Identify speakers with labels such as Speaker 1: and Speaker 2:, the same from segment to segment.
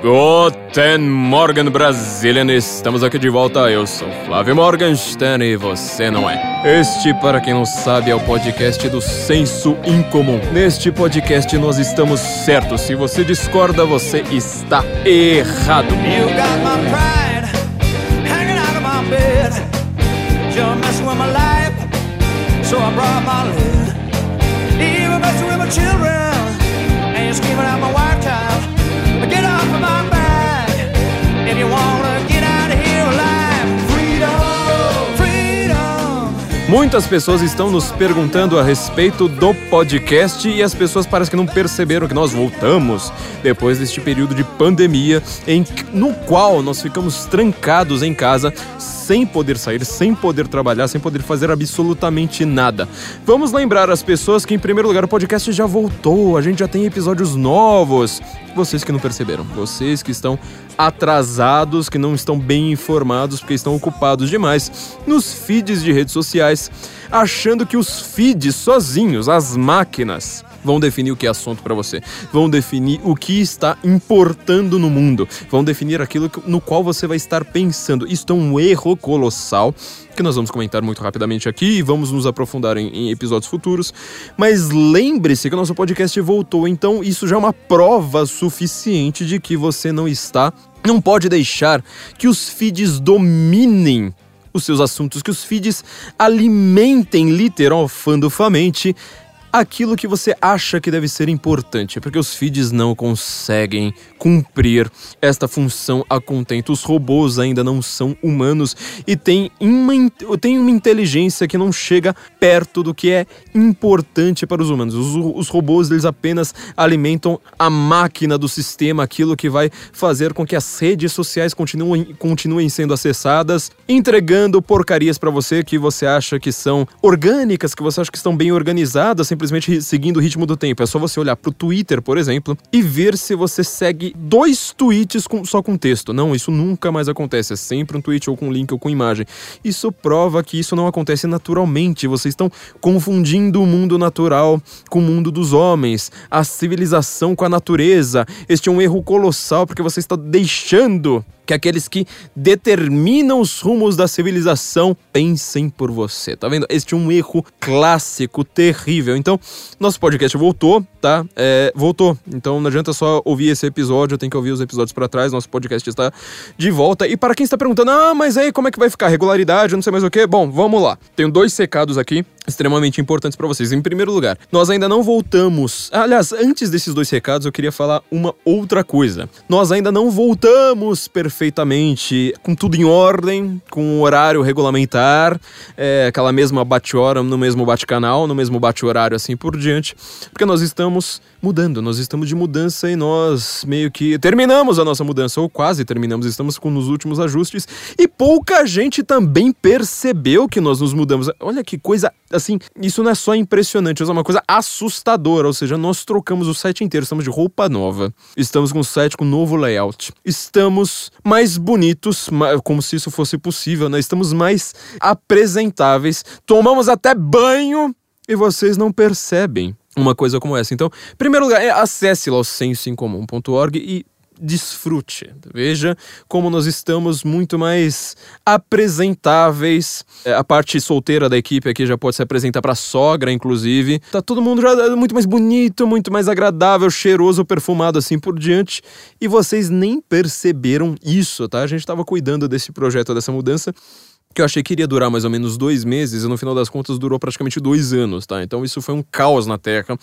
Speaker 1: Guten Morgen, Brasilian! Estamos aqui de volta. Eu sou Flávio Morgenstern e você não é. Este, para quem não sabe, é o podcast do Senso Incomum. Neste podcast nós estamos certos. Se você discorda, você está errado. You got my pride hanging out of my bed. You're messing with my life, so I brought my lid. Even messing with my children, Muitas pessoas estão nos perguntando a respeito do podcast e as pessoas parecem que não perceberam que nós voltamos depois deste período de pandemia em no qual nós ficamos trancados em casa sem poder sair, sem poder trabalhar, sem poder fazer absolutamente nada. Vamos lembrar as pessoas que, em primeiro lugar, o podcast já voltou, a gente já tem episódios novos. Vocês que não perceberam, vocês que estão atrasados, que não estão bem informados, porque estão ocupados demais nos feeds de redes sociais, achando que os feeds sozinhos, as máquinas, vão definir o que é assunto para você, vão definir o que está importando no mundo, vão definir aquilo no qual você vai estar pensando. Isto é um erro colossal que nós vamos comentar muito rapidamente aqui e vamos nos aprofundar em, em episódios futuros. Mas lembre-se que o nosso podcast voltou, então isso já é uma prova suficiente de que você não está, não pode deixar que os feeds dominem os seus assuntos, que os feeds alimentem literal fandufamente aquilo que você acha que deve ser importante, porque os feeds não conseguem cumprir esta função a contento. Os robôs ainda não são humanos e têm uma, têm uma inteligência que não chega perto do que é importante para os humanos. Os, os robôs eles apenas alimentam a máquina do sistema, aquilo que vai fazer com que as redes sociais continuem, continuem sendo acessadas, entregando porcarias para você que você acha que são orgânicas, que você acha que estão bem organizadas, simplesmente seguindo o ritmo do tempo. É só você olhar pro Twitter, por exemplo, e ver se você segue dois tweets com, só com texto. Não, isso nunca mais acontece. É sempre um tweet ou com link ou com imagem. Isso prova que isso não acontece naturalmente. Vocês estão confundindo o mundo natural com o mundo dos homens, a civilização com a natureza. Este é um erro colossal porque você está deixando que aqueles que determinam os rumos da civilização pensem por você. Tá vendo? Este é um erro clássico, terrível. Então, nosso podcast voltou, tá? É, voltou. Então não adianta só ouvir esse episódio, tem que ouvir os episódios para trás. Nosso podcast está de volta. E para quem está perguntando, ah, mas aí como é que vai ficar? Regularidade, não sei mais o que. Bom, vamos lá. Tenho dois secados aqui extremamente importantes para vocês. Em primeiro lugar, nós ainda não voltamos. Aliás, antes desses dois recados, eu queria falar uma outra coisa. Nós ainda não voltamos perfeitamente, com tudo em ordem, com o horário regulamentar, é, aquela mesma bate-hora no mesmo bate-canal, no mesmo bate-horário, assim por diante, porque nós estamos mudando, nós estamos de mudança e nós meio que terminamos a nossa mudança, ou quase terminamos, estamos com nos últimos ajustes, e pouca gente também percebeu que nós nos mudamos. Olha que coisa assim, isso não é só impressionante, é uma coisa assustadora. Ou seja, nós trocamos o site inteiro, estamos de roupa nova, estamos com o site com novo layout, estamos mais bonitos, como se isso fosse possível, né? Estamos mais apresentáveis, tomamos até banho e vocês não percebem uma coisa como essa. Então, em primeiro lugar, é acesse lá o sensoincomum.org e desfrute. Veja como nós estamos muito mais apresentáveis. É, a parte solteira da equipe aqui já pode se apresentar para sogra, inclusive. Tá todo mundo já muito mais bonito, muito mais agradável, cheiroso, perfumado assim por diante. E vocês nem perceberam isso, tá? A gente estava cuidando desse projeto, dessa mudança que eu achei que iria durar mais ou menos dois meses e no final das contas durou praticamente dois anos, tá? Então isso foi um caos na Terra.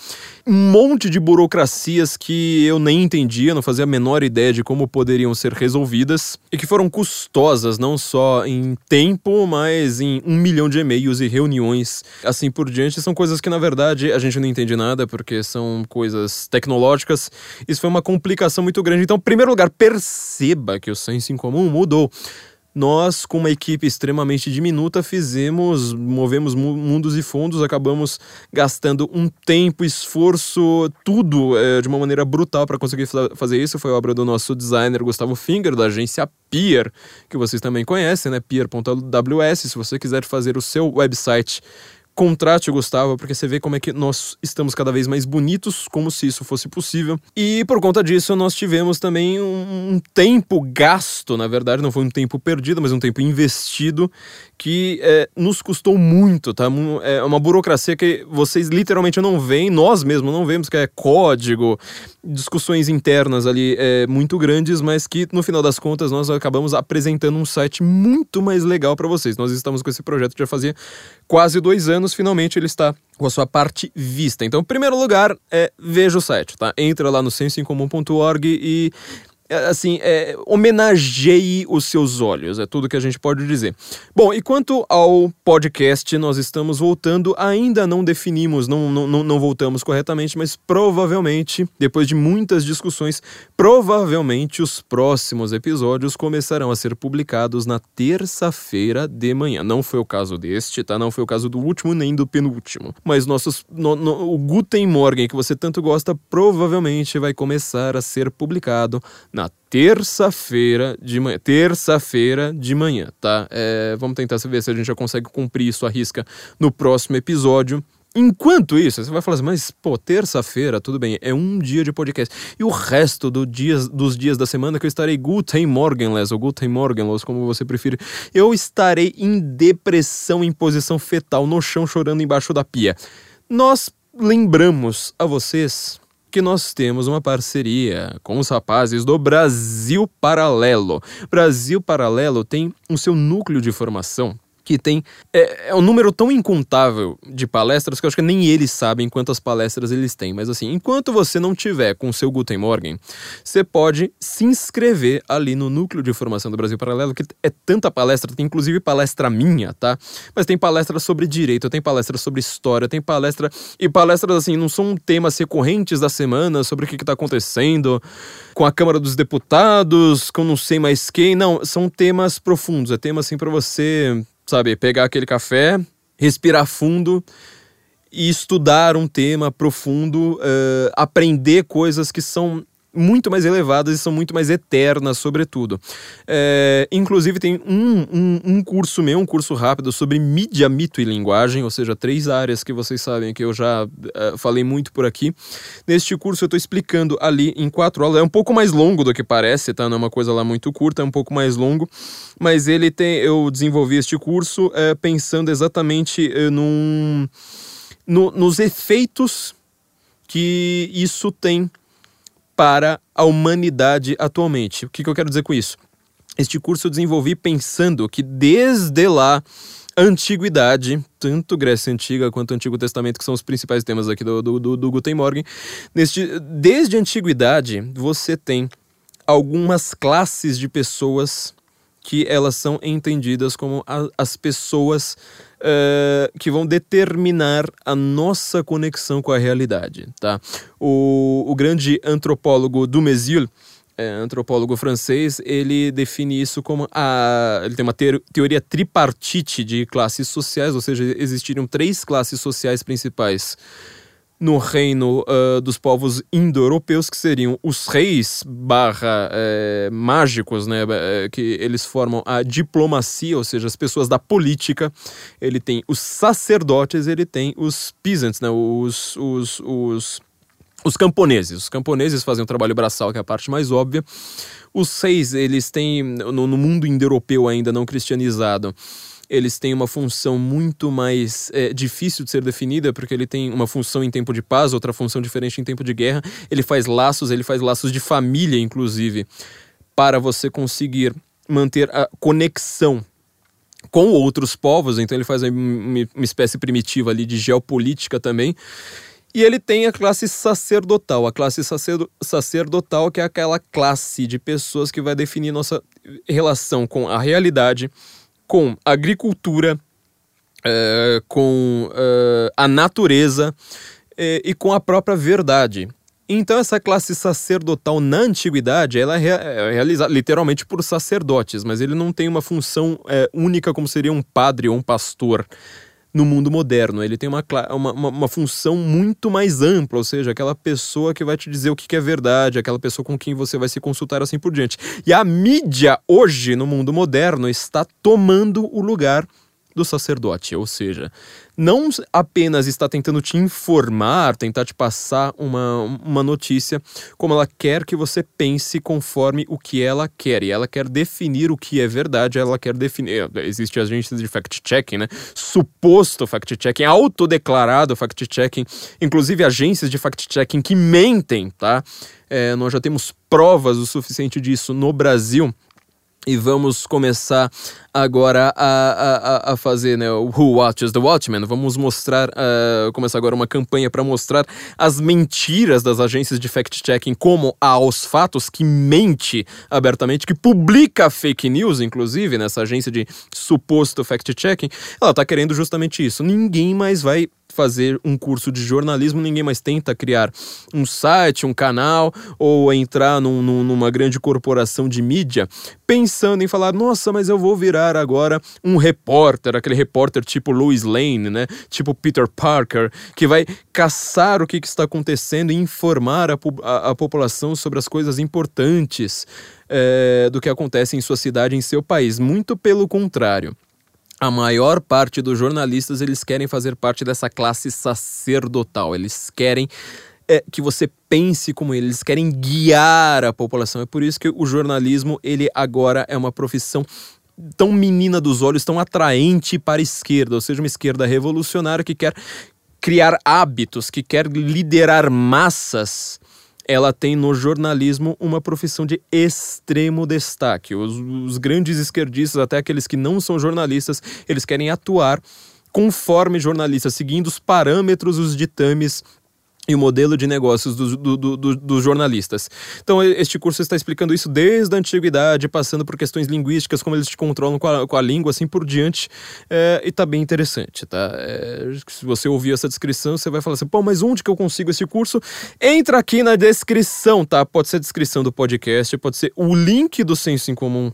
Speaker 1: Um monte de burocracias que eu nem entendia, não fazia a menor ideia de como poderiam ser resolvidas e que foram custosas não só em tempo, mas em um milhão de e-mails e reuniões assim por diante. São coisas que na verdade a gente não entende nada porque são coisas tecnológicas. Isso foi uma complicação muito grande. Então, em primeiro lugar, perceba que o senso em comum mudou nós, com uma equipe extremamente diminuta, fizemos, movemos mundos e fundos, acabamos gastando um tempo, esforço, tudo é, de uma maneira brutal para conseguir fazer isso. Foi obra do nosso designer Gustavo Finger, da agência Peer, que vocês também conhecem, né? Peer.ws. Se você quiser fazer o seu website contrate o Gustavo, porque você vê como é que nós estamos cada vez mais bonitos, como se isso fosse possível. E por conta disso, nós tivemos também um, tempo gasto, na verdade, não foi um tempo perdido, mas um tempo investido, que é, nos custou muito, tá? É uma burocracia que vocês literalmente não veem, nós mesmos não vemos, que é código, discussões internas ali é, muito grandes, mas que no final das contas nós acabamos apresentando um site muito mais legal para vocês. Nós estamos com esse projeto já fazia quase dois anos, finalmente ele está com a sua parte vista. Então, primeiro lugar, é, veja o site, tá? Entra lá no sensoincomum.org e assim, é, homenageie os seus olhos, é tudo que a gente pode dizer. Bom, e quanto ao podcast, nós estamos voltando, ainda não definimos, não, não, não voltamos corretamente, mas provavelmente, depois de muitas discussões, provavelmente os próximos episódios começarão a ser publicados na terça-feira de manhã. Não foi o caso deste, tá? Não foi o caso do último nem do penúltimo. Mas nossos, no, no, o Guten Morgen, que você tanto gosta, provavelmente vai começar a ser publicado na terça-feira de manhã. Terça-feira de manhã, tá? É, vamos tentar ver se a gente já consegue cumprir isso à risca no próximo episódio. Enquanto isso, você vai falar assim, mas, pô, terça-feira, tudo bem, é um dia de podcast. E o resto do dias, dos dias da semana que eu estarei Guten Morgenless, ou Guten Morgenlos, como você preferir, eu estarei em depressão, em posição fetal, no chão, chorando embaixo da pia. Nós lembramos a vocês que nós temos uma parceria com os rapazes do Brasil Paralelo. Brasil Paralelo tem o seu núcleo de formação que tem. É, é, um número tão incontável de palestras que eu acho que nem eles sabem quantas palestras eles têm. Mas assim, enquanto você não tiver com o seu Guten Morgen, você pode se inscrever ali no núcleo de formação do Brasil Paralelo, que é tanta palestra, tem inclusive palestra minha, tá? Mas tem palestra sobre direito, tem palestra sobre história, tem palestra. E palestras assim, não são temas recorrentes da semana sobre o que, que tá acontecendo com a Câmara dos Deputados, com não sei mais quem. Não, são temas profundos. É tema assim para você sabe, pegar aquele café, respirar fundo e estudar um tema profundo, uh, aprender coisas que são muito mais elevadas e são muito mais eternas, sobretudo. É, inclusive, tem um, um, um, curso meu, um curso rápido sobre mídia, mito e linguagem, ou seja, três áreas que vocês sabem que eu já é, falei muito por aqui. Neste curso, eu estou explicando ali em quatro aulas. É um pouco mais longo do que parece, tá? Não é uma coisa lá muito curta, é um pouco mais longo. Mas ele tem. Eu desenvolvi este curso é, pensando exatamente é, num, no, nos efeitos que isso tem para a humanidade atualmente. O que, que eu quero dizer com isso? Este curso eu desenvolvi pensando que desde lá antiguidade, tanto Grécia Antiga quanto Antigo Testamento, que são os principais temas aqui do, do, do, do Guten Morgen, neste, desde a antiguidade você tem algumas classes de pessoas que elas são entendidas como a, as pessoas uh, que vão determinar a nossa conexão com a realidade, tá? O, o grande antropólogo Dumézil, é, antropólogo francês, ele define isso como a. Ele tem uma teoria tripartite de classes sociais, ou seja, existiriam três classes sociais principais no reino uh, dos povos indo-europeus, que seriam os reis barra é, mágicos, né, é, que eles formam a diplomacia, ou seja, as pessoas da política. Ele tem os sacerdotes, ele tem os peasants, né, os, os, os, os camponeses. Os camponeses fazem o trabalho braçal, que é a parte mais óbvia. Os reis, eles têm, no, no mundo indo-europeu ainda não cristianizado, eles têm uma função muito mais é, difícil de ser definida, porque ele tem uma função em tempo de paz, outra função diferente em tempo de guerra. Ele faz laços, ele faz laços de família, inclusive, para você conseguir manter a conexão com outros povos. Então ele faz uma espécie primitiva ali de geopolítica também. E ele tem a classe sacerdotal. A classe sacerdotal, que é aquela classe de pessoas que vai definir nossa relação com a realidade, com agricultura, é, com é, a natureza é, e com a própria verdade. Então essa classe sacerdotal na antiguidade ela é realizada literalmente por sacerdotes, mas ele não tem uma função é, única como seria um padre ou um pastor no mundo moderno. Ele tem uma, uma, uma, função muito mais ampla, ou seja, aquela pessoa que vai te dizer o que, que é verdade, aquela pessoa com quem você vai se consultar assim por diante. E a mídia hoje, no mundo moderno, está tomando o lugar do sacerdote, ou seja, não apenas está tentando te informar, tentar te passar uma, uma notícia, como ela quer que você pense conforme o que ela quer. E ela quer definir o que é verdade, ela quer definir. Existe agência de fact-checking, né? Suposto fact-checking, autodeclarado fact-checking, inclusive agências de fact-checking que mentem, tá? É, nós já temos provas o suficiente disso no Brasil. E vamos começar agora a, a, a fazer né, o Who Watches the Watchmen. Vamos mostrar, uh, começar agora uma campanha para mostrar as mentiras das agências de fact-checking como aos fatos, que mente abertamente, que publica fake news, inclusive, nessa agência de suposto fact-checking. Ela está querendo justamente isso. Ninguém mais vai fazer um curso de jornalismo, ninguém mais tenta criar um site, um canal ou entrar num, num, numa grande corporação de mídia pensando em falar: nossa, mas eu vou virar agora um repórter, aquele repórter tipo Louis Lane, né? Tipo Peter Parker, que vai caçar o que, que está acontecendo e informar a, a, a população sobre as coisas importantes é, do que acontece em sua cidade, em seu país. Muito pelo contrário a maior parte dos jornalistas eles querem fazer parte dessa classe sacerdotal. Eles querem é, que você pense como eles, eles querem guiar a população. É por isso que o jornalismo ele agora é uma profissão tão menina dos olhos, tão atraente para a esquerda, ou seja, uma esquerda revolucionária que quer criar hábitos, que quer liderar massas ela tem no jornalismo uma profissão de extremo destaque. Os, os, grandes esquerdistas, até aqueles que não são jornalistas, eles querem atuar conforme jornalistas, seguindo os parâmetros, os ditames e o modelo de negócios dos do, do, do, jornalistas. Então, este curso está explicando isso desde a antiguidade, passando por questões linguísticas, como eles te controlam com a, com a língua, assim por diante, é, e tá bem interessante, tá? É, se você ouvir essa descrição, você vai falar assim, pô, mas onde que eu consigo esse curso? Entra aqui na descrição, tá? Pode ser a descrição do podcast, pode ser o link do Senso em Comum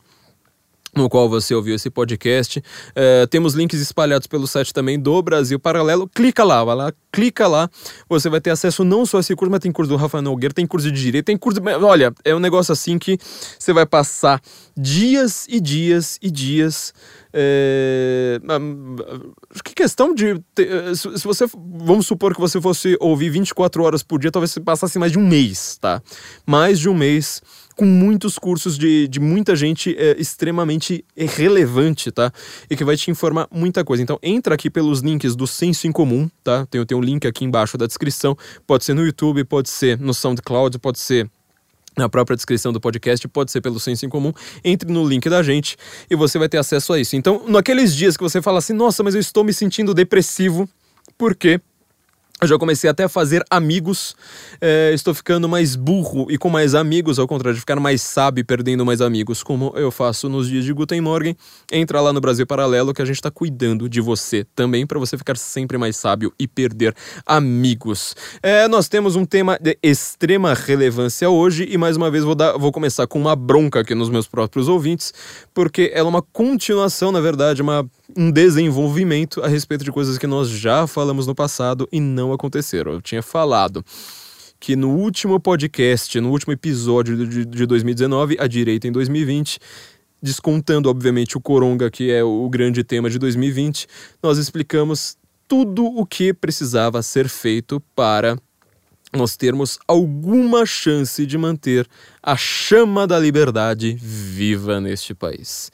Speaker 1: no qual você ouviu esse podcast. Uh, temos links espalhados pelo site também do Brasil Paralelo. Clica lá, vai lá, clica lá. Você vai ter acesso não só a esse curso, mas tem curso do Rafael Nogueira, tem curso de Direito, tem curso... Olha, é um negócio assim que você vai passar dias e dias e dias... É... Que questão de... Eh, se você... Vamos supor que você fosse ouvir 24 horas por dia, talvez você passasse mais de um mês, tá? Mais de um mês com muitos cursos de, de muita gente é, extremamente relevante, tá? E que vai te informar muita coisa. Então entra aqui pelos links do Senso em Comum, tá? Tem, tem um link aqui embaixo da descrição. Pode ser no YouTube, pode ser no SoundCloud, pode ser na própria descrição do podcast, pode ser pelo Senso em Comum. Entre no link da gente e você vai ter acesso a isso. Então, naqueles dias que você fala assim, nossa, mas eu estou me sentindo depressivo, por quê? Eu já comecei até a fazer amigos, é, estou ficando mais burro e com mais amigos, ao contrário de ficar mais sábio perdendo mais amigos, como eu faço nos dias de Guten Morgen. Entra lá no Brasil Paralelo que a gente está cuidando de você também, para você ficar sempre mais sábio e perder amigos. É, nós temos um tema de extrema relevância hoje e mais uma vez vou, dar, vou começar com uma bronca aqui nos meus próprios ouvintes, porque ela é uma continuação, na verdade, uma um desenvolvimento a respeito de coisas que nós já falamos no passado e não aconteceram. Eu tinha falado que no último podcast, no último episódio de, de 2019, A Direita em 2020, descontando, obviamente, o Coronga, que é o grande tema de 2020, nós explicamos tudo o que precisava ser feito para nós termos alguma chance de manter a chama da liberdade viva neste país.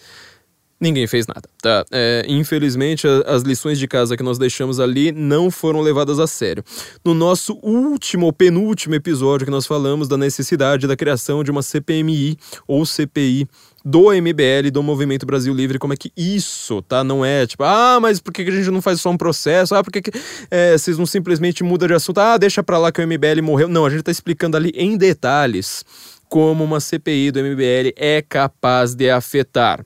Speaker 1: Ninguém fez nada, tá? É, infelizmente, a, as lições de casa que nós deixamos ali não foram levadas a sério. No nosso último penúltimo episódio que nós falamos da necessidade da criação de uma CPMI ou CPI do MBL, do Movimento Brasil Livre, como é que isso, tá? Não é tipo, ah, mas por que a gente não faz só um processo? Ah, por que, que é, vocês não simplesmente mudam de assunto? Ah, deixa pra lá que o MBL morreu. Não, a gente tá explicando ali em detalhes como uma CPI do MBL é capaz de afetar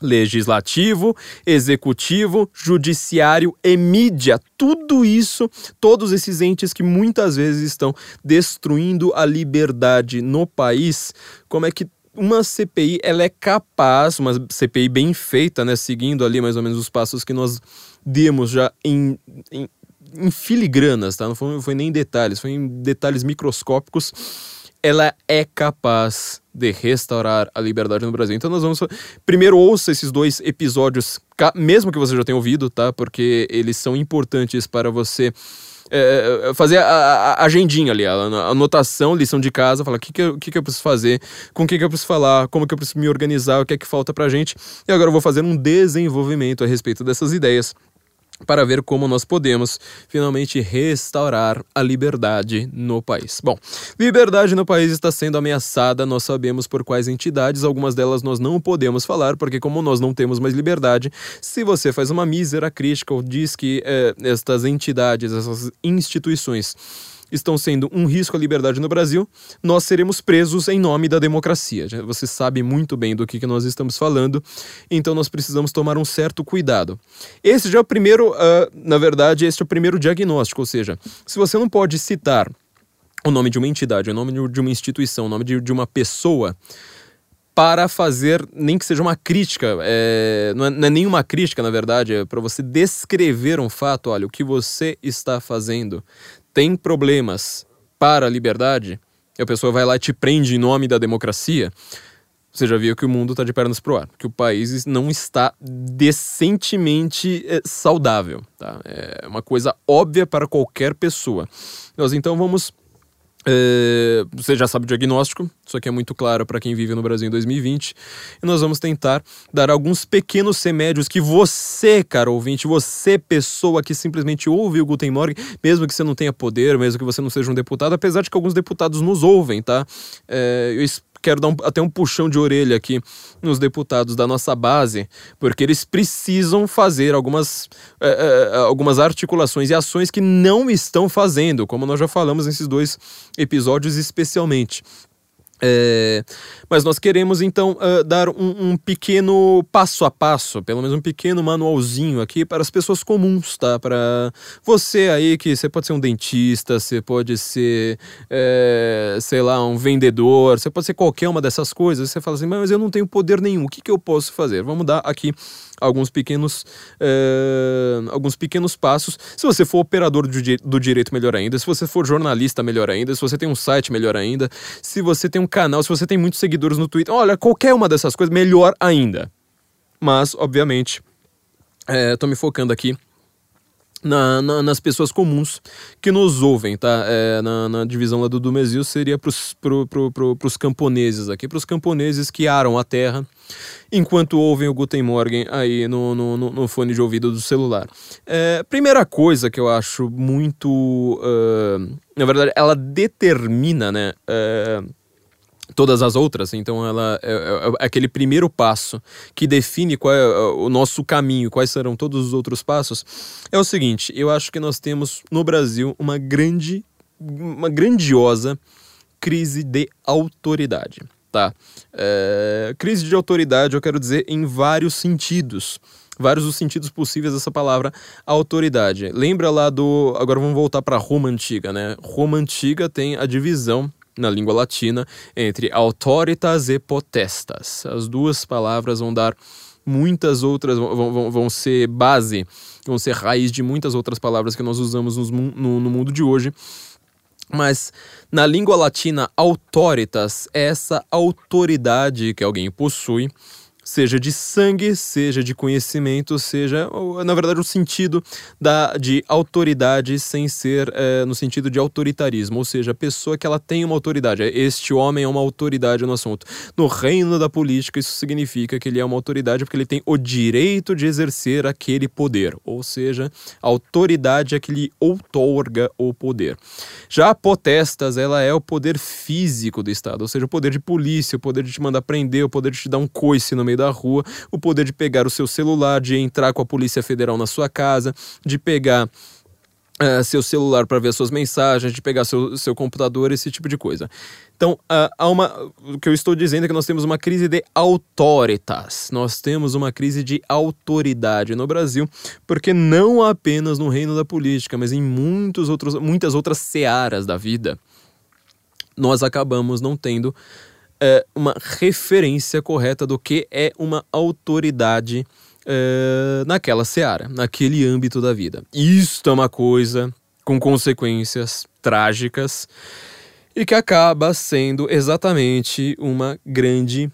Speaker 1: legislativo, executivo, judiciário e mídia. Tudo isso, todos esses entes que muitas vezes estão destruindo a liberdade no país, como é que uma CPI ela é capaz, uma CPI bem feita, né, seguindo ali mais ou menos os passos que nós demos já em, em, em filigranas, tá? Não foi, foi nem em detalhes, foi em detalhes microscópicos. Ela é capaz de restaurar a liberdade no Brasil. Então nós vamos primeiro ouça esses dois episódios, mesmo que você já tenha ouvido, tá? Porque eles são importantes para você é, fazer a, a, agendinha ali, a, anotação, lição de casa, falar o que, que, eu, que, que eu preciso fazer, com o que, que eu preciso falar, como que eu preciso me organizar, o que é que falta pra gente. E agora eu vou fazer um desenvolvimento a respeito dessas ideias para ver como nós podemos finalmente restaurar a liberdade no país. Bom, liberdade no país está sendo ameaçada, nós sabemos por quais entidades, algumas delas nós não podemos falar, porque como nós não temos mais liberdade, se você faz uma mísera crítica ou diz que é, estas entidades, essas instituições estão sendo um risco à liberdade no Brasil, nós seremos presos em nome da democracia. Você sabe muito bem do que, que nós estamos falando, então nós precisamos tomar um certo cuidado. Esse já é o primeiro, uh, na verdade, este é o primeiro diagnóstico, ou seja, se você não pode citar o nome de uma entidade, o nome de uma instituição, o nome de, de uma pessoa, para fazer, nem que seja uma crítica, é, não, é, não é nenhuma crítica, na verdade, é para você descrever um fato, olha, o que você está fazendo tem problemas para a liberdade, e a pessoa vai lá e te prende em nome da democracia, você já viu que o mundo está de pernas pro ar, que o país não está decentemente é, saudável. Tá? É uma coisa óbvia para qualquer pessoa. Nós então vamos é, você já sabe o diagnóstico, isso aqui é muito claro para quem vive no Brasil em 2020. E nós vamos tentar dar alguns pequenos remédios que você, cara ouvinte, você, pessoa que simplesmente ouve o Guten Morgen, mesmo que você não tenha poder, mesmo que você não seja um deputado, apesar de que alguns deputados nos ouvem, tá? É, eu quero dar um, até um puxão de orelha aqui nos deputados da nossa base, porque eles precisam fazer algumas, é, é, algumas articulações e ações que não estão fazendo, como nós já falamos nesses dois episódios especialmente. É, mas nós queremos então uh, dar um, um, pequeno passo a passo, pelo menos um pequeno manualzinho aqui para as pessoas comuns, tá? Para você aí que você pode ser um dentista, você pode ser, é, sei lá, um vendedor, você pode ser qualquer uma dessas coisas. Você fala assim, mas eu não tenho poder nenhum, o que, que eu posso fazer? Vamos dar aqui alguns pequenos, uh, alguns pequenos passos. Se você for operador do, direito, melhor ainda. Se você for jornalista, melhor ainda. Se você tem um site, melhor ainda. Se você tem um canal, se você tem muitos seguidores no Twitter, olha, qualquer uma dessas coisas, melhor ainda. Mas, obviamente, estou é, me focando aqui na, na, nas pessoas comuns que nos ouvem, tá? É, na, na, divisão lá do Dumesil seria pros, pro, pro, pro, camponeses aqui, pros camponeses que aram a terra enquanto ouvem o Guten Morgen aí no, no, no fone de ouvido do celular. É, primeira coisa que eu acho muito... Uh, na verdade, ela determina, né... Uh, todas as outras. Então, ela é, é, é, aquele primeiro passo que define qual é, é o nosso caminho, quais serão todos os outros passos. É o seguinte: eu acho que nós temos no Brasil uma grande, uma grandiosa crise de autoridade. Tá? É, crise de autoridade, eu quero dizer, em vários sentidos vários os sentidos possíveis dessa palavra autoridade. Lembra lá do. Agora vamos voltar para Roma Antiga, né? Roma Antiga tem a divisão na língua latina entre autoritas e potestas. As duas palavras vão dar muitas outras, vão, vão, vão ser base, vão ser raiz de muitas outras palavras que nós usamos no, no, no mundo de hoje. Mas na língua latina, autoritas é essa autoridade que alguém possui seja de sangue, seja de conhecimento, seja, na verdade, o sentido da, de autoridade sem ser é, no sentido de autoritarismo, ou seja, a pessoa que ela tem uma autoridade. Este homem é uma autoridade no assunto. No reino da política, isso significa que ele é uma autoridade porque ele tem o direito de exercer aquele poder, ou seja, a autoridade é que lhe outorga o poder. Já a potestas, ela é o poder físico do Estado, ou seja, o poder de polícia, o poder de te mandar prender, o poder de te dar um coice no meio meio da rua, o poder de pegar o seu celular, de entrar com a Polícia Federal na sua casa, de pegar Uh, seu celular para ver suas mensagens, de pegar seu, seu computador, esse tipo de coisa. Então, uh, há uma, o que eu estou dizendo é que nós temos uma crise de autoritas. Nós temos uma crise de autoridade no Brasil, porque não apenas no reino da política, mas em muitos outros, muitas outras searas da vida, nós acabamos não tendo é, uma referência correta do que é uma autoridade é, naquela seara, naquele âmbito da vida. Isto é uma coisa com consequências trágicas. e que acaba sendo exatamente uma grande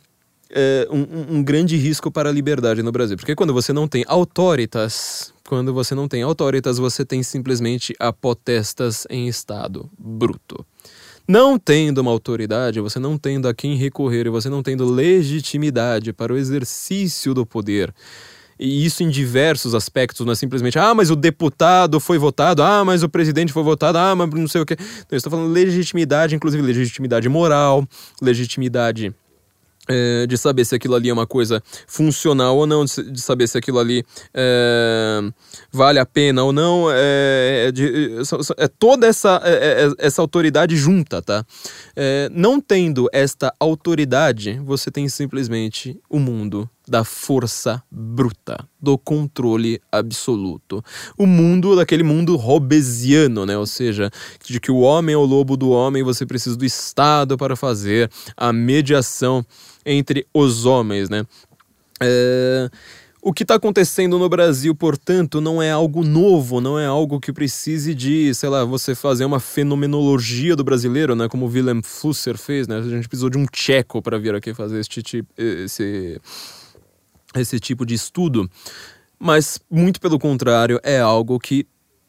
Speaker 1: é, um, um, grande risco para a liberdade no Brasil. Porque quando você não tem autoritas, quando você não tem autoritas, você tem simplesmente apotestas em estado bruto. Não tendo uma autoridade, você não tendo a quem recorrer, você não tendo legitimidade para o exercício do poder, e isso em diversos aspectos, não é simplesmente, ah, mas o deputado foi votado, ah, mas o presidente foi votado, ah, mas não sei o quê. Então, eu estou falando legitimidade, inclusive legitimidade moral, legitimidade é, de saber se aquilo ali é uma coisa funcional ou não, de, saber se aquilo ali é, vale a pena ou não, é, é de, é toda essa, é, é, essa autoridade junta, tá? não tendo esta autoridade, você tem simplesmente o mundo da força bruta, do controle absoluto. O mundo, daquele mundo robesiano, né? Ou seja, de que o homem é o lobo do homem, você precisa do Estado para fazer a mediação entre os homens, né? É... O que está acontecendo no Brasil, portanto, não é algo novo, não é algo que precise de, sei lá, você fazer uma fenomenologia do brasileiro, né? Como o Willem Flusser fez, né? A gente precisou de um tcheco para vir aqui fazer este tipo, esse, esse tipo de estudo. Mas, muito pelo contrário, é algo que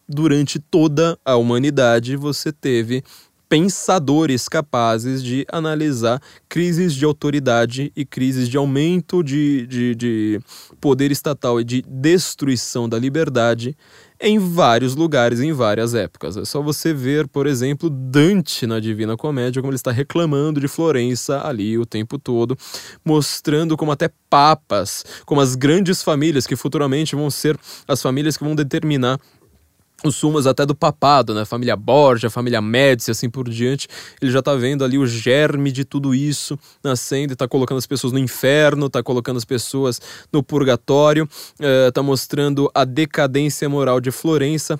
Speaker 1: durante toda a humanidade você teve pensadores capazes de analisar crises de autoridade e crises de aumento de, de, de poder estatal e de destruição da liberdade em vários lugares, em várias épocas. É só você ver, por exemplo, Dante na Divina Comédia, como ele está reclamando de Florença ali o tempo todo, mostrando como até papas, como as grandes famílias que futuramente vão ser as famílias que vão determinar os sumos até do papado, né? Família Borgia, família Médici, assim por diante. Ele já tá vendo ali o germe de tudo isso nascendo e tá colocando as pessoas no inferno, tá colocando as pessoas no purgatório, uh, tá mostrando a decadência moral de Florença.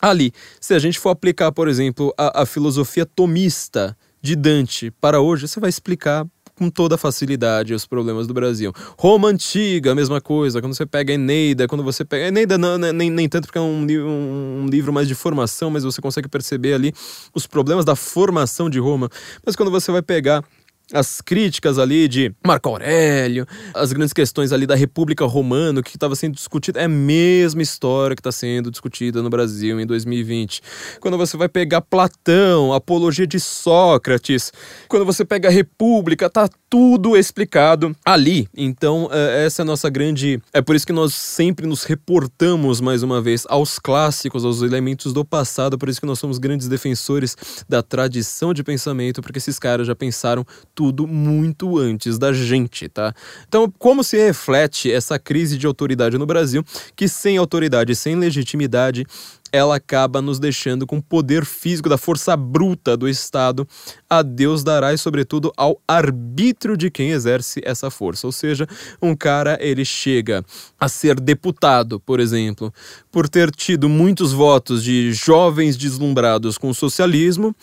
Speaker 1: Ali, se a gente for aplicar, por exemplo, a, a filosofia tomista de Dante para hoje, você vai explicar com toda facilidade os problemas do Brasil. Roma Antiga, a mesma coisa. Quando você pega Eneida, quando você pega. Eneida não, né, nem, nem tanto porque é um, um, um livro mais de formação, mas você consegue perceber ali os problemas da formação de Roma. Mas quando você vai pegar as críticas ali de Marco Aurélio, as grandes questões ali da República Romana, que estava sendo discutido, é a mesma história que está sendo discutida no Brasil em 2020. Quando você vai pegar Platão, Apologia de Sócrates, quando você pega a República, tá tudo explicado ali. Então, é, essa é a nossa grande. É por isso que nós sempre nos reportamos mais uma vez aos clássicos, aos elementos do passado, por isso que nós somos grandes defensores da tradição de pensamento, porque esses caras já pensaram muito antes da gente, tá? Então, como se reflete essa crise de autoridade no Brasil, que sem autoridade, sem legitimidade, ela acaba nos deixando com o poder físico da força bruta do Estado, a Deus dará e, sobretudo, ao arbítrio de quem exerce essa força. Ou seja, um cara ele chega a ser deputado, por exemplo, por ter tido muitos votos de jovens deslumbrados com o socialismo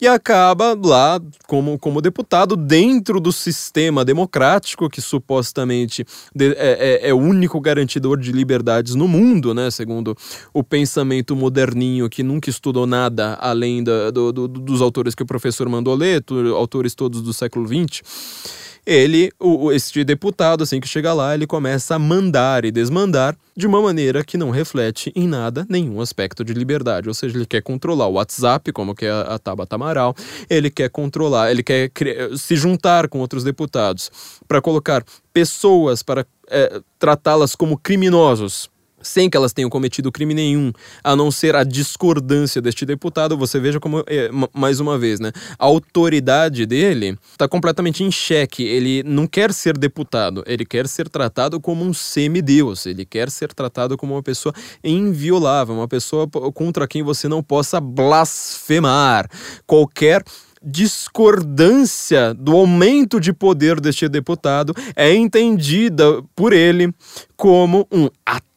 Speaker 1: e acaba lá como, como deputado dentro do sistema democrático que supostamente de, é, é, é, o único garantidor de liberdades no mundo, né? Segundo o pensamento moderninho que nunca estudou nada além da, do, do, dos autores que o professor mandou ler, autores todos do século XX ele, o, este deputado, assim que chega lá, ele começa a mandar e desmandar de uma maneira que não reflete em nada nenhum aspecto de liberdade. Ou seja, ele quer controlar o WhatsApp, como que é a Tabata Amaral, ele quer controlar, ele quer se juntar com outros deputados para colocar pessoas para é, tratá-las como criminosos sem que elas tenham cometido crime nenhum, a não ser a discordância deste deputado, você veja como, é, mais uma vez, né? A autoridade dele está completamente em xeque. Ele não quer ser deputado, ele quer ser tratado como um semideus, ele quer ser tratado como uma pessoa inviolável, uma pessoa contra quem você não possa blasfemar. Qualquer discordância do aumento de poder deste deputado é entendida por ele como um ataque.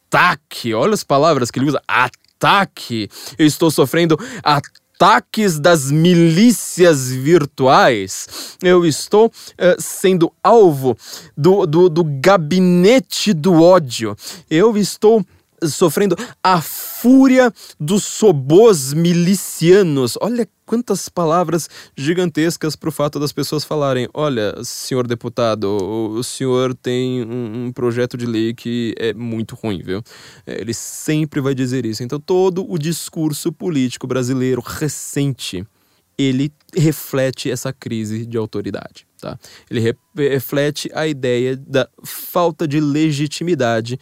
Speaker 1: Olha as palavras que ele usa: ataque. Eu estou sofrendo ataques das milícias virtuais. Eu estou uh, sendo alvo do, do, do gabinete do ódio. Eu estou sofrendo a fúria dos sobos milicianos. Olha quantas palavras gigantescas para o fato das pessoas falarem: olha, senhor deputado, o senhor tem um, um projeto de lei que é muito ruim, viu? É, ele sempre vai dizer isso. Então, todo o discurso político brasileiro recente ele reflete essa crise de autoridade. Tá? Ele re reflete a ideia da falta de legitimidade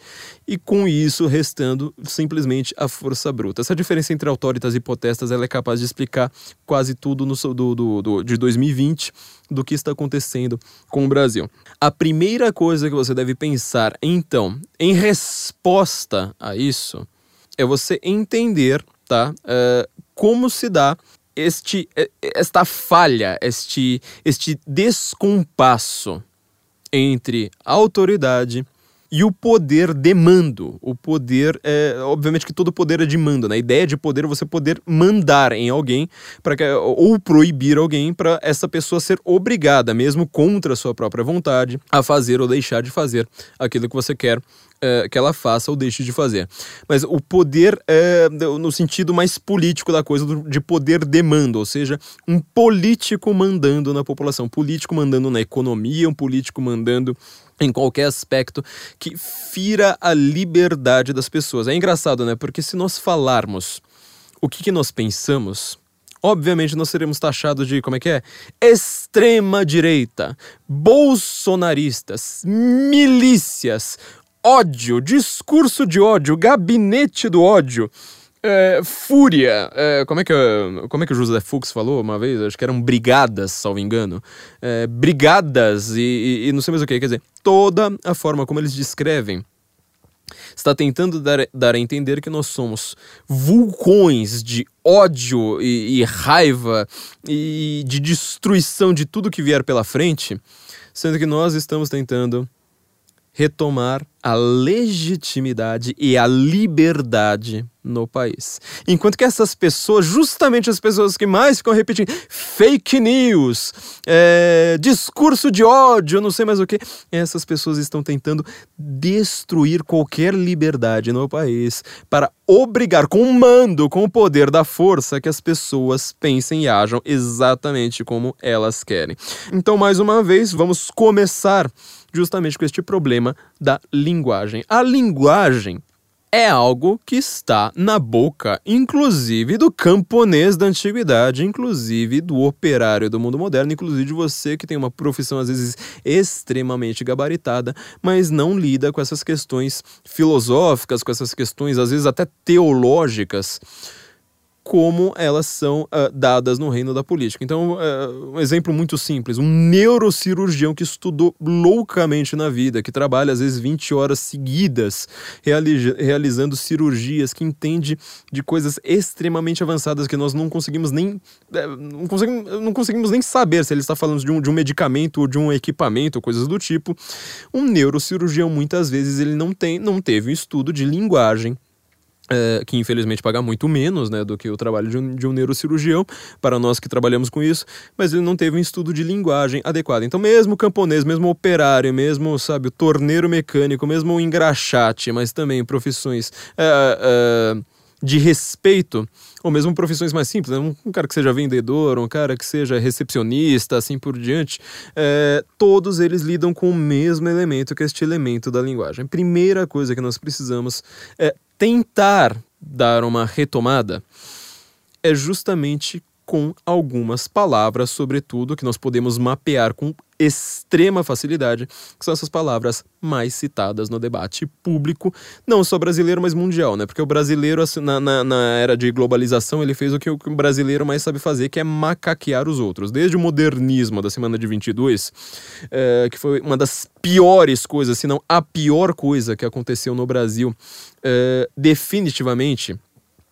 Speaker 1: e, com isso, restando simplesmente a força bruta. Essa diferença entre autoritas e potestas ela é capaz de explicar quase tudo no, do, do, do, de 2020 do que está acontecendo com o Brasil. A primeira coisa que você deve pensar, então, em resposta a isso, é você entender tá, uh, como se dá este, esta falha, este, este descompasso entre autoridade e o poder de mando. O poder, é, obviamente que todo poder é de mando, né? A ideia de poder é você poder mandar em alguém para ou proibir alguém para essa pessoa ser obrigada, mesmo contra a sua própria vontade, a fazer ou deixar de fazer aquilo que você quer é, que ela faça ou deixe de fazer. Mas o poder é, no sentido mais político da coisa, de poder demanda, ou seja, um político mandando na população, um político mandando na economia, um político mandando em qualquer aspecto que fira a liberdade das pessoas. É engraçado, né? Porque se nós falarmos o que, que nós pensamos, obviamente nós seremos taxados de, como é que é? Extrema direita, bolsonaristas, milícias, ódio, discurso de ódio, gabinete do ódio. É, fúria, é, como, é que, como é que o José Fux falou uma vez? Acho que eram brigadas, salvo engano. É, brigadas e, e, e, não sei mais o que. Quer dizer, toda a forma como eles descrevem está tentando dar, dar a entender que nós somos vulcões de ódio e, e raiva e de destruição de tudo que vier pela frente, sendo que nós estamos tentando retomar a legitimidade e a liberdade no país. Enquanto que essas pessoas, justamente as pessoas que mais ficam repetindo fake news, é, discurso de ódio, não sei mais o que, essas pessoas estão tentando destruir qualquer liberdade no país para obrigar com o mando, com o poder da força, que as pessoas pensem e ajam exatamente como elas querem. Então, mais uma vez, vamos começar justamente com este problema da linguagem. A linguagem é algo que está na boca, inclusive do camponês da antiguidade, inclusive do operário do mundo moderno, inclusive de você que tem uma profissão às vezes extremamente gabaritada, mas não lida com essas questões filosóficas, com essas questões às vezes até teológicas como elas são uh, dadas no reino da política. Então, uh, um exemplo muito simples: um neurocirurgião que estudou loucamente na vida, que trabalha às vezes 20 horas seguidas reali realizando cirurgias, que entende de coisas extremamente avançadas que nós não conseguimos nem eh, não conseguimos, não conseguimos nem saber se ele está falando de um, de um medicamento ou de um equipamento, coisas do tipo. Um neurocirurgião muitas vezes ele não tem, não teve um estudo de linguagem é, que infelizmente paga muito menos né, do que o trabalho de um, de um neurocirurgião, para nós que trabalhamos com isso, mas ele não teve um estudo de linguagem adequado. Então, mesmo o camponês, mesmo o operário, mesmo, sabe, o torneiro mecânico, mesmo o engraxate, mas também profissões é, é, de respeito, ou mesmo profissões mais simples, né? um, cara que seja vendedor, um cara que seja recepcionista, assim por diante, todos eles lidam com o mesmo elemento, que é este elemento da linguagem. Primeira coisa que nós precisamos é tentar dar uma retomada é justamente com algumas palavras, sobretudo, que nós podemos mapear com extrema facilidade, que são essas palavras mais citadas no debate público, não só brasileiro, mas mundial, né? Porque o brasileiro, assim, na, na, na era de globalização, ele fez o que o brasileiro mais sabe fazer, que é macaquear os outros. Desde o modernismo da semana de 22, é, que foi uma das piores coisas, se não a pior coisa que aconteceu no Brasil, é, definitivamente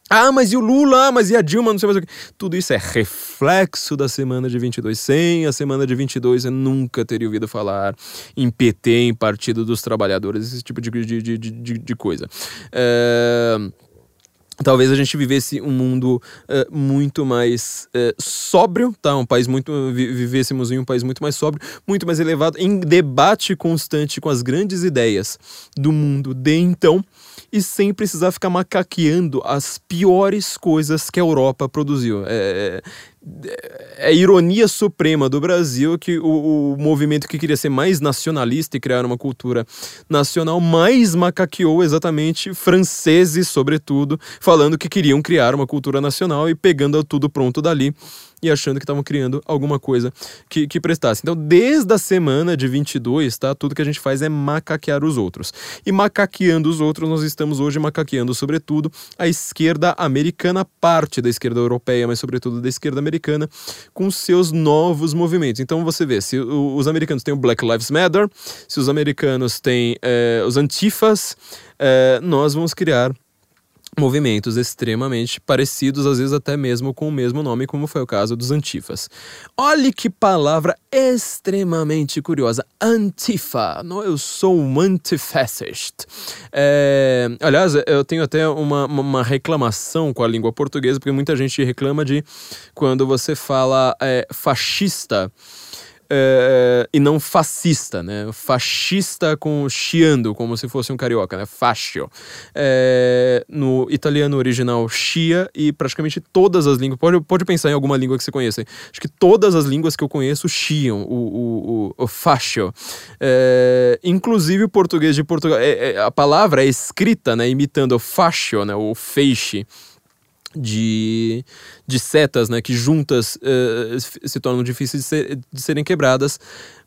Speaker 1: ah, mas e o Lula? Ah, mas e a Dilma? Não sei mais o que. Tudo isso é reflexo da semana de 22. Sem a semana de 22, eu nunca teria ouvido falar em PT, em Partido dos Trabalhadores, esse tipo de, de, de, de, de coisa. É... talvez a gente vivesse um mundo uh, muito mais uh, sóbrio, tá? Um país muito vivêssemos em um país muito mais sóbrio, muito mais elevado, em debate constante com as grandes ideias do mundo de então e sem precisar ficar macaqueando as piores coisas que a Europa produziu. É, é, ironia suprema do Brasil que o, o, movimento que queria ser mais nacionalista e criar uma cultura nacional mais macaqueou exatamente franceses, sobretudo, falando que queriam criar uma cultura nacional e pegando tudo pronto dali e achando que estavam criando alguma coisa que, que prestasse. Então, desde a semana de 22, tá? Tudo que a gente faz é macaquear os outros. E macaqueando os outros, nós estamos hoje macaqueando, sobretudo, a esquerda americana, parte da esquerda europeia, mas sobretudo da esquerda americana, com seus novos movimentos. Então, você vê, se os americanos têm o Black Lives Matter, se os americanos têm é, os antifas, é, nós vamos criar movimentos extremamente parecidos, às vezes até mesmo com o mesmo nome, como foi o caso dos Antifas. Olhe que palavra extremamente curiosa, Antifa. Eu sou um antifascist. É, aliás, eu tenho até uma, uma reclamação com a língua portuguesa, porque muita gente reclama de quando você fala é, fascista é, e não fascista, né? Fascista com chiando, como se fosse um carioca, né? Fascio. É, no italiano original, chia, e praticamente todas as línguas. Pode, pode pensar em alguma língua que você conheça. Acho que todas as línguas que eu conheço chiam o, o, o, o fascio. É, inclusive o português de Portugal. É, é, a palavra é escrita, né? Imitando o fascio, né? O feixe de, de setas, né, que juntas uh, se tornam difíceis de, ser, de serem quebradas.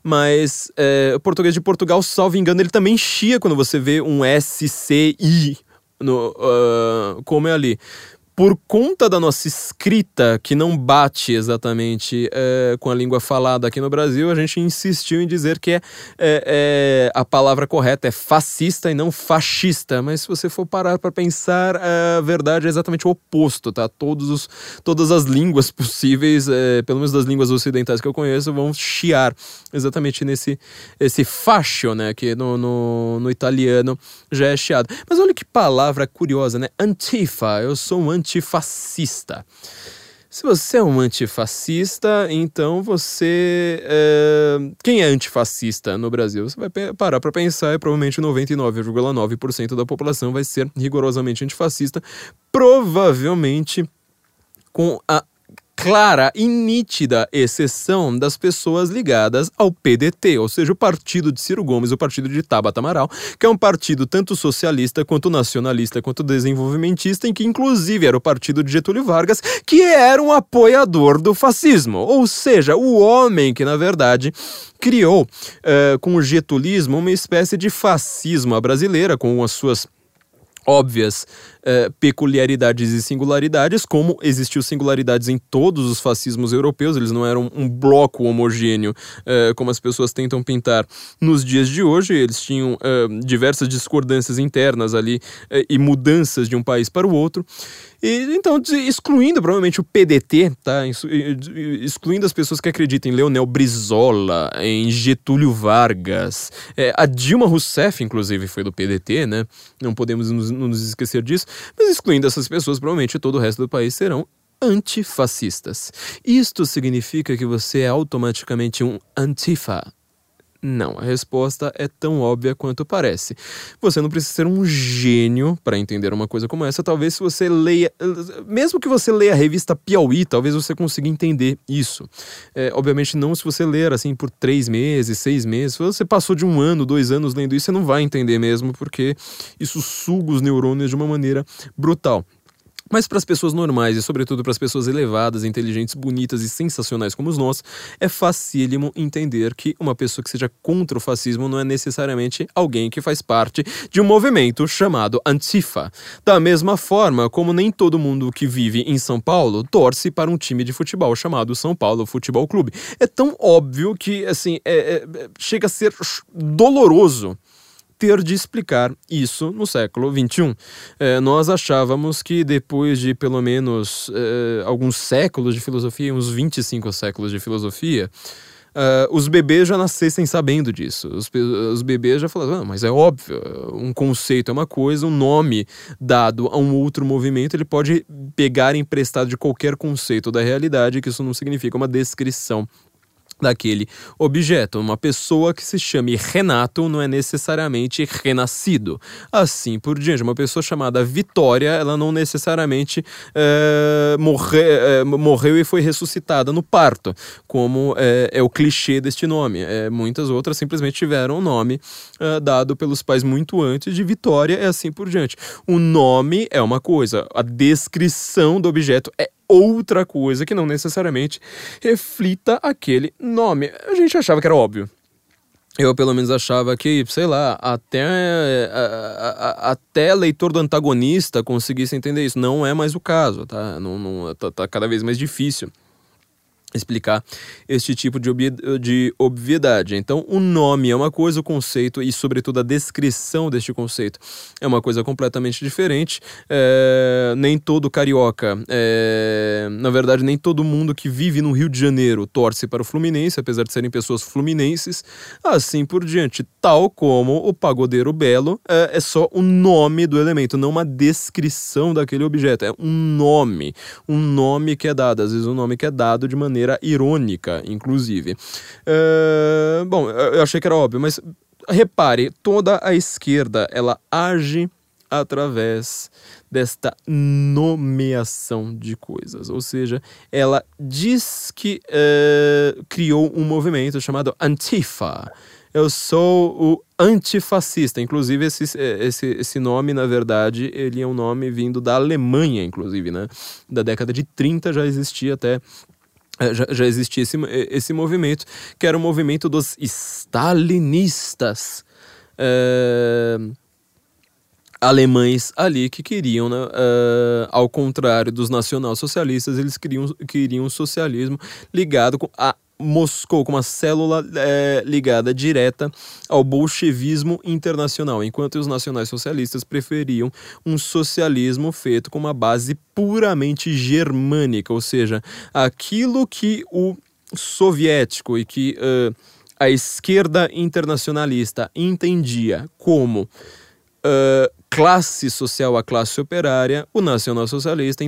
Speaker 1: Mas uh, o português de Portugal, salvo engano, ele também chia quando você vê um SCI no, uh, como é ali por conta da nossa escrita, que não bate exatamente é, com a língua falada aqui no Brasil, a gente insistiu em dizer que é, é, é, a palavra correta é fascista e não fascista. Mas se você for parar para pensar, a verdade é exatamente o oposto, tá? Todos os, todas as línguas possíveis, é, pelo menos das línguas ocidentais que eu conheço, vão chiar exatamente nesse esse fascio, né? Que no, no, no italiano já é chiado. Mas olha que palavra curiosa, né? Antifa. Eu sou um antifascista. Se você é um antifascista, então você. É... Quem é antifascista no Brasil? Você vai parar para pensar e provavelmente 99,9% da população vai ser rigorosamente antifascista, provavelmente com a clara e nítida exceção das pessoas ligadas ao PDT, ou seja, o partido de Ciro Gomes, o partido de Tabata Amaral, que é um partido tanto socialista quanto nacionalista quanto desenvolvimentista, em que inclusive era o partido de Getúlio Vargas, que era um apoiador do fascismo, ou seja, o homem que na verdade criou uh, com o getulismo uma espécie de fascismo à brasileira, com as suas óbvias uh, peculiaridades e singularidades, como existiu singularidades em todos os fascismos europeus, eles não eram um bloco homogêneo, uh, como as pessoas tentam pintar nos dias de hoje, eles tinham uh, diversas discordâncias internas ali e mudanças de um país para o outro. E, então, excluindo provavelmente o PDT, tá? excluindo as pessoas que acreditam em Leonel Brizola, em Getúlio Vargas, é, a Dilma Rousseff, inclusive, foi do PDT, né? Não podemos nos, nos esquecer disso. Mas excluindo essas pessoas, provavelmente todo o resto do país serão antifascistas. Isto significa que você é automaticamente um antifa não, a resposta é tão óbvia quanto parece. Você não precisa ser um gênio para entender uma coisa como essa. Talvez se você leia, mesmo que você leia a revista Piauí, talvez você consiga entender isso. É, obviamente não se você ler assim por três meses, seis meses. Se você passou de um ano, dois anos lendo isso, você não vai entender mesmo, porque isso suga os neurônios de uma maneira brutal. Mas para as pessoas normais e, sobretudo, para as pessoas elevadas, inteligentes, bonitas e sensacionais como nós, é facílimo entender que uma pessoa que seja contra o fascismo não é necessariamente alguém que faz parte de um movimento chamado Antifa. Da mesma forma como nem todo mundo que vive em São Paulo torce para um time de futebol chamado São Paulo Futebol Clube. É tão óbvio que, assim, é, é, chega a ser doloroso ter de explicar isso no século XXI. É, nós achávamos que depois de pelo menos é, alguns séculos de filosofia, uns 25 séculos de filosofia, uh, os bebês já nascessem sabendo disso. Os, os bebês já falavam, ah, mas é óbvio, um conceito é uma coisa, um nome dado a um outro movimento, ele pode pegar emprestado de qualquer conceito da realidade, que isso não significa uma descrição daquele objeto. Uma pessoa que se chame Renato não é necessariamente renascido. Assim por diante. Uma pessoa chamada Vitória, ela não necessariamente é, morre, é, morreu e foi ressuscitada no parto, como é, é o clichê deste nome. muitas outras simplesmente tiveram o um nome dado pelos pais muito antes de Vitória, e assim por diante. O nome é uma coisa, a descrição do objeto é outra coisa que não necessariamente reflita aquele nome. A gente achava que era óbvio. Eu, pelo menos, achava que, sei lá, até, a, a, até leitor do antagonista conseguisse entender isso. Não é mais o caso, tá? Não, não, tá, tá cada vez mais difícil explicar este tipo de, obvi de obviedade. Então, o nome é uma coisa, o conceito e, sobretudo, a descrição deste conceito é uma coisa completamente diferente. É, nem todo carioca, é, na verdade, nem todo mundo que vive no Rio de Janeiro torce para o Fluminense, apesar de serem pessoas fluminenses, assim por diante. Tal como o pagodeiro belo é, é só o nome do elemento, não uma descrição daquele objeto. É um nome, um nome que é dado, às vezes um nome que é dado de maneira maneira irônica, inclusive. Uh, bom, eu achei que era óbvio, mas repare, toda a esquerda ela age através desta nomeação de coisas. Ou seja, ela diz que uh, criou um movimento chamado Antifa. Eu sou o antifascista. Inclusive, esse, esse, esse nome, na verdade, ele é um nome vindo da Alemanha, inclusive, né? Da década de 30 já existia até já, já existia esse, esse movimento, que era o movimento dos stalinistas é, alemães ali que queriam, né, é, ao contrário dos nacional-socialistas, eles queriam, queriam um socialismo ligado com a Moscou como uma célula é, ligada direta ao bolchevismo internacional, enquanto os nacionais socialistas preferiam um socialismo feito com uma base puramente germânica, ou seja, aquilo que o soviético e que uh, a esquerda internacionalista entendia como uh, classe social, a classe operária, o nacional-socialista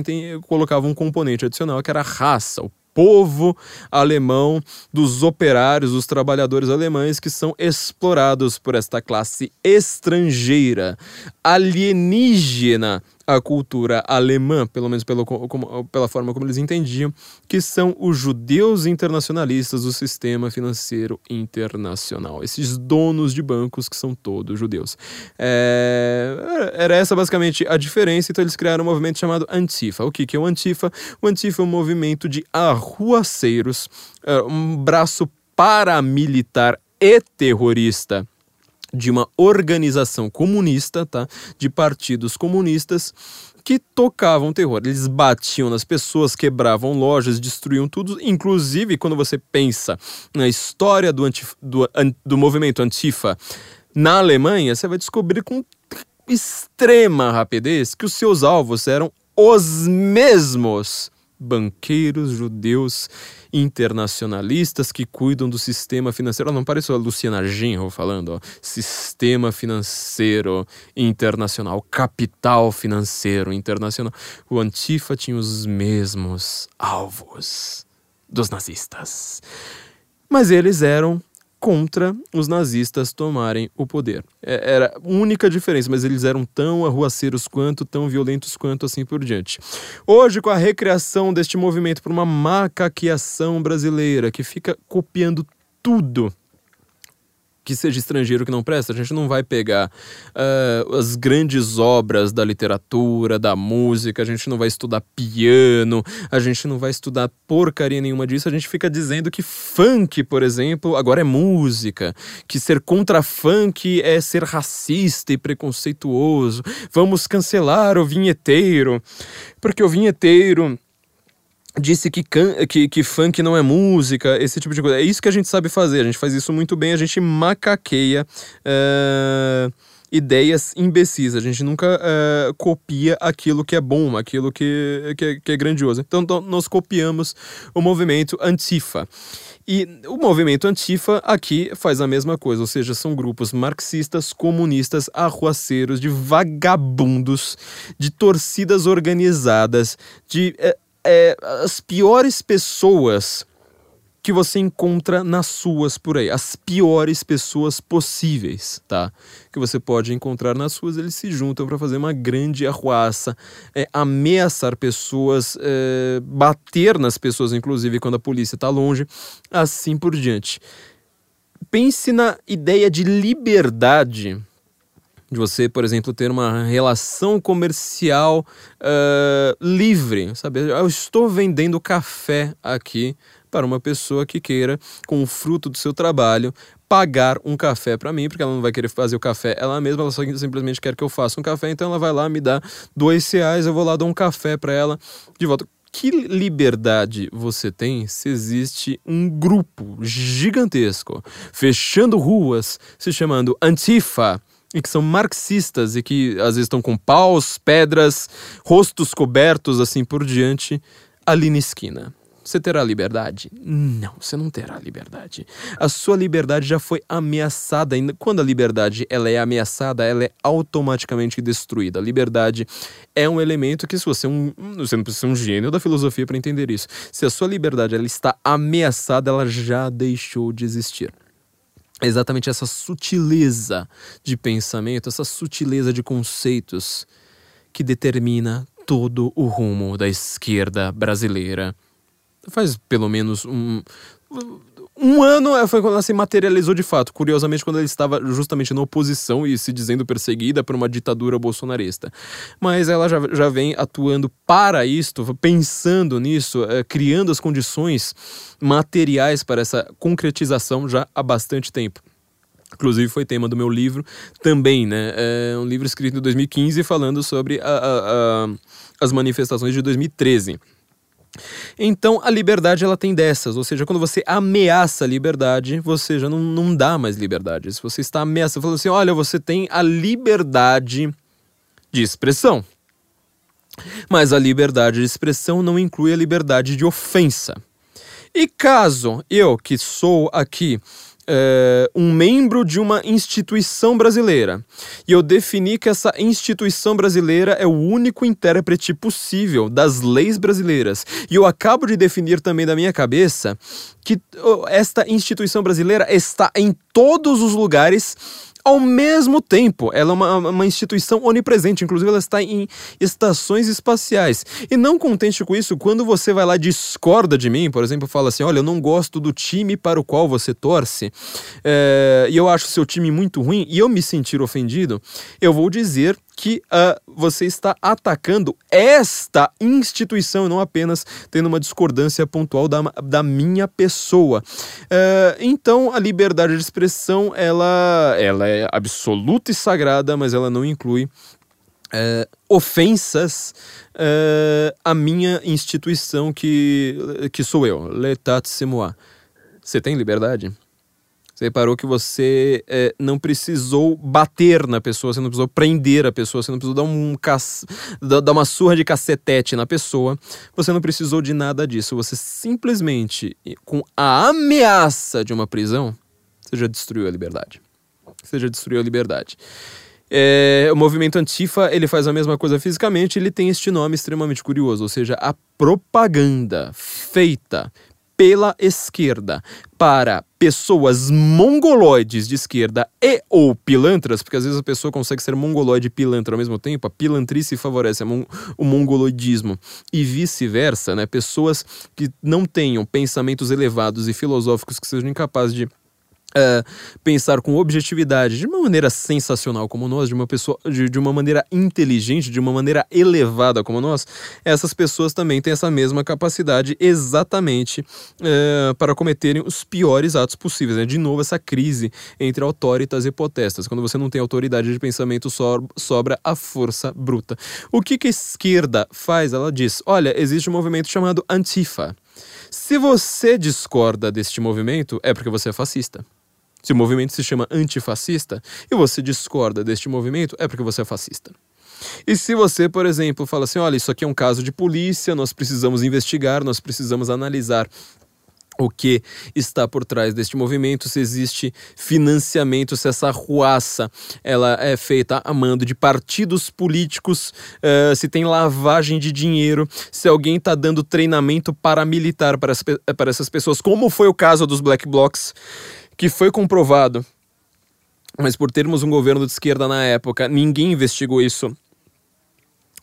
Speaker 1: colocava um componente adicional que era a raça, o povo alemão, dos operários, dos trabalhadores alemães que são explorados por esta classe estrangeira, alienígena a cultura alemã, pelo menos pelo, como, pela forma como eles entendiam, que são os judeus internacionalistas do sistema financeiro internacional. Esses donos de bancos que são todos judeus. É, era essa basicamente a diferença, então eles criaram um movimento chamado Antifa. O que, que é o Antifa? O Antifa é um movimento de arruaceiros, é, um braço paramilitar e terrorista de uma organização comunista, tá? De partidos comunistas que tocavam terror. Eles batiam nas pessoas, quebravam lojas, destruíam tudo. Inclusive, quando você pensa na história do, antif do, an do movimento Antifa na Alemanha, você vai descobrir com extrema rapidez que os seus alvos eram os mesmos banqueiros judeus internacionalistas que cuidam do sistema financeiro. não parece a Luciana Genro falando, ó, sistema financeiro internacional, capital financeiro internacional. O Antifa tinha os mesmos alvos dos nazistas. Mas eles eram contra os nazistas tomarem o poder. É, era a única diferença, mas eles eram tão arruaceiros quanto, tão violentos quanto, assim por diante. Hoje, com a recriação deste movimento por uma macaqueação brasileira que fica copiando tudo que seja estrangeiro que não presta, a gente não vai pegar uh, as grandes obras da literatura, da música, a gente não vai estudar piano, a gente não vai estudar porcaria nenhuma disso, a gente fica dizendo que funk, por exemplo, agora é música, que ser contra funk é ser racista e preconceituoso, vamos cancelar o vinheteiro, porque o vinheteiro disse que, can, que, que funk não é música, esse tipo de coisa. É isso que a gente sabe fazer, a gente faz isso muito bem, a gente macaqueia uh, ideias imbecis. A gente nunca uh, copia aquilo que é bom, aquilo que, que, é, que é grandioso. Então, então, nós copiamos o movimento Antifa. E o movimento Antifa aqui faz a mesma coisa, ou seja, são grupos marxistas, comunistas, arruaceiros, de vagabundos, de torcidas organizadas, de é, é, as piores pessoas que você encontra nas suas por aí. As piores pessoas possíveis, tá? Que você pode encontrar nas suas. Eles se juntam para fazer uma grande arruaça, é, ameaçar pessoas, é, bater nas pessoas, inclusive quando a polícia está longe, assim por diante. Pense na ideia de liberdade de você, por exemplo, ter uma relação comercial uh, livre, sabe? Eu estou vendendo café aqui para uma pessoa que queira, com o fruto do seu trabalho, pagar um café para mim, porque ela não vai querer fazer o café ela mesma, ela só simplesmente quer que eu faça um café, então ela vai lá, me dá dois reais, eu vou lá dar um café para ela de volta. Que liberdade você tem se existe um grupo gigantesco fechando ruas, se chamando Antifa, e que são marxistas e que às vezes estão com paus, pedras, rostos cobertos assim por diante, ali na esquina. Você terá liberdade? Não, você não terá liberdade. A sua liberdade já foi ameaçada. Quando a liberdade ela é ameaçada, ela é automaticamente destruída. A liberdade é um elemento que, se você é um. Você não precisa ser um gênio da filosofia para entender isso. Se a sua liberdade ela está ameaçada, ela já deixou de existir exatamente essa sutileza de pensamento, essa sutileza de conceitos que determina todo o rumo da esquerda brasileira faz pelo menos um. Um ano é, foi quando ela se materializou de fato. Curiosamente, quando ele estava justamente na oposição e se dizendo perseguida por uma ditadura bolsonarista. Mas ela já, já vem atuando para isto, pensando nisso, é, criando as condições materiais para essa concretização já há bastante tempo. Inclusive foi tema do meu livro também, né? É um livro escrito em 2015 falando sobre a, a, a, as manifestações de 2013. Então a liberdade ela tem dessas, ou seja, quando você ameaça a liberdade, você já não, não dá mais liberdade. Se você está ameaçando, falando assim, olha, você tem a liberdade de expressão. Mas a liberdade de expressão não inclui a liberdade de ofensa. E caso eu, que sou aqui é, um membro de uma instituição brasileira. E eu defini que essa instituição brasileira é o único intérprete possível das leis brasileiras. E eu acabo de definir também da minha cabeça que esta instituição brasileira está em todos os lugares ao mesmo tempo, ela é uma, uma instituição onipresente, inclusive ela está em estações espaciais. E não contente com isso, quando você vai lá discorda de mim, por exemplo, fala assim: olha, eu não gosto do time para o qual você torce, é, e eu acho seu time muito ruim, e eu me sentir ofendido, eu vou dizer que uh, você está atacando esta instituição, não apenas tendo uma discordância pontual da, da minha pessoa. Uh, então, a liberdade de expressão ela, ela é absoluta e sagrada, mas ela não inclui uh, ofensas à minha instituição que, que sou eu, l'état c'est moi. Você tem liberdade? Você reparou que você é, não precisou bater na pessoa, você não precisou prender a pessoa, você não precisou dar, um dar uma surra de cacetete na pessoa, você não precisou de nada disso. Você simplesmente, com a ameaça de uma prisão, você já destruiu a liberdade. Você já destruiu a liberdade. É, o movimento Antifa ele faz a mesma coisa fisicamente, ele tem este nome extremamente curioso, ou seja, a propaganda feita pela esquerda para pessoas mongoloides de esquerda e ou pilantras, porque às vezes a pessoa consegue ser mongoloide e pilantra ao mesmo tempo, a pilantrice favorece mon o mongoloidismo e vice-versa, né? Pessoas que não tenham pensamentos elevados e filosóficos que sejam incapazes de Uh, pensar com objetividade, de uma maneira sensacional como nós, de uma pessoa, de, de, uma maneira inteligente, de uma maneira elevada como nós, essas pessoas também têm essa mesma capacidade exatamente uh, para cometerem os piores atos possíveis. Né? De novo, essa crise entre autoritas e potestas. Quando você não tem autoridade de pensamento, so sobra a força bruta. O que, que a esquerda faz? Ela diz: olha, existe um movimento chamado Antifa. Se você discorda deste movimento, é porque você é fascista. Se o movimento se chama antifascista e você discorda deste movimento, é porque você é fascista. E se você, por exemplo, fala assim: olha, isso aqui é um caso de polícia, nós precisamos investigar, nós precisamos analisar o que está por trás deste movimento, se existe financiamento, se essa ruaça ela é feita a mando de partidos políticos, uh, se tem lavagem de dinheiro, se alguém está dando treinamento paramilitar para, as, para essas pessoas, como foi o caso dos Black Blocs, que foi comprovado. Mas por termos um governo de esquerda na época, ninguém investigou isso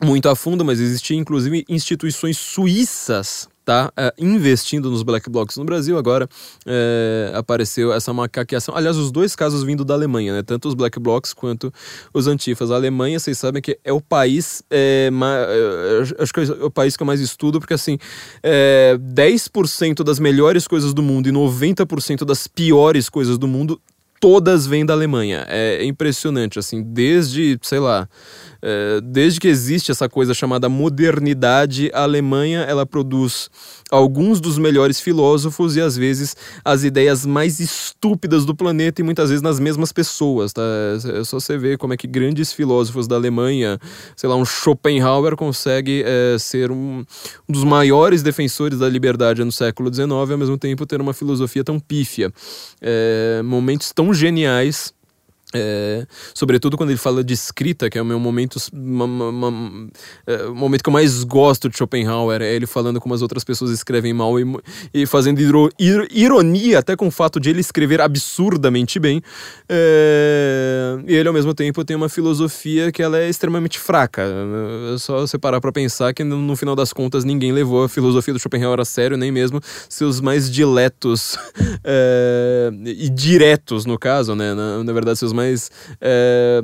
Speaker 1: muito a fundo, mas existiam inclusive instituições suíças tá é, investindo nos black blocs no Brasil. Agora é, apareceu essa macaqueação. Aliás, os dois casos vindo da Alemanha, né? Tanto os black blocs quanto os antifas. A Alemanha, vocês sabem que é o país, é, acho que é o país que eu mais estudo, porque assim, é, 10% das melhores coisas do mundo e 90% das piores coisas do mundo todas vêm da Alemanha. É impressionante, assim, desde, sei lá, é, desde que existe essa coisa chamada modernidade, a Alemanha ela produz alguns dos melhores filósofos e às vezes as ideias mais estúpidas do planeta e muitas vezes nas mesmas pessoas, tá? É só você ver como é que grandes filósofos da Alemanha, sei lá, um Schopenhauer consegue é, ser um, um, dos maiores defensores da liberdade no século XIX e ao mesmo tempo ter uma filosofia tão pífia. É, momentos tão geniais é, sobretudo quando ele fala de escrita, que é o meu momento, é, o momento que eu mais gosto de Schopenhauer, é ele falando como as outras pessoas escrevem mal e, e fazendo ir, ironia até com o fato de ele escrever absurdamente bem. É, e ele, ao mesmo tempo, tem uma filosofia que ela é extremamente fraca. É só você parar pra pensar que, no, no final das contas, ninguém levou a filosofia do Schopenhauer a sério, nem mesmo seus mais diletos é, e diretos, no caso, né? Na, na verdade, seus mais mais é,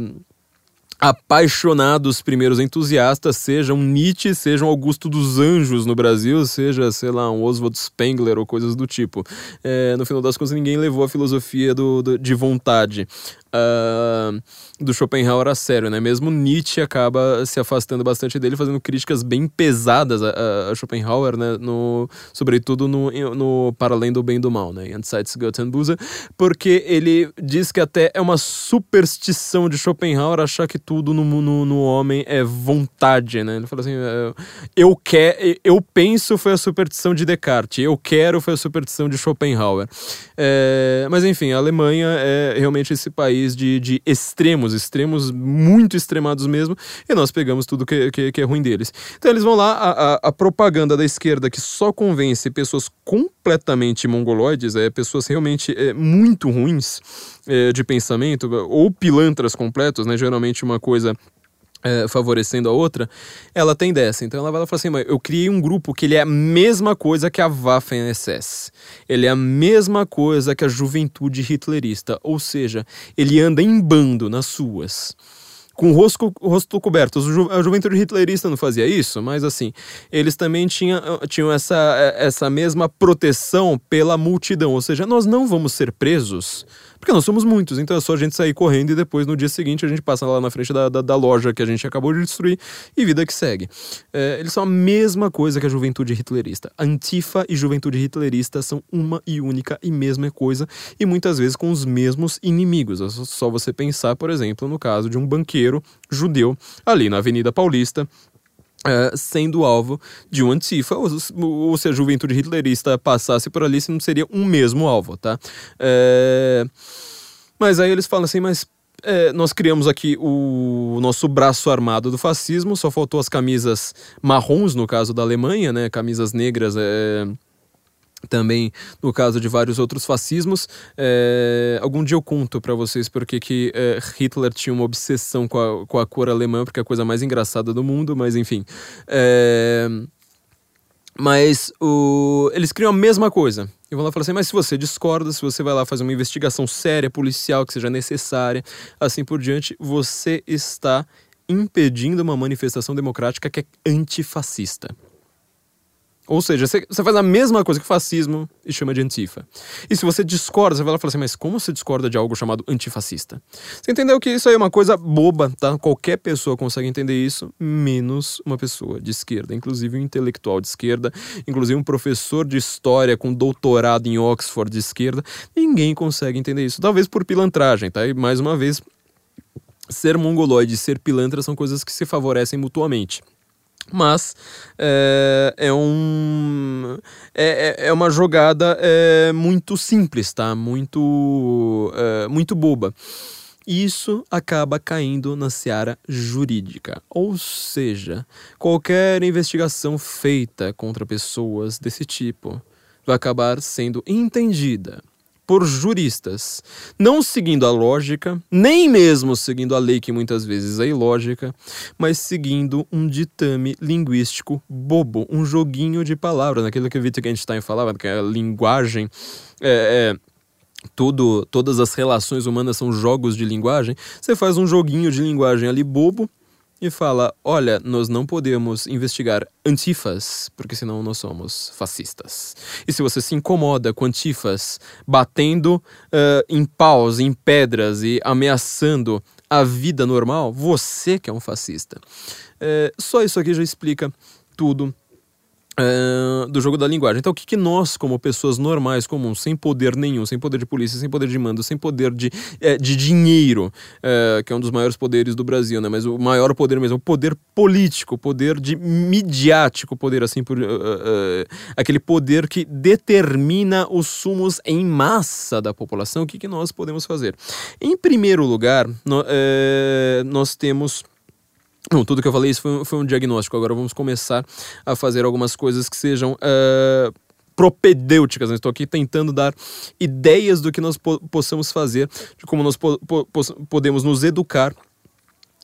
Speaker 1: apaixonados primeiros entusiastas, sejam Nietzsche, sejam Augusto dos Anjos no Brasil, seja, sei lá, um Oswald Spengler ou coisas do tipo. É, no final das contas, ninguém levou a filosofia do, do de vontade uh, do Schopenhauer a sério, né? Mesmo Nietzsche acaba se afastando bastante dele, fazendo críticas bem pesadas a, a Schopenhauer, né? No, sobretudo no, no Para Além do Bem e do Mal, né? Götten Buse, porque ele diz que até é uma superstição de Schopenhauer achar que tudo no, no, no homem é vontade, né? Ele fala assim, é, eu quero, eu penso foi a superstição de Descartes, eu quero foi a superstição de Schopenhauer. É, mas enfim, a Alemanha é realmente esse país país de, de extremos, extremos muito extremados mesmo, e nós pegamos tudo que, que, que é ruim deles. Então eles vão lá, a, a, a, propaganda da esquerda que só convence pessoas completamente mongoloides, é, pessoas realmente é, muito ruins é, de pensamento, ou pilantras completos, né? Geralmente uma coisa é, favorecendo a outra, ela tem dessa. Então ela vai lá e fala assim: eu criei um grupo que ele é a mesma coisa que a Waffen-SS. Ele é a mesma coisa que a juventude hitlerista. Ou seja, ele anda em bando nas suas. Com o rosto, o rosto coberto. A juventude hitlerista não fazia isso, mas assim, eles também tinham, tinham essa, essa mesma proteção pela multidão. Ou seja, nós não vamos ser presos porque nós somos muitos, então é só a gente sair correndo e depois no dia seguinte a gente passa lá na frente da, da, da loja que a gente acabou de destruir e vida que segue. É, eles são a mesma coisa que a juventude hitlerista. Antifa e juventude hitlerista são uma e única e mesma coisa e muitas vezes com os mesmos inimigos. É só você pensar, por exemplo, no caso de um banqueiro judeu ali na Avenida Paulista Uh, sendo alvo de um antifa, ou, ou, se a juventude hitlerista passasse por ali, se não seria um mesmo alvo, tá? Uh, mas aí eles falam assim, mas é, nós criamos aqui o nosso braço armado do fascismo, só faltou as camisas marrons, no caso da Alemanha, né? Camisas negras, é, também no caso de vários outros fascismos. É, algum dia eu conto para vocês porque que é, Hitler tinha uma obsessão com a, com a cor alemã, porque é a coisa mais engraçada do mundo, mas enfim. É, mas o, eles criam a mesma coisa. E vão lá falar assim: mas se você discorda, se você vai lá fazer uma investigação séria, policial, que seja necessária, assim por diante, você está impedindo uma manifestação democrática que é antifascista. Ou seja, você, faz a mesma coisa que o fascismo e chama de antifa. E se você discorda, você vai lá e fala assim, mas como você discorda de algo chamado antifascista? Você entendeu que isso aí é uma coisa boba, tá? Qualquer pessoa consegue entender isso, menos uma pessoa de esquerda, inclusive um intelectual de esquerda, inclusive um professor de história com doutorado em Oxford de esquerda. Ninguém consegue entender isso. Talvez por pilantragem, tá? E mais uma vez, ser mongoloide e ser pilantra são coisas que se favorecem mutuamente. Mas é, é, um, é, é, é uma jogada é, muito simples, tá? Muito, é, muito boba. Isso acaba caindo na seara jurídica. Ou seja, qualquer investigação feita contra pessoas desse tipo vai acabar sendo entendida por juristas, não seguindo a lógica, nem mesmo seguindo a lei, que muitas vezes é ilógica, mas seguindo um ditame linguístico bobo, um joguinho de palavras, naquilo que o Wittgenstein falava, que a linguagem. É, é, tudo, todas as relações humanas são jogos de linguagem, você faz um joguinho de linguagem ali bobo e fala: olha, nós não podemos investigar antifas, porque senão nós somos fascistas. E se você se incomoda com antifas batendo uh, em paus, em pedras e ameaçando a vida normal, você que é um fascista. Uh, só isso aqui já explica tudo Uh, do jogo da linguagem. Então, o que, que, nós, como pessoas normais, comuns, sem poder nenhum, sem poder de polícia, sem poder de mando, sem poder de, é, de dinheiro, é, que é um dos maiores poderes do Brasil, né? mas o maior poder mesmo, o poder político, o poder de midiático, poder assim, por, uh, uh, aquele poder que determina os sumos em massa da população, o que, que nós podemos fazer? Em primeiro lugar, no, nós temos não, tudo que eu falei isso foi, foi, um diagnóstico. Agora vamos começar a fazer algumas coisas que sejam uh, propedêuticas. Né? Estou aqui tentando dar ideias do que nós po possamos fazer, de como nós po po podemos nos educar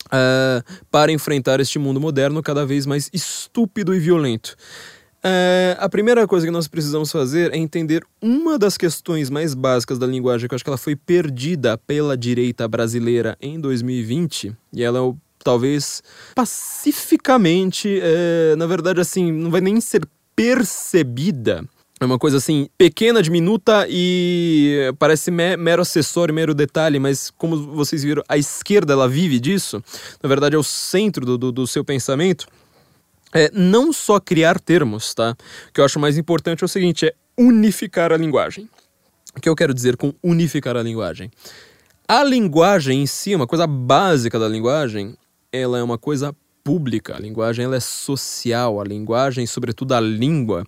Speaker 1: uh, para enfrentar este mundo moderno cada vez mais estúpido e violento. Uh, a primeira coisa que nós precisamos fazer é entender uma das questões mais básicas da linguagem, que eu acho que ela foi perdida pela direita brasileira em 2020, e ela é o talvez pacificamente, é, na verdade, assim, não vai nem ser percebida. É uma coisa assim, pequena, diminuta e parece mero acessório, mero detalhe, mas como vocês viram, a esquerda ela vive disso, na verdade é o centro do, do, do seu pensamento. É não só criar termos, tá? O que eu acho mais importante é o seguinte: é unificar a linguagem. O que eu quero dizer com unificar a linguagem? A linguagem em si, uma coisa básica da linguagem, ela é uma coisa pública, a linguagem ela é social, a linguagem, sobretudo a língua,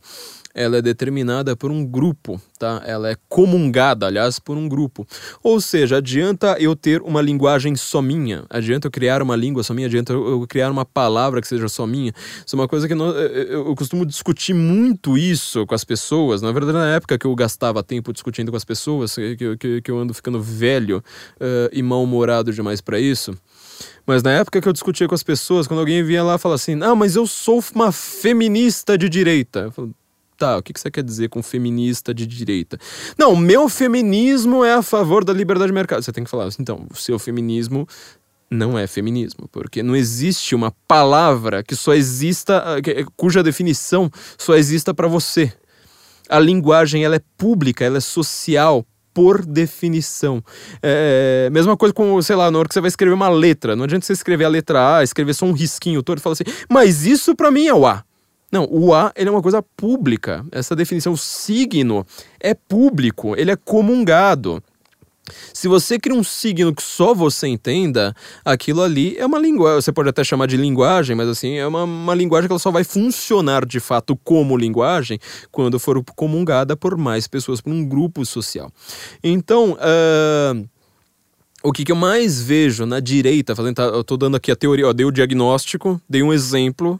Speaker 1: ela é determinada por um grupo, tá? Ela é comungada, aliás, por um grupo. Ou seja, adianta eu ter uma linguagem só minha, adianta eu criar uma língua só minha, adianta eu criar uma palavra que seja só minha. Isso é uma coisa que eu costumo discutir muito isso com as pessoas. Na verdade, na época que eu gastava tempo discutindo com as pessoas, que, que, que eu ando ficando velho uh, e mal-humorado demais para isso. Mas na época que eu discutia com as pessoas, quando alguém vinha lá e falava assim, não, mas eu sou uma feminista de direita. Eu falo, tá, o que você quer dizer com feminista de direita? Não, meu feminismo é a favor da liberdade de mercado. Você tem que falar assim, então, o seu feminismo não é feminismo, porque não existe uma palavra que só exista, cuja definição só exista para você. A linguagem ela é pública, ela é social, por definição. É, mesma coisa com, sei lá, na hora que você vai escrever uma letra. Não adianta você escrever a letra A, escrever só um risquinho todo e falar assim, mas isso para mim é o A. Não, o A ele é uma coisa pública. Essa definição, o signo, é público, ele é comungado. Se você cria um signo que só você entenda, aquilo ali é uma linguagem. Você pode até chamar de linguagem, mas assim, é uma, uma linguagem que ela só vai funcionar de fato como linguagem quando for comungada por mais pessoas, por um grupo social. Então, uh, o que, que, eu mais vejo na direita, fazendo, tá, eu tô dando aqui a teoria, ó, dei o diagnóstico, dei um exemplo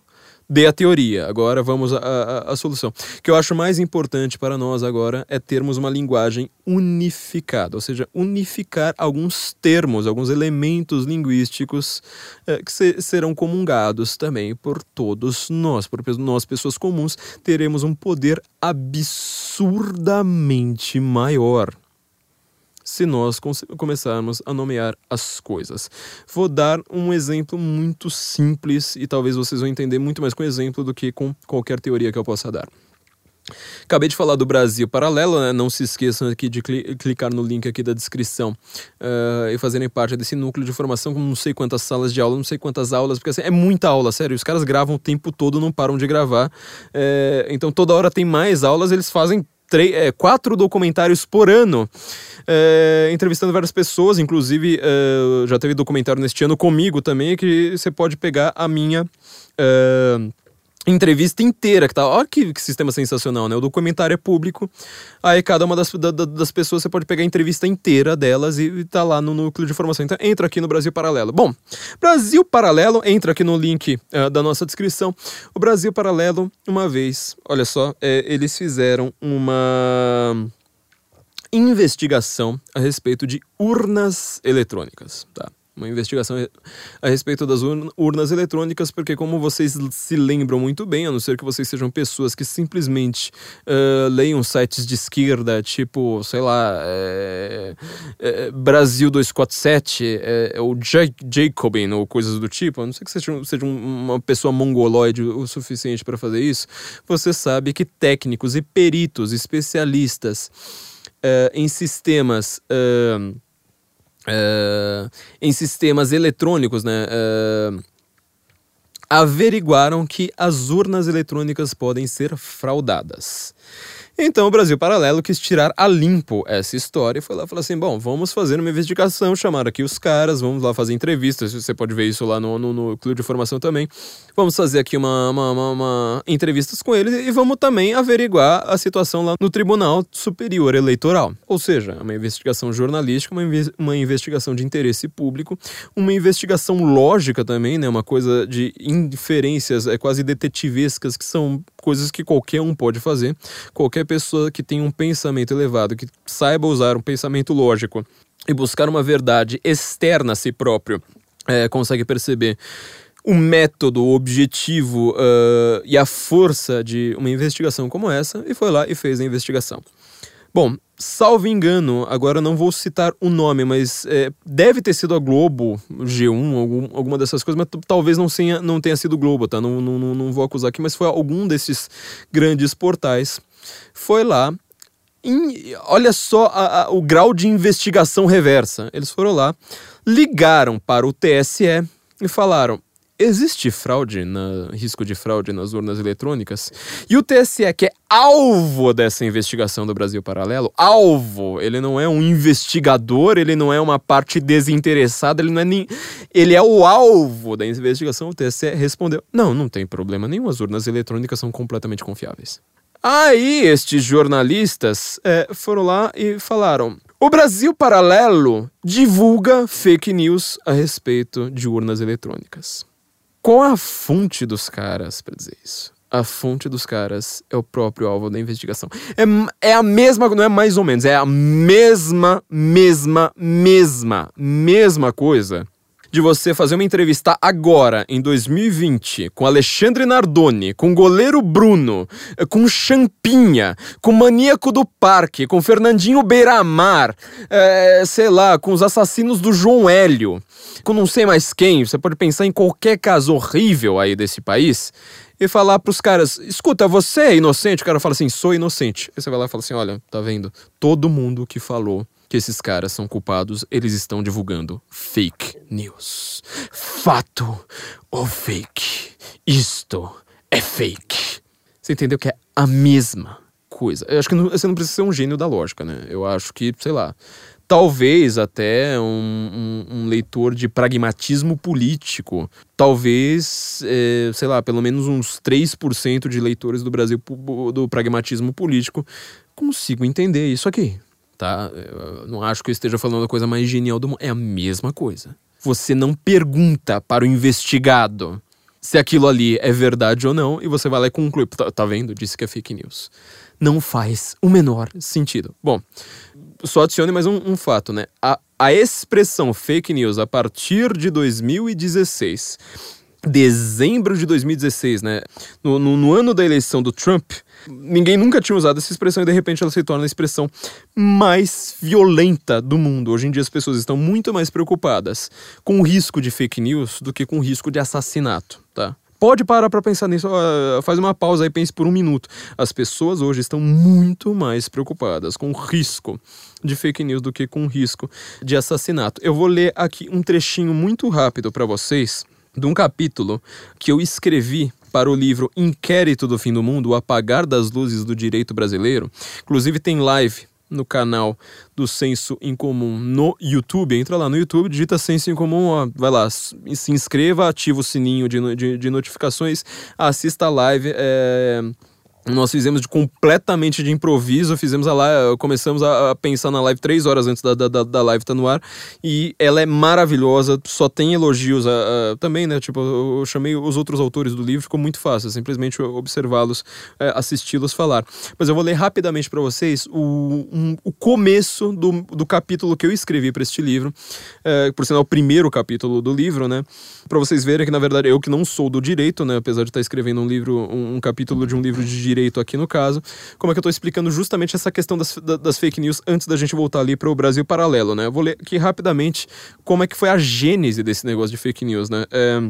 Speaker 1: dê a teoria. Agora vamos à, solução. O que eu acho mais importante para nós agora é termos uma linguagem unificada, ou seja, unificar alguns termos, alguns elementos linguísticos é, que se, serão comungados também por todos nós, por nós, pessoas comuns, teremos um poder absurdamente maior se nós começarmos a nomear as coisas. Vou dar um exemplo muito simples e talvez vocês vão entender muito mais com exemplo do que com qualquer teoria que eu possa dar. Acabei de falar do Brasil Paralelo, né? Não se esqueçam aqui de cli clicar no link aqui da descrição uh, e fazerem parte desse núcleo de formação com não sei quantas salas de aula, não sei quantas aulas, porque assim, é muita aula, sério. Os caras gravam o tempo todo, não param de gravar. É, então toda hora tem mais aulas, eles fazem três, é, quatro documentários por ano, é, entrevistando várias pessoas, inclusive é, já teve documentário neste ano comigo também, que você pode pegar a minha. Entrevista inteira, que tá. Olha que, que, sistema sensacional, né? O documentário é público. Aí cada uma das, da, das pessoas você pode pegar a entrevista inteira delas e, e tá lá no núcleo de informação. Então entra aqui no Brasil Paralelo. Bom, Brasil Paralelo, entra aqui no link uh, da nossa descrição. O Brasil Paralelo, uma vez, olha só, é, eles fizeram uma investigação a respeito de urnas eletrônicas, tá? Uma investigação a respeito das urnas eletrônicas, porque, como vocês se lembram muito bem, a não ser que vocês sejam pessoas que simplesmente uh, leiam sites de esquerda, tipo, sei lá, é, é, Brasil 247, é, ou Jacobin, ou coisas do tipo, a não ser que seja, seja uma pessoa mongoloide o suficiente para fazer isso, você sabe que técnicos e peritos, especialistas uh, em sistemas. Uh, uh, em sistemas eletrônicos, né? Uh, averiguaram que as urnas eletrônicas podem ser fraudadas. Então o Brasil Paralelo quis tirar a limpo essa história e foi lá e falou assim: bom, vamos fazer uma investigação, chamar aqui os caras, vamos lá fazer entrevistas, você pode ver isso lá no, no, no Clube de Formação também. Vamos fazer aqui uma, uma, uma, uma, entrevistas com eles e vamos também averiguar a situação lá no Tribunal Superior Eleitoral. Ou seja, uma investigação jornalística, uma, uma investigação de interesse público, uma investigação lógica também, né? Uma coisa de inferências é, quase detetivescas que são coisas que qualquer um pode fazer. Qualquer pessoa que tenha um pensamento elevado, que saiba usar um pensamento lógico e buscar uma verdade externa a si próprio, é, consegue perceber o método, o objetivo uh, e a força de uma investigação como essa e foi lá e fez a investigação. Bom, salvo engano, agora não vou citar o nome, mas é, deve ter sido a Globo, G1, algum, alguma dessas coisas, mas talvez não tenha, não tenha sido Globo, tá? Não, não, não vou acusar aqui, mas foi algum desses grandes portais. Foi lá. Em, olha só a, a, o grau de investigação reversa. Eles foram lá, ligaram para o TSE e falaram: existe fraude, na, risco de fraude nas urnas eletrônicas. E o TSE, que é alvo dessa investigação do Brasil Paralelo, alvo, ele não é um investigador, ele não é uma parte desinteressada, ele não é nem. Ele é o alvo da investigação. O TSE respondeu: não, não tem problema nenhum, as urnas eletrônicas são completamente confiáveis. Aí estes jornalistas é, foram lá e falaram: o Brasil Paralelo divulga fake news a respeito de urnas eletrônicas. Qual a fonte dos caras para dizer isso? A fonte dos caras é o próprio alvo da investigação. É, é a mesma, não é mais ou menos, é a mesma, mesma, mesma, mesma coisa de você fazer uma entrevista agora, em 2020, com Alexandre Nardoni, com goleiro Bruno, com Champinha, com Maníaco do Parque, com Fernandinho Beiramar, é, sei lá, com os assassinos do João Hélio com não sei mais quem, você pode pensar em qualquer caso horrível aí desse país e falar pros caras: escuta, você é inocente? O cara fala assim: sou inocente. Aí você vai lá e fala assim: olha, tá vendo? Todo mundo que falou que esses caras são culpados, eles estão divulgando fake news. Fato ou fake? Isto é fake. Você entendeu que é a mesma coisa. Eu acho que não, você não precisa ser um gênio da lógica, né? Eu acho que, sei lá, talvez até um, um, um, leitor de pragmatismo político, talvez, é, sei lá, pelo menos uns 3% de leitores do Brasil do pragmatismo político consigam entender isso aqui, tá? Eu não acho que eu esteja falando a coisa mais genial do mundo, é a mesma coisa. Você não pergunta para o investigado se aquilo ali é verdade ou não, e você vai lá e conclui, tá, tá vendo? Disse que é fake news. Não faz o menor sentido. Bom, só adicione mais um, um fato, né? A, a expressão fake news a partir de 2016 dezembro de 2016, né? No, no, no, ano da eleição do Trump, ninguém nunca tinha usado essa expressão e de repente ela se torna a expressão mais violenta do mundo. Hoje em dia as pessoas estão muito mais preocupadas com o risco de fake news do que com o risco de assassinato, tá? Pode parar para pensar nisso, faz uma pausa e pense por um minuto. As pessoas hoje estão muito mais preocupadas com o risco de fake news do que com o risco de assassinato. Eu vou ler aqui um trechinho muito rápido para vocês de um capítulo que eu escrevi para o livro Inquérito do Fim do Mundo, o apagar das luzes do direito brasileiro. Inclusive tem live no canal do Senso em Comum no YouTube. Entra lá no YouTube, digita Senso em Comum, ó, vai lá, se inscreva, ativa o sininho de, de, de notificações, assista a live. É nós fizemos de, completamente de improviso, fizemos a live, começamos a, a, pensar na live três horas antes da, da, da live estar tá no ar, e ela é maravilhosa, só tem elogios a, a, também, né? Tipo, eu, chamei os outros autores do livro, ficou muito fácil, simplesmente observá-los, é, assisti-los falar. Mas eu vou ler rapidamente para vocês o, um, o começo do, do capítulo que eu escrevi para este livro, é, por sinal, o primeiro capítulo do livro, né? Para vocês verem que, na verdade, eu que não sou do direito, né? Apesar de estar escrevendo um livro, um, um capítulo de um livro de direito direito aqui no caso, como é que eu estou explicando justamente essa questão das, das fake news antes da gente voltar ali para o Brasil paralelo, né? Eu vou ler aqui rapidamente como é que foi a gênese desse negócio de fake news, né? É,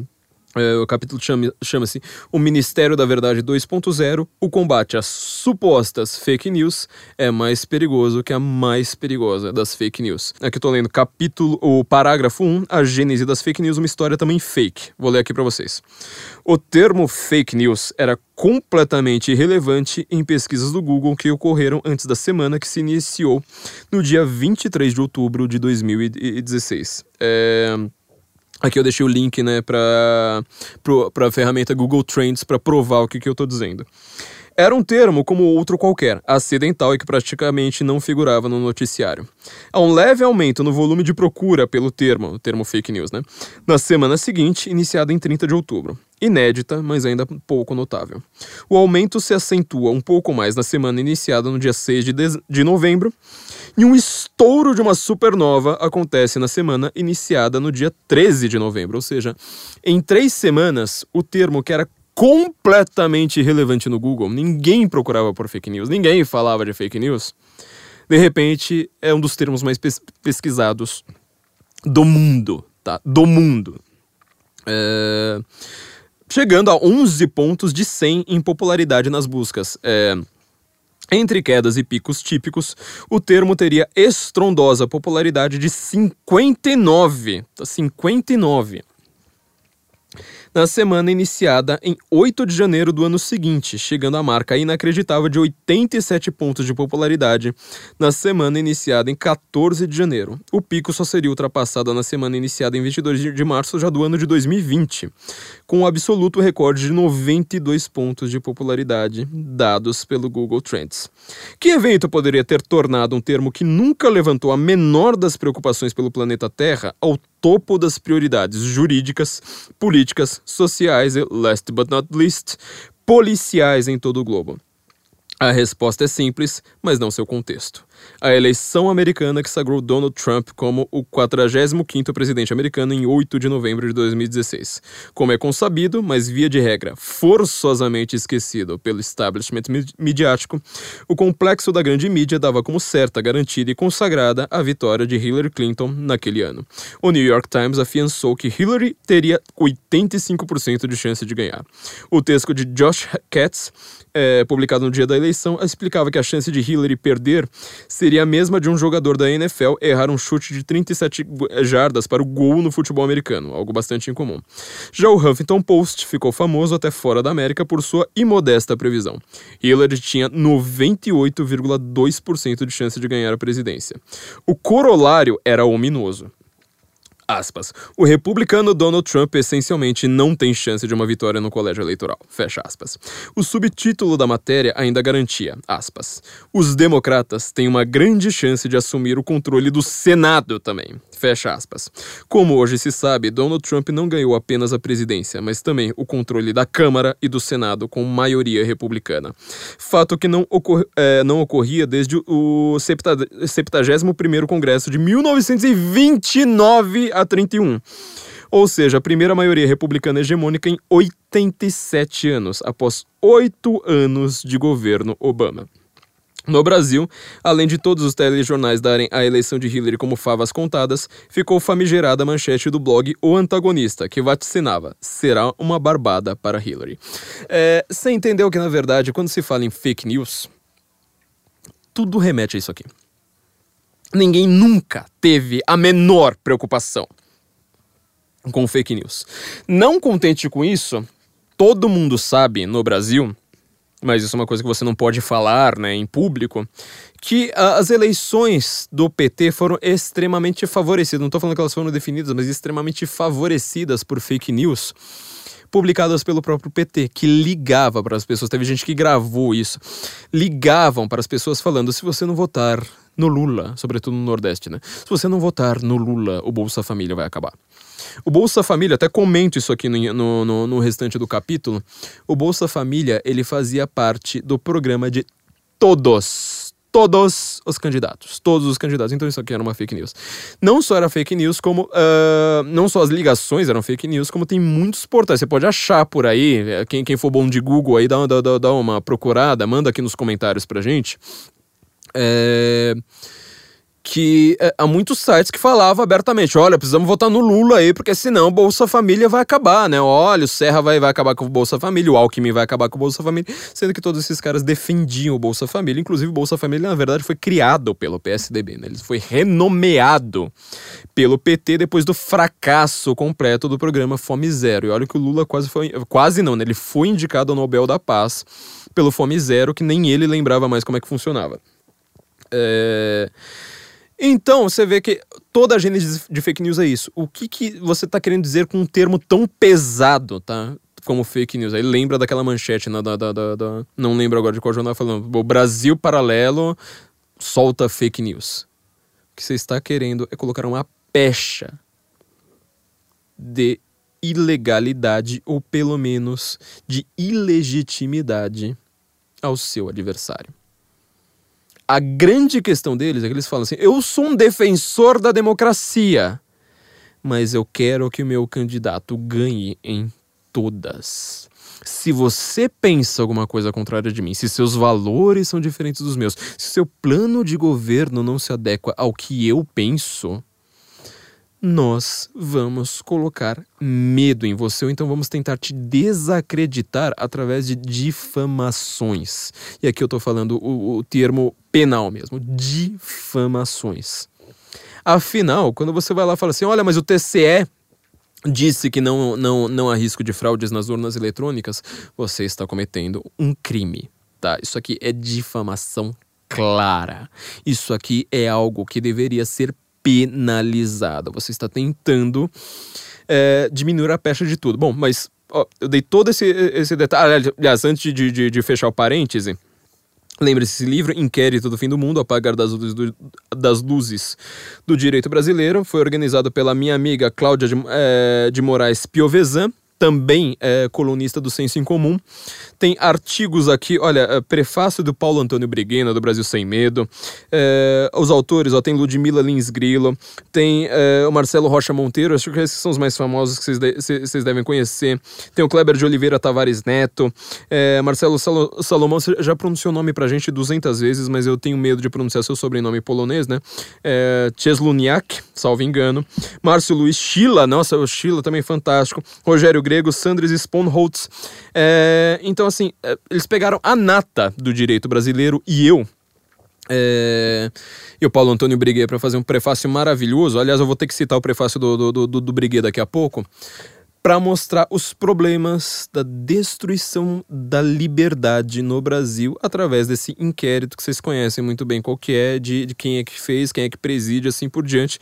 Speaker 1: é, o capítulo chama-se chama O Ministério da Verdade 2.0. O combate às supostas fake news é mais perigoso que a mais perigosa das fake news. Aqui eu tô lendo capítulo, o parágrafo 1, a gênese das fake news, uma história também fake. Vou ler aqui para vocês. O termo fake news era completamente irrelevante em pesquisas do Google que ocorreram antes da semana que se iniciou no dia 23 de outubro de 2016. É Aqui eu deixei o link né, para a ferramenta Google Trends para provar o que, que eu estou dizendo. Era um termo como outro qualquer, acidental e que praticamente não figurava no noticiário. Há um leve aumento no volume de procura pelo termo, o termo fake news, né? Na semana seguinte, iniciada em 30 de outubro. Inédita, mas ainda pouco notável. O aumento se acentua um pouco mais na semana iniciada no dia 6 de, de, novembro, e um estouro de uma supernova acontece na semana iniciada no dia 13 de novembro. Ou seja, em três semanas, o termo que era completamente irrelevante no Google, ninguém procurava por fake news, ninguém falava de fake news, de repente é um dos termos mais pes pesquisados do mundo, tá? Do mundo. É... Chegando a 11 pontos de 100 em popularidade nas buscas. É... Entre quedas e picos típicos, o termo teria estrondosa popularidade de 59. 59 na semana iniciada em 8 de janeiro do ano seguinte, chegando à marca inacreditável de 87 pontos de popularidade na semana iniciada em 14 de janeiro. O pico só seria ultrapassado na semana iniciada em 22 de março já do ano de 2020, com um absoluto recorde de 92 pontos de popularidade dados pelo Google Trends. Que evento poderia ter tornado um termo que nunca levantou a menor das preocupações pelo planeta Terra ao topo das prioridades jurídicas, políticas, sociais e, last but not least, policiais em todo o globo. A resposta é simples, mas não seu contexto a eleição americana que sagrou Donald Trump como o 45º presidente americano em 8 de novembro de 2016. Como é consabido, mas via de regra forçosamente esquecido pelo establishment midiático, o complexo da grande mídia dava como certa, garantida e consagrada a vitória de Hillary Clinton naquele ano. O New York Times afiançou que Hillary teria 85% de chance de ganhar. O texto de Josh Katz, é, publicado no dia da eleição, explicava que a chance de Hillary perder seria a mesma de um jogador da NFL errar um chute de 37 jardas para o gol no futebol americano, algo bastante incomum. Já o Huffington Post ficou famoso até fora da América por sua imodesta previsão. Hillary tinha 98,2% de chance de ganhar a presidência. O corolário era ominoso. Aspas. O republicano Donald Trump essencialmente não tem chance de uma vitória no colégio eleitoral. Fecha aspas. O subtítulo da matéria ainda garantia, aspas. Os democratas têm uma grande chance de assumir o controle do Senado também. Fecha aspas. Como hoje se sabe, Donald Trump não ganhou apenas a presidência, mas também o controle da Câmara e do Senado com maioria republicana. Fato que não, ocor é, não ocorria desde o 71º Congresso de 1929 a 31. Ou seja, a primeira maioria republicana hegemônica em 87 anos, após oito anos de governo Obama. No Brasil, além de todos os telejornais darem a eleição de Hillary como favas contadas, ficou famigerada a manchete do blog O Antagonista, que vaticinava: será uma barbada para Hillary. É, você entendeu que, na verdade, quando se fala em fake news, tudo remete a isso aqui. Ninguém nunca teve a menor preocupação com fake news. Não contente com isso, todo mundo sabe no Brasil mas isso é uma coisa que você não pode falar né, em público, que uh, as eleições do PT foram extremamente favorecidas. Não estou falando que elas foram definidas, mas extremamente favorecidas por fake news publicadas pelo próprio PT, que ligava para as pessoas. Teve gente que gravou isso. Ligavam para as pessoas falando: se você não votar no Lula, sobretudo no Nordeste, né? Se você não votar no Lula, o Bolsa Família vai acabar. O Bolsa Família, até comento isso aqui no, no, no restante do capítulo. O Bolsa Família, ele fazia parte do programa de todos, todos os candidatos. Todos os candidatos. Então isso aqui era uma fake news. Não só era fake news, como. Uh, não só as ligações eram fake news, como tem muitos portais. Você pode achar por aí. Quem, quem for bom de Google aí, dá, dá, dá uma procurada, manda aqui nos comentários pra gente. É que é, há muitos sites que falavam abertamente: olha, precisamos votar no Lula aí, porque senão o Bolsa Família vai acabar, né? Olha, o Serra vai, vai acabar com o Bolsa Família, o Alckmin vai acabar com o Bolsa Família, sendo que todos esses caras defendiam o Bolsa Família. Inclusive, o Bolsa Família, na verdade, foi criado pelo PSDB, né? Ele foi renomeado pelo PT depois do fracasso completo do programa Fome Zero. E olha que o Lula quase foi. Quase não, né? Ele foi indicado ao Nobel da Paz pelo Fome Zero, que nem ele lembrava mais como é que funcionava. É. Então, você vê que toda a gênese de fake news é isso. O que, que você está querendo dizer com um termo tão pesado, tá? Como fake news. Aí lembra daquela manchete, né, da, da, da, da, não lembro agora de qual jornal falando. O Brasil Paralelo solta fake news. O que você está querendo é colocar uma pecha de ilegalidade ou pelo menos de ilegitimidade ao seu adversário a grande questão deles é que eles falam assim: eu sou um defensor da democracia, mas eu quero que o meu candidato ganhe em todas. Se você pensa alguma coisa contrária de mim, se seus valores são diferentes dos meus, se seu plano de governo não se adequa ao que eu penso, nós vamos colocar medo em você, ou então vamos tentar te desacreditar através de difamações. E aqui eu estou falando o, o termo penal mesmo, difamações. Afinal, quando você vai lá e fala assim, olha, mas o TCE disse que não, não, não há risco de fraudes nas urnas eletrônicas, você está cometendo um crime, tá? Isso aqui é difamação clara. Isso aqui é algo que deveria ser penalizada. Você está tentando é, diminuir a pecha de tudo. Bom, mas ó, eu dei todo esse, esse detalhe. Aliás, antes de, de, de fechar o parêntese. Lembre-se, esse livro, Inquérito do Fim do Mundo, Apagar das Luzes do, das luzes do Direito Brasileiro, foi organizado pela minha amiga Cláudia de, é, de Moraes Piovesan, também é colunista do Senso em Comum. Tem artigos aqui, olha, é, prefácio do Paulo Antônio Briguena, do Brasil Sem Medo. É, os autores, ó, tem Ludmila Lins Grillo, tem é, o Marcelo Rocha Monteiro, acho que esses são os mais famosos que vocês, de, devem conhecer. Tem o Kleber de Oliveira Tavares Neto, é, Marcelo Sal Salomão, você já pronunciou o nome pra gente 200 vezes, mas eu tenho medo de pronunciar seu sobrenome polonês, né? É, Czesluniak, salvo engano. Márcio Luiz Schila, nossa, o Schila também fantástico. Rogério Grego, Sandres Sponholtz. É, então, assim, é, eles pegaram a nata do direito brasileiro e eu. É, e o Paulo Antônio Briguet para fazer um prefácio maravilhoso. Aliás, eu vou ter que citar o prefácio do, do, do, do Briguet daqui a pouco para mostrar os problemas da destruição da liberdade no Brasil através desse inquérito que vocês conhecem muito bem qual que é, de, de quem é que fez, quem é que preside, assim por diante.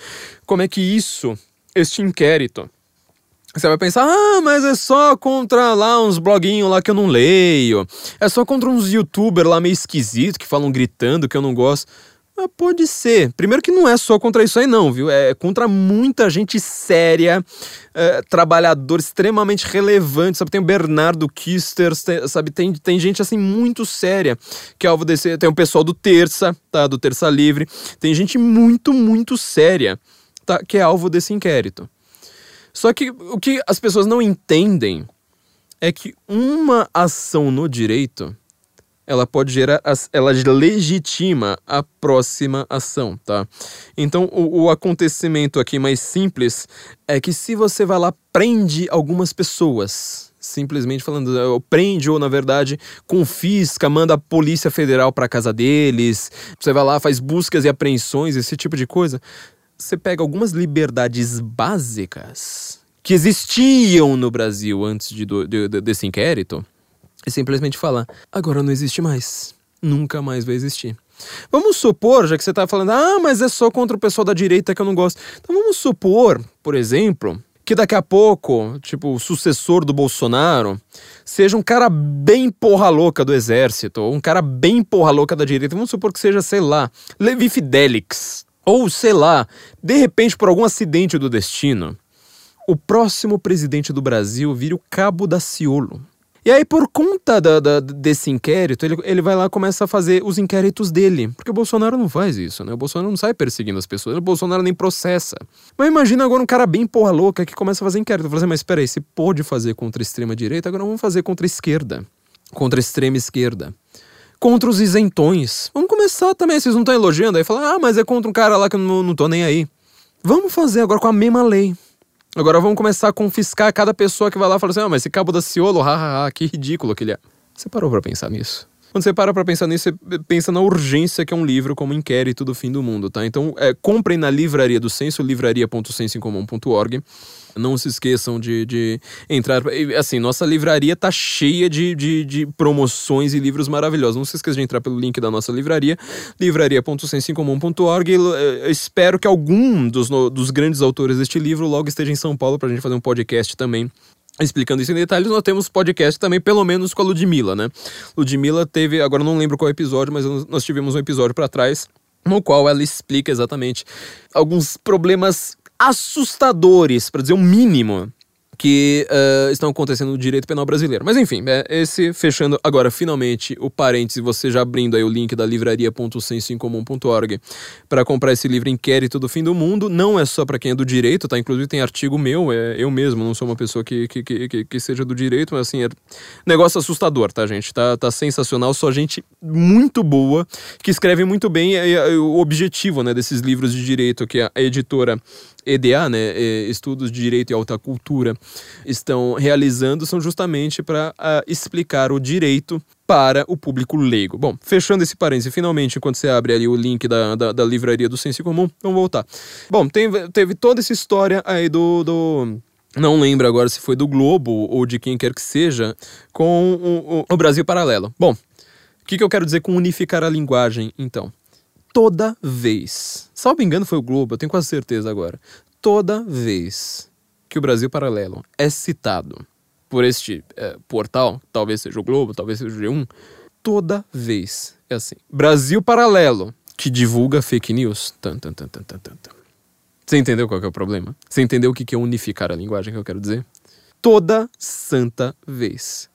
Speaker 1: Como é que isso, este inquérito, você vai pensar, ah, mas é só contra lá uns bloguinhos lá que eu não leio. É só contra uns youtubers lá meio esquisitos que falam gritando que eu não gosto. Ah, pode ser. Primeiro que não é só contra isso aí, não, viu? É contra muita gente séria, é, trabalhador extremamente relevante, sabe? Tem o Bernardo Kister, sabe? Tem, tem gente assim muito séria que é alvo desse. Tem o pessoal do Terça, tá? Do Terça Livre. Tem gente muito, muito séria, tá? Que é alvo desse inquérito. Só que o que as pessoas não entendem é que uma ação no direito ela pode gerar, ela legitima a próxima ação, tá? Então, o, o, acontecimento aqui mais simples é que se você vai lá prende algumas pessoas, simplesmente falando, eh, prende ou na verdade confisca, manda a polícia federal para casa deles, você vai lá faz buscas e apreensões, esse tipo de coisa, você pega algumas liberdades básicas que existiam no Brasil antes de, de, de, desse inquérito e simplesmente falar: agora não existe mais. Nunca mais vai existir. Vamos supor, já que você está falando, ah, mas é só contra o pessoal da direita que eu não gosto. Então vamos supor, por exemplo, que daqui a pouco, tipo, o sucessor do Bolsonaro seja um cara bem porra louca do exército, ou um cara bem porra louca da direita. Vamos supor que seja, sei lá, Levi Fidelix. Ou, sei lá, de repente, por algum acidente do destino, o próximo presidente do Brasil vira o Cabo da Ciolo. E aí, por conta da, da, desse inquérito, ele, ele vai lá e começa a fazer os inquéritos dele. Porque o Bolsonaro não faz isso, né? O Bolsonaro não sai perseguindo as pessoas, o Bolsonaro nem processa. Mas imagina agora um cara bem porra louca que começa a fazer inquérito. Fala assim, mas peraí, se pode fazer contra a extrema-direita, agora vamos fazer contra a esquerda. Contra a extrema-esquerda contra os isentões. Vamos começar também, vocês não estão elogiando? Aí fala, ah, mas é contra um cara lá que eu não, não tô nem aí. Vamos fazer agora com a mesma lei. Agora vamos começar a confiscar cada pessoa que vai lá e fala assim: ah, mas esse cabo da Ciolo, hahaha, que ridículo que ele é. Você parou pra pensar nisso? Quando você para pra pensar nisso, você pensa na urgência que é um livro como Inquérito do Fim do Mundo, tá? Então, é, comprem na livraria do Censo, livraria.sensoincomum.org. Não se esqueçam de, de entrar. Assim, nossa livraria tá cheia de, de, de, promoções e livros maravilhosos. Não se esqueça de entrar pelo link da nossa livraria, livraria.sensincomum.org. Eh, espero que algum dos, dos grandes autores deste livro logo esteja em São Paulo pra gente fazer um podcast também explicando isso em detalhes, nós temos podcast também, pelo menos com a Ludmilla, né? Ludmilla teve, agora não lembro qual episódio, mas nós tivemos um episódio para trás no qual ela explica exatamente alguns problemas assustadores, para dizer o mínimo, que uh, estão acontecendo no direito penal brasileiro. Mas enfim, é, esse fechando agora finalmente o parêntese, você já abrindo aí o link da livraria.sensoincomum.org para comprar esse livro Inquérito do Fim do Mundo. Não é só para quem é do direito, tá? Inclusive tem artigo meu, é eu mesmo, não sou uma pessoa que, que, que, que seja do direito, mas assim, é negócio assustador, tá, gente? Tá, tá sensacional, só gente muito boa que escreve muito bem e, e, o objetivo, né, desses livros de direito que a editora EDA, né, Estudos de Direito e Alta Cultura, estão realizando são justamente para uh, explicar o direito para o público leigo. Bom, fechando esse parênteses, finalmente, enquanto você abre ali o link da, da, da livraria do Senso Comum, vamos voltar. Bom, tem, teve toda essa história aí do, do não lembro agora se foi do Globo ou de quem quer que seja, com o, o, o Brasil Paralelo. Bom, o que, que eu quero dizer com unificar a linguagem, então? Toda vez, salvo engano foi o Globo, eu tenho quase certeza agora, toda vez que o Brasil Paralelo é citado por este é, portal, talvez seja o Globo, talvez seja o G1, toda vez é assim. Brasil Paralelo, que divulga fake news. Tan, tan, tan, tan, tan, tan. Você entendeu qual é o problema? Você entendeu o que é unificar a linguagem que eu quero dizer? Toda santa vez.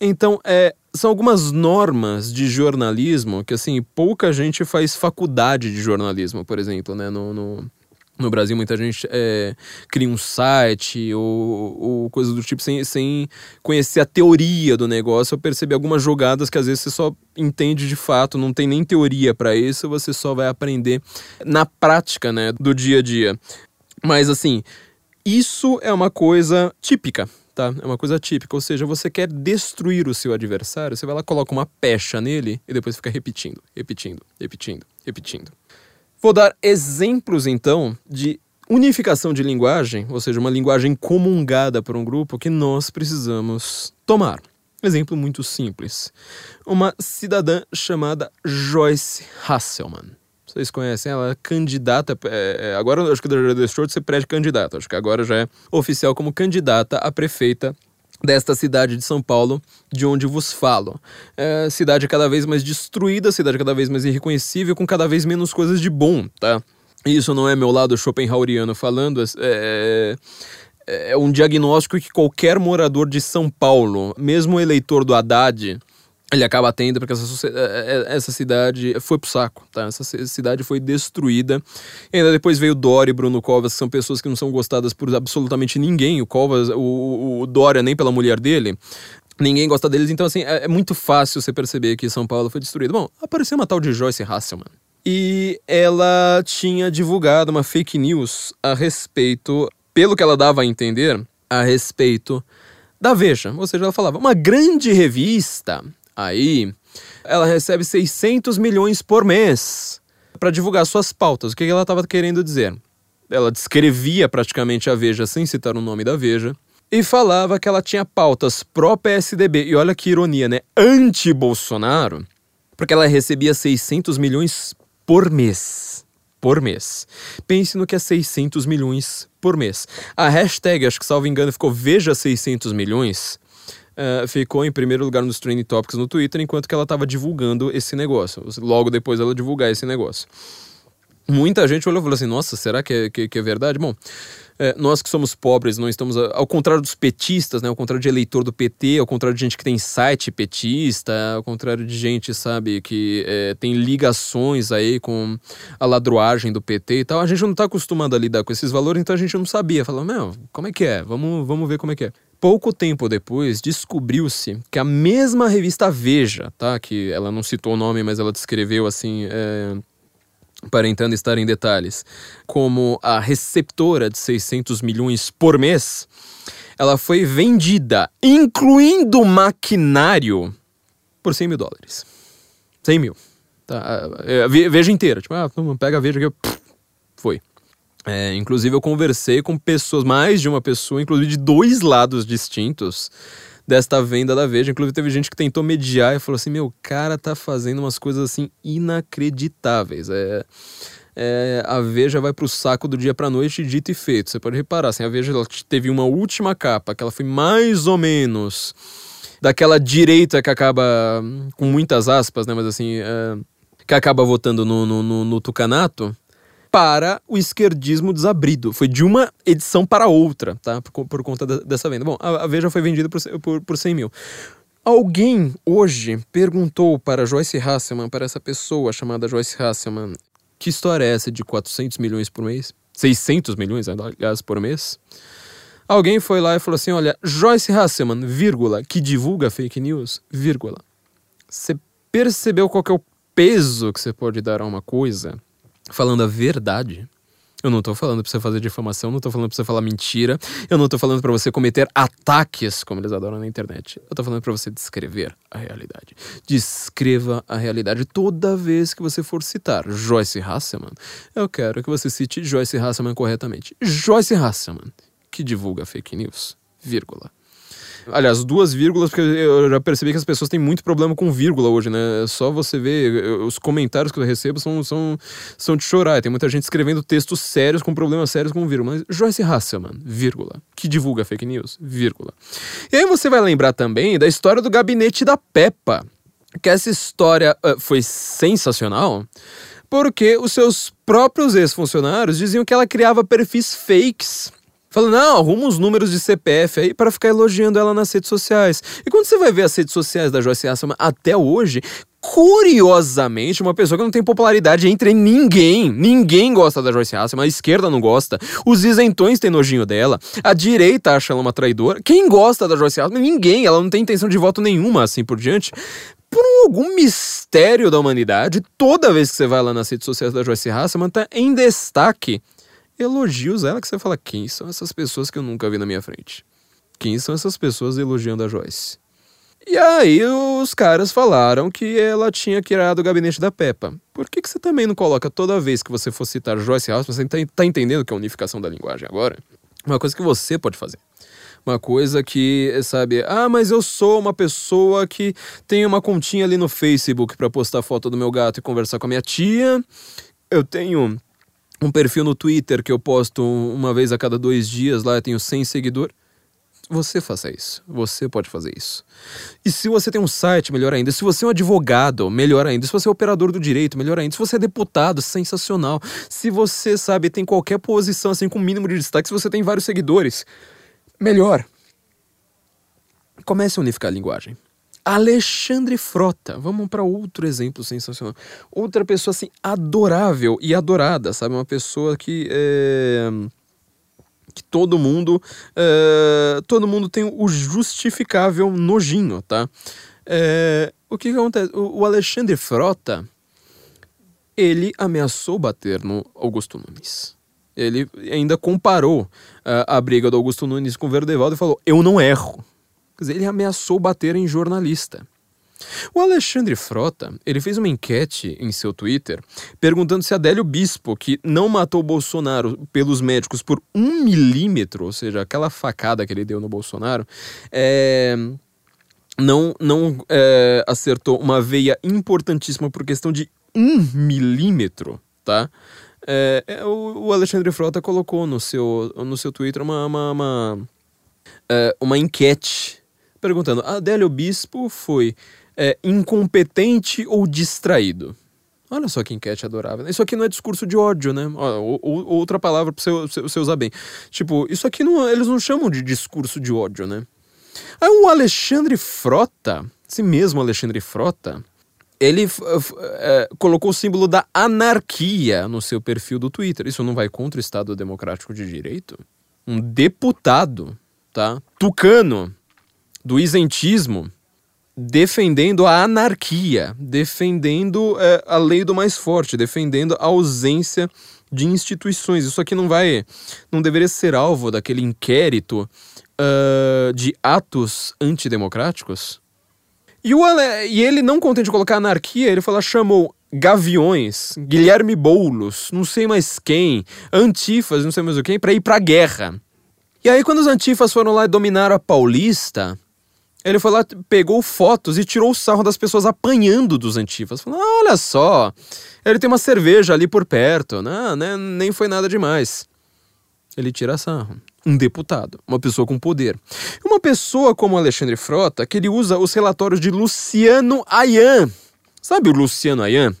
Speaker 1: Então, é, são algumas normas de jornalismo que, assim, pouca gente faz faculdade de jornalismo, por exemplo, né? No, no, no Brasil, muita gente é, cria um site ou, ou coisa do tipo sem, sem conhecer a teoria do negócio ou perceber algumas jogadas que às vezes você só entende de fato, não tem nem teoria para isso, você só vai aprender na prática, né, do dia a dia. Mas, assim, isso é uma coisa típica tá? É uma coisa típica, ou seja, você quer destruir o seu adversário, você vai lá, coloca uma pecha nele e depois fica repetindo, repetindo, repetindo, repetindo. Vou dar exemplos então de unificação de linguagem, ou seja, uma linguagem comungada por um grupo que nós precisamos tomar. Exemplo muito simples. Uma cidadã chamada Joyce Hasselman. Vocês conhecem ela, é candidata. É, é, agora acho que deixou de ser pré-candidata, acho que agora já é oficial como candidata a prefeita desta cidade de São Paulo, de onde vos falo. É, cidade cada vez mais destruída, cidade cada vez mais irreconhecível, com cada vez menos coisas de bom, tá? Isso não é meu lado Schopenhaueriano falando, é, é, é um diagnóstico que qualquer morador de São Paulo, mesmo eleitor do Haddad, ele acaba tendo porque essa, é, é, essa cidade foi pro saco, tá? Essa cidade foi destruída. E ainda depois veio Dória e Bruno Covas, que são pessoas que não são gostadas por absolutamente ninguém. O Covas, o, o Dória nem pela mulher dele. Ninguém gosta deles, então assim, é, é muito fácil você perceber que São Paulo foi destruído. Bom, apareceu uma tal de Joyce Hasselman. E ela tinha divulgado uma fake news a respeito, pelo que ela dava a entender, a respeito da Veja. Ou seja, ela falava, uma grande revista aí, ela recebe 600 milhões por mês para divulgar suas pautas. O que ela estava querendo dizer? Ela descrevia praticamente a Veja sem citar o nome da Veja e falava que ela tinha pautas pró-PSDB. E olha que ironia, né? Anti-Bolsonaro, porque ela recebia 600 milhões por mês. Por mês. Pense no que é 600 milhões por mês. A hashtag, acho que salvo engano, ficou Veja 600 milhões. Uh, ficou em primeiro lugar nos Trending Topics no Twitter, enquanto que ela estava divulgando esse negócio. Logo depois ela divulgar esse negócio. Muita gente olhou e falou assim: nossa, será que é, que, que é verdade? Bom, é, nós que somos pobres, não estamos. Ao contrário dos petistas, né? Ao contrário de eleitor do PT, ao contrário de gente que tem site petista, ao contrário de gente, sabe, que é, tem ligações aí com a ladroagem do PT e tal, a gente não está acostumado a lidar com esses valores, então a gente não sabia. Falou, meu, como é que é? Vamos, vamos ver como é que é. Pouco tempo depois, descobriu-se que a mesma revista Veja, tá? Que ela não citou o nome, mas ela descreveu assim. É aparentando estar em detalhes, como a receptora de 600 milhões por mês, ela foi vendida, incluindo maquinário, por 100 mil dólares. 100 mil. Tá, é, veja inteira. Tipo, ah, pega a veja que eu... Foi. É, inclusive eu conversei com pessoas, mais de uma pessoa, inclusive de dois lados distintos, desta venda da Veja. Inclusive, teve gente que tentou mediar e falou assim: meu, cara tá fazendo umas coisas assim inacreditáveis. É. É, a Veja vai pro saco do dia pra noite, dito e feito. Você pode reparar, assim, a Veja teve uma última capa, que ela foi mais ou menos daquela direita que acaba, com muitas aspas, né, mas assim, é, que acaba votando no, no, no, no Tucanato para o esquerdismo desabrido. Foi de uma edição para outra, tá? Por, por conta da, dessa venda. Bom, a, a Veja foi vendida por, por, por 100 mil. Alguém hoje perguntou para Joyce Hasselman, para essa pessoa chamada Joyce Hasselman, que história é essa de 400 milhões por mês? 600 milhões, aliás, por mês? Alguém foi lá e falou assim: olha, Joyce Hasselman, vírgula, que divulga fake news, vírgula. Você percebeu qual é o peso que você pode dar a uma coisa? Falando a verdade. Eu não tô falando pra você fazer difamação, não tô falando pra você falar mentira, eu não tô falando para você cometer ataques, como eles adoram na internet. Eu tô falando para você descrever a realidade. Descreva a realidade toda vez que você for citar Joyce Hasselman. Eu quero que você cite Joyce Hasselman corretamente. Joyce Hasselman, que divulga fake news, vírgula. Aliás, duas vírgulas, porque eu já percebi que as pessoas têm muito problema com vírgula hoje, né? É só você ver, os comentários que eu recebo são, são, são de chorar. Tem muita gente escrevendo textos sérios com problemas sérios com vírgula. Mas Joyce Hasselman, vírgula, que divulga fake news, vírgula. E aí você vai lembrar também da história do gabinete da Peppa. Que essa história uh, foi sensacional porque os seus próprios ex-funcionários diziam que ela criava perfis fakes Falando, não, arruma uns números de CPF aí para ficar elogiando ela nas redes sociais. E quando você vai ver as redes sociais da Joyce Hasselman até hoje, curiosamente, uma pessoa que não tem popularidade entre ninguém. Ninguém gosta da Joyce Hasselman, a esquerda não gosta, os isentões têm nojinho dela, a direita acha ela uma traidora. Quem gosta da Joyce Hasselman? Ninguém, ela não tem intenção de voto nenhuma, assim por diante. Por algum mistério da humanidade, toda vez que você vai lá nas redes sociais da Joyce Hasselman, tá em destaque elogios a ela que você fala: quem são essas pessoas que eu nunca vi na minha frente? Quem são essas pessoas elogiando a Joyce? E aí os caras falaram que ela tinha criado o gabinete da Peppa. Por que, que você também não coloca toda vez que você for citar Joyce House, você tá, tá entendendo que é a unificação da linguagem agora? Uma coisa que você pode fazer. Uma coisa que, sabe, ah, mas eu sou uma pessoa que tem uma continha ali no Facebook para postar foto do meu gato e conversar com a minha tia. Eu tenho um perfil no Twitter que eu posto uma vez a cada dois dias, lá eu tenho 100 seguidores. Você faça isso. Você pode fazer isso. E se você tem um site, melhor ainda. Se você é um advogado, melhor ainda. Se você é operador do direito, melhor ainda. Se você é deputado, sensacional. Se você, sabe, tem qualquer posição assim com mínimo de destaque, se você tem vários seguidores, melhor. Comece a unificar a linguagem. Alexandre Frota, vamos para outro exemplo sensacional. Outra pessoa assim adorável e adorada, sabe? Uma pessoa que é... que todo mundo uh, todo mundo tem o justificável nojinho, tá? Uh, o que, que acontece? O, Alexandre Frota ele ameaçou bater no Augusto Nunes. Ele ainda comparou uh, a briga do Augusto Nunes com o Verdevaldo e falou: Eu não erro. Quer dizer, ele ameaçou bater em jornalista. O Alexandre Frota, ele fez uma enquete em seu Twitter perguntando se Adélio Bispo, que não matou Bolsonaro pelos médicos por um milímetro, ou seja, aquela facada que ele deu no Bolsonaro, é, não, não é, acertou uma veia importantíssima por questão de um milímetro, tá? É, é o, Alexandre Frota colocou no seu, no seu Twitter uma, uma, uma, é, uma enquete perguntando: Adélio Bispo foi é, incompetente ou distraído? Olha só que enquete adorável. Isso aqui não é discurso de ódio, né? Outra palavra para você, você usar bem. Tipo, isso aqui não, eles não chamam de discurso de ódio, né? Aí o Alexandre Frota, esse mesmo Alexandre Frota, ele é, colocou o símbolo da anarquia no seu perfil do Twitter. Isso não vai contra o Estado Democrático de Direito? Um deputado, tá? Tucano, do isentismo, defendendo a anarquia, defendendo é, a lei do mais forte, defendendo a ausência de instituições. Isso aqui não vai, não deveria ser alvo daquele inquérito uh, de atos antidemocráticos? E, o e ele, não contente de colocar anarquia, ele falou, chamou Gaviões, Guilherme Boulos, não sei mais quem, Antifas, não sei mais o quem, para ir pra guerra. E aí, quando os Antifas foram lá e dominaram a Paulista, ele foi lá, pegou fotos e tirou o sarro das pessoas apanhando dos antifas. Falou, ah, olha só, ele tem uma cerveja ali por perto, não, né, nem foi nada demais. Ele tira sarro. Um deputado, uma pessoa com poder. Uma pessoa como Alexandre Frota, que ele usa os relatórios de Luciano Ayan. Sabe o Luciano Ayan?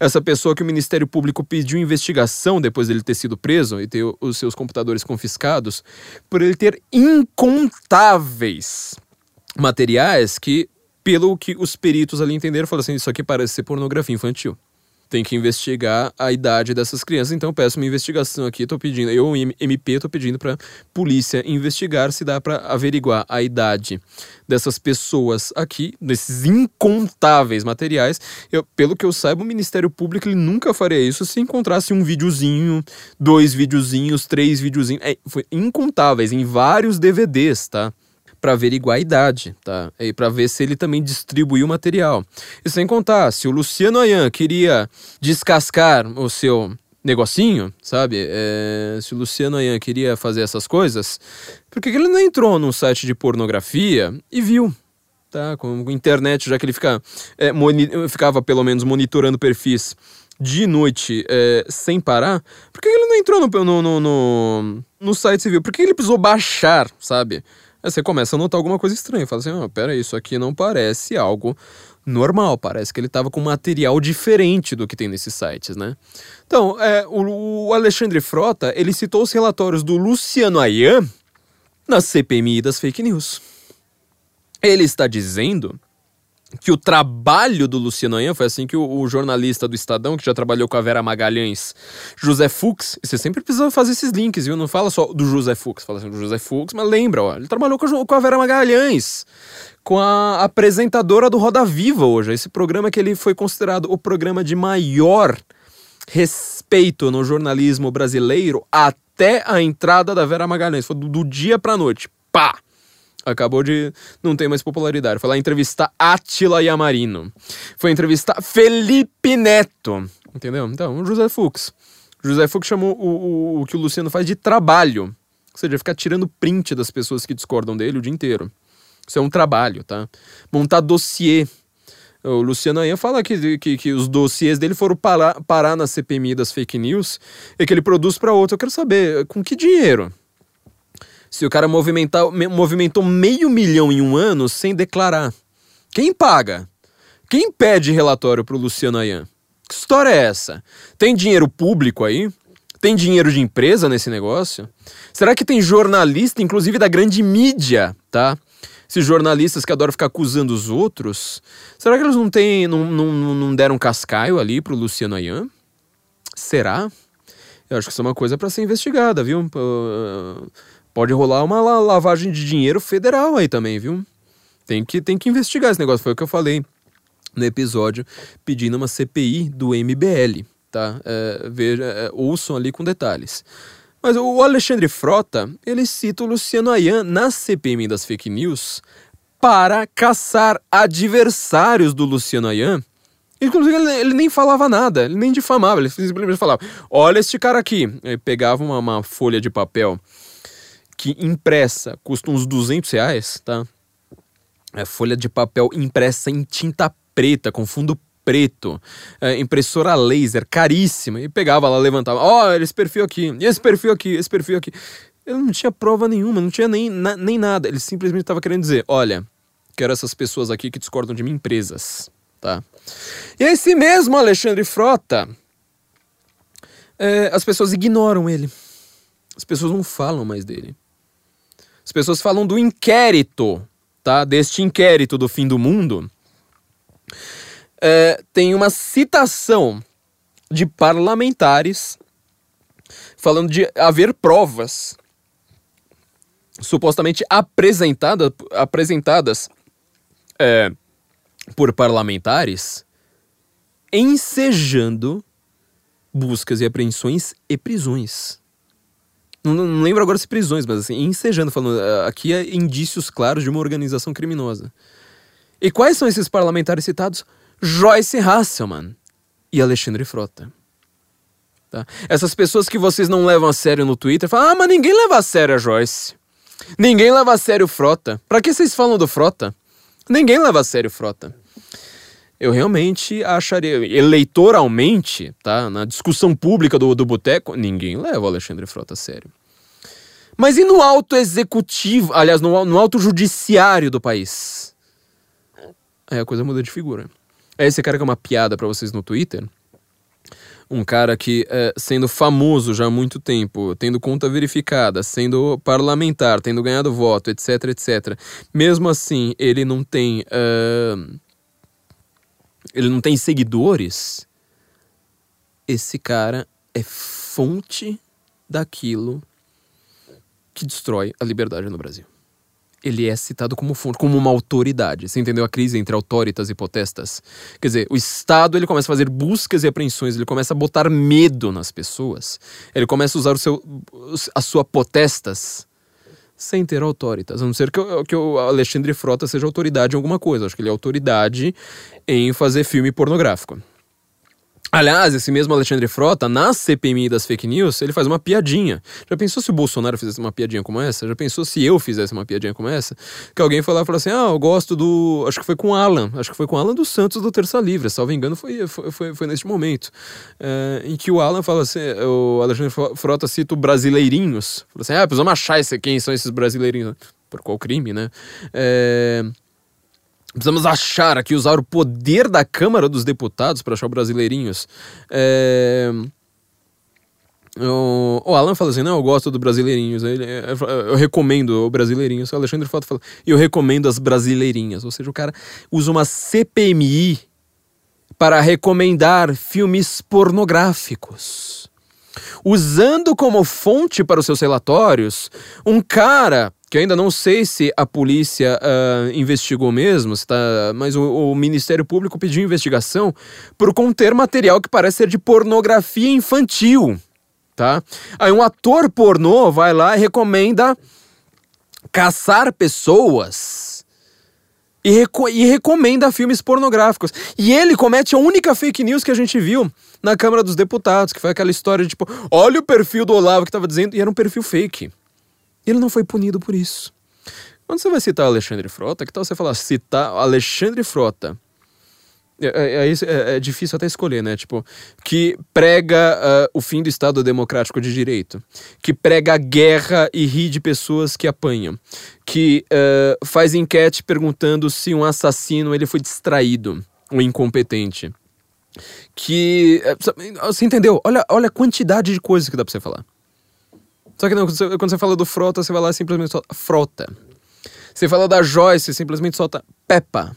Speaker 1: Essa pessoa que o Ministério Público pediu investigação depois dele ter sido preso e ter os seus computadores confiscados, por ele ter incontáveis materiais que, pelo que os peritos ali entenderam, falaram assim: isso aqui parece ser pornografia infantil. Tem que investigar a idade dessas crianças. Então, peço uma investigação aqui. Tô pedindo, eu, MP, tô pedindo para polícia investigar se dá para averiguar a idade dessas pessoas aqui, desses incontáveis materiais. Eu, pelo que eu saiba, o Ministério Público ele nunca faria isso se encontrasse um videozinho, dois videozinhos, três videozinhos. É, foi incontáveis, em vários DVDs, tá? Para averiguar a idade, tá? E para ver se ele também distribuiu o material. E sem contar, se o Luciano Ayan queria descascar o seu negocinho, sabe? É, se o Luciano Ayan queria fazer essas coisas, por que ele não entrou num site de pornografia e viu? Tá? Com internet, já que ele fica, é, ficava pelo menos monitorando perfis de noite é, sem parar, por que ele não entrou no, no, no, no, no site civil? Por que ele precisou baixar, sabe? Aí você começa a notar alguma coisa estranha. Fala assim: oh, pera, isso aqui não parece algo normal. Parece que ele estava com material diferente do que tem nesses sites, né? Então, é, o, o Alexandre Frota ele citou os relatórios do Luciano Ayan na CPMI das fake news. Ele está dizendo que o trabalho do Luciano Ayan foi assim que o, o, jornalista do Estadão, que já trabalhou com a Vera Magalhães, José Fux, você sempre precisa fazer esses links, viu? Não fala só do José Fux, fala assim do José Fux, mas lembra, ó, ele trabalhou com a, com a Vera Magalhães, com a apresentadora do Roda Viva hoje, esse programa que ele foi considerado o programa de maior respeito no jornalismo brasileiro até a entrada da Vera Magalhães, foi do, do dia pra noite, pá! Acabou de não ter mais popularidade. Foi lá entrevistar Atila Yamarino. Foi entrevistar Felipe Neto. Entendeu? Então, José Fux. José Fux chamou o, o, o que o Luciano faz de trabalho. Ou seja, ficar tirando print das pessoas que discordam dele o dia inteiro. Isso é um trabalho, tá? Montar dossiê. O Luciano Ayan fala que, que, que os dossiês dele foram parar, parar na CPMI das fake news e que ele produz para outro. Eu quero saber, com que dinheiro? Se o cara movimentar, movimentou meio milhão em um ano sem declarar. Quem paga? Quem pede relatório pro Luciano Ayan? Que história é essa? Tem dinheiro público aí? Tem dinheiro de empresa nesse negócio? Será que tem jornalista, inclusive da grande mídia, tá? Esses jornalistas que adoram ficar acusando os outros, será que eles não, têm, não, não, não deram cascaio ali pro Luciano Ayan? Será? Eu acho que isso é uma coisa para ser investigada, viu? Pode rolar uma lavagem de dinheiro federal aí também, viu? Tem que, tem que investigar esse negócio. Foi o que eu falei no episódio pedindo uma CPI do MBL, tá? É, veja, é, ouçam ali com detalhes. Mas o Alexandre Frota, ele cita o Luciano Ayan na CPMI das fake news para caçar adversários do Luciano Ayan. Inclusive, ele, ele, nem falava nada, ele nem difamava, ele simplesmente falava: Olha este cara aqui. Ele pegava uma, uma folha de papel que impressa custa uns 200 reais, tá? É folha de papel impressa em tinta preta, com fundo preto, é, impressora laser, caríssima, e pegava lá, levantava, ó, oh, esse perfil aqui, esse perfil aqui, esse perfil aqui. Ele não tinha prova nenhuma, não tinha nem, na, nem nada, ele simplesmente estava querendo dizer, olha, quero essas pessoas aqui que discordam de mim empresas, tá? E esse mesmo Alexandre Frota, é, as pessoas ignoram ele, as pessoas não falam mais dele. As pessoas falam do inquérito, tá? Deste inquérito do fim do mundo. É, tem uma citação de parlamentares falando de haver provas supostamente apresentada, apresentadas é, por parlamentares ensejando buscas e apreensões e prisões. Não, não, lembro agora se prisões, mas assim, ensejando, falando, ah, aqui é indícios claros de uma organização criminosa. E quais são esses parlamentares citados? Joyce Hasselman e Alexandre Frota. Tá? Essas pessoas que vocês não levam a sério no Twitter falam: ah, mas ninguém leva a sério a Joyce. Ninguém leva a sério Frota. Pra que vocês falam do Frota? Ninguém leva a sério Frota. Eu realmente acharia, eleitoralmente, tá? Na discussão pública do, do boteco, ninguém leva o Alexandre Frota a sério. Mas e no alto executivo, aliás, no, no alto judiciário do país? Aí a coisa muda de figura. É esse cara que é uma piada para vocês no Twitter. Um cara que, é, sendo famoso já há muito tempo, tendo conta verificada, sendo parlamentar, tendo ganhado voto, etc, etc. Mesmo assim, ele não tem. Uh, ele não tem seguidores. Esse cara é fonte daquilo que destrói a liberdade no Brasil. Ele é citado como fonte, como uma autoridade. Você entendeu a crise entre autoritas e potestas? Quer dizer, o Estado ele começa a fazer buscas e apreensões, ele começa a botar medo nas pessoas. Ele começa a usar o seu, a sua potestas sem ter autoritas. A não ser que, que o Alexandre Frota seja autoridade em alguma coisa. Acho que ele é autoridade em fazer filme pornográfico. Aliás, esse mesmo Alexandre Frota, na CPMI das fake news, ele faz uma piadinha. Já pensou se o Bolsonaro fizesse uma piadinha como essa? Já pensou se eu fizesse uma piadinha como essa? Que alguém foi lá e falou assim: ah, eu gosto do. Acho que foi com Alan. Acho que foi com Alan dos Santos do Terça Livre. Salvo engano, foi, foi, foi, foi neste momento. É, em que o Alan fala assim: o Alexandre Frota cita o Brasileirinhos. Falou assim: ah, precisamos achar esse, quem são esses brasileirinhos. Por qual crime, né? É. Precisamos achar aqui, usar o poder da Câmara dos Deputados para achar Brasileirinhos. É... O, o Alan fala assim: não, eu gosto do Brasileirinhos. Eu, eu, recomendo o Brasileirinhos. O Alexandre Foto fala: eu recomendo as Brasileirinhas. Ou seja, o cara usa uma CPMI para recomendar filmes pornográficos. Usando como fonte para os seus relatórios um cara que ainda não sei se a polícia uh, investigou mesmo, tá, mas o, o, Ministério Público pediu investigação por conter material que parece ser de pornografia infantil, tá? Aí um ator pornô vai lá e recomenda caçar pessoas e, reco e recomenda filmes pornográficos. E ele comete a única fake news que a gente viu na Câmara dos Deputados, que foi aquela história de tipo, olha o perfil do Olavo que estava dizendo, e era um perfil fake. Ele não foi punido por isso. Quando você vai citar Alexandre Frota, que tal você falar citar Alexandre Frota? É, é, é, é, é difícil até escolher, né? Tipo, que prega uh, o fim do Estado Democrático de Direito, que prega a guerra e ri de pessoas que apanham, que uh, faz enquete perguntando se um assassino ele foi distraído ou incompetente. Que. Uh, você entendeu? Olha, olha a quantidade de coisas que dá pra você falar. Só que não, quando você fala do Frota, você vai lá e simplesmente solta Frota. Você fala da Joyce, simplesmente solta Peppa.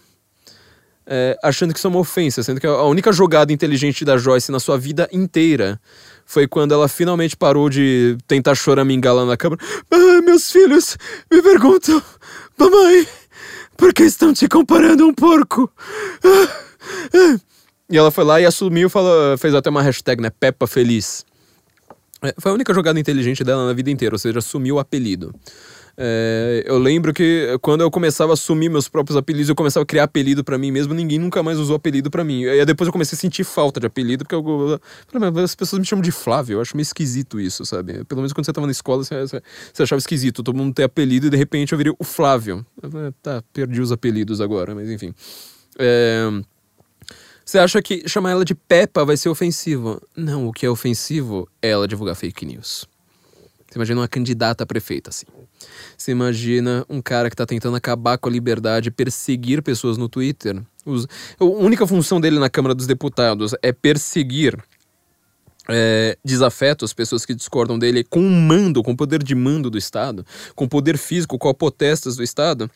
Speaker 1: é, achando que isso é uma ofensa, sendo que a única jogada inteligente da Joyce na sua vida inteira foi quando ela finalmente parou de tentar choramingar lá na câmera. Ah, meus filhos me perguntam, mamãe, por que estão te comparando a um porco? Ah, ah. E ela foi lá e assumiu, falou, fez até uma hashtag, né? Peppa Feliz. É, foi a única jogada inteligente dela na vida inteira, ou seja, assumiu o apelido. É, eu lembro que quando eu começava a assumir meus próprios apelidos, eu começava a criar apelido para mim mesmo, ninguém nunca mais usou apelido para mim. E depois eu comecei a sentir falta de apelido, porque eu, as pessoas me chamam de Flávio, eu acho meio esquisito isso, sabe? Pelo menos quando você tava na escola, você, você achava esquisito, todo mundo ter apelido e de repente eu virei o Flávio. tá, perdi os apelidos agora, mas enfim. É, você acha que chamar ela de Peppa vai ser ofensivo? Não, o que é ofensivo é ela divulgar fake news. Você imagina uma candidata a prefeita assim. Você imagina um cara que está tentando acabar com a liberdade, perseguir pessoas no Twitter. Os, a única função dele na Câmara dos Deputados é perseguir é, desafetos, pessoas que discordam dele, com mando, com poder de mando do Estado, com poder físico, com apotestas do Estado,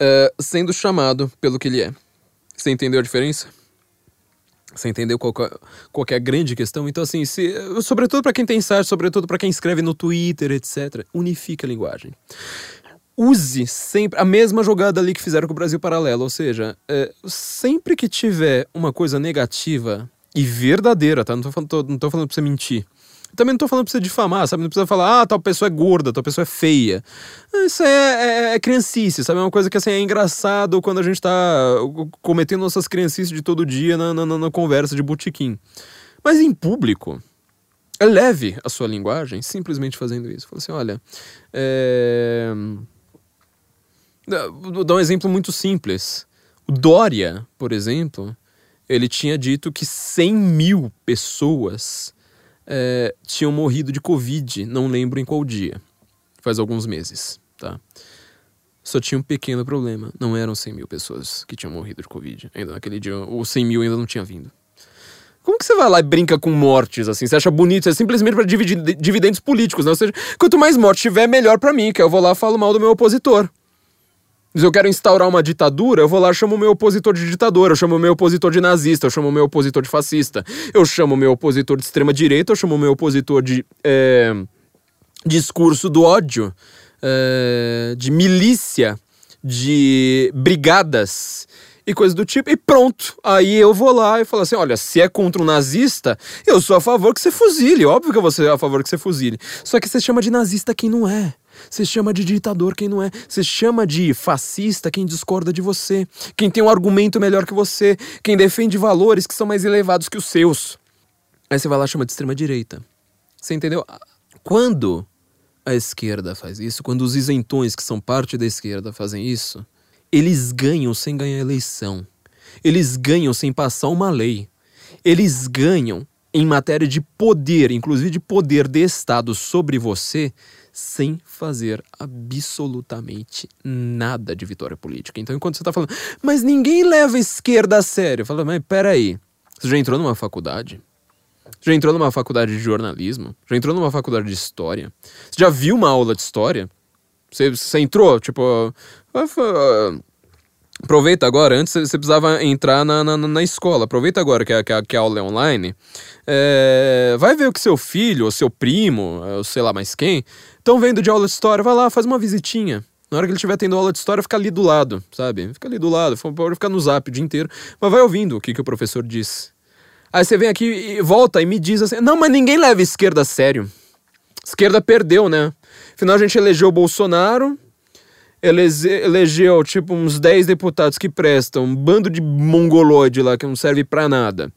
Speaker 1: é, sendo chamado pelo que ele é. Você entendeu a diferença? Você entendeu qual, qual é a grande questão? Então, assim, se, sobretudo para quem tem site, sobretudo para quem escreve no Twitter, etc., unifique a linguagem. Use sempre a mesma jogada ali que fizeram com o Brasil Paralelo, ou seja, é, sempre que tiver uma coisa negativa e verdadeira, tá? Não tô, falando, tô, não tô falando pra você mentir também não tô falando pra você difamar, sabe? Não precisa falar, ah, tal pessoa é gorda, tal pessoa é feia. Isso é, é, é criancice, sabe? É uma coisa que assim, é engraçado quando a gente tá cometendo nossas criancices de todo dia na, na, na conversa de botequim. Mas em público, eleve a sua linguagem simplesmente fazendo isso. Fala assim, olha, é... Vou dar um exemplo muito simples. O Dória, por exemplo, ele tinha dito que 100 mil pessoas é, tinham morrido de Covid, não lembro em qual dia. Faz alguns meses, tá? Só tinha um pequeno problema. Não eram 100 mil pessoas que tinham morrido de Covid. Ainda naquele dia, os 100 mil ainda não tinha vindo. Como que você vai lá e brinca com mortes, assim? Você acha bonito? É simplesmente para dividir dividendos políticos, né? Ou seja, quanto mais morte tiver, melhor para mim, que eu vou lá e falo mal do meu opositor. Se eu quero instaurar uma ditadura, eu vou lá chamo meu opositor de ditador, eu chamo meu opositor de nazista, eu chamo meu opositor de fascista, eu chamo meu opositor de extrema-direita, eu chamo meu opositor de é, discurso do ódio, é, de milícia, de brigadas e coisas do tipo, e pronto. Aí eu vou lá e falo assim: olha, se é contra um nazista, eu sou a favor que você fuzile. Óbvio que eu vou ser a favor que você fuzile. Só que você chama de nazista quem não é. Você chama de ditador quem não é. Você chama de fascista quem discorda de você. Quem tem um argumento melhor que você. Quem defende valores que são mais elevados que os seus. Aí você vai lá e chama de extrema-direita. Você entendeu? Quando a esquerda faz isso, quando os isentões que são parte da esquerda fazem isso, eles ganham sem ganhar eleição. Eles ganham sem passar uma lei. Eles ganham em matéria de poder, inclusive de poder de Estado sobre você, sem fazer absolutamente nada de vitória política. Então, enquanto você está falando, mas ninguém leva a esquerda a sério, fala, mas peraí, você já entrou numa faculdade? Já entrou numa faculdade de jornalismo? Já entrou numa faculdade de história? Você já viu uma aula de história? Você, você entrou, tipo. Aproveita agora, antes você precisava entrar na, na, na escola. Aproveita agora que a, que a, que a aula é online. É, vai ver o que seu filho, ou seu primo, ou sei lá mais quem, estão vendo de aula de história. Vai lá, faz uma visitinha. Na hora que ele estiver tendo aula de história, fica ali do lado, sabe? Fica ali do lado, pode ficar no zap o dia inteiro. Mas vai ouvindo o que, que o professor diz. Aí você vem aqui e volta e me diz assim: não, mas ninguém leva esquerda a sério. Esquerda perdeu, né? Afinal, a gente elegeu o Bolsonaro, elege, elegeu tipo uns 10 deputados que prestam, um bando de mongoloide lá que não serve para nada.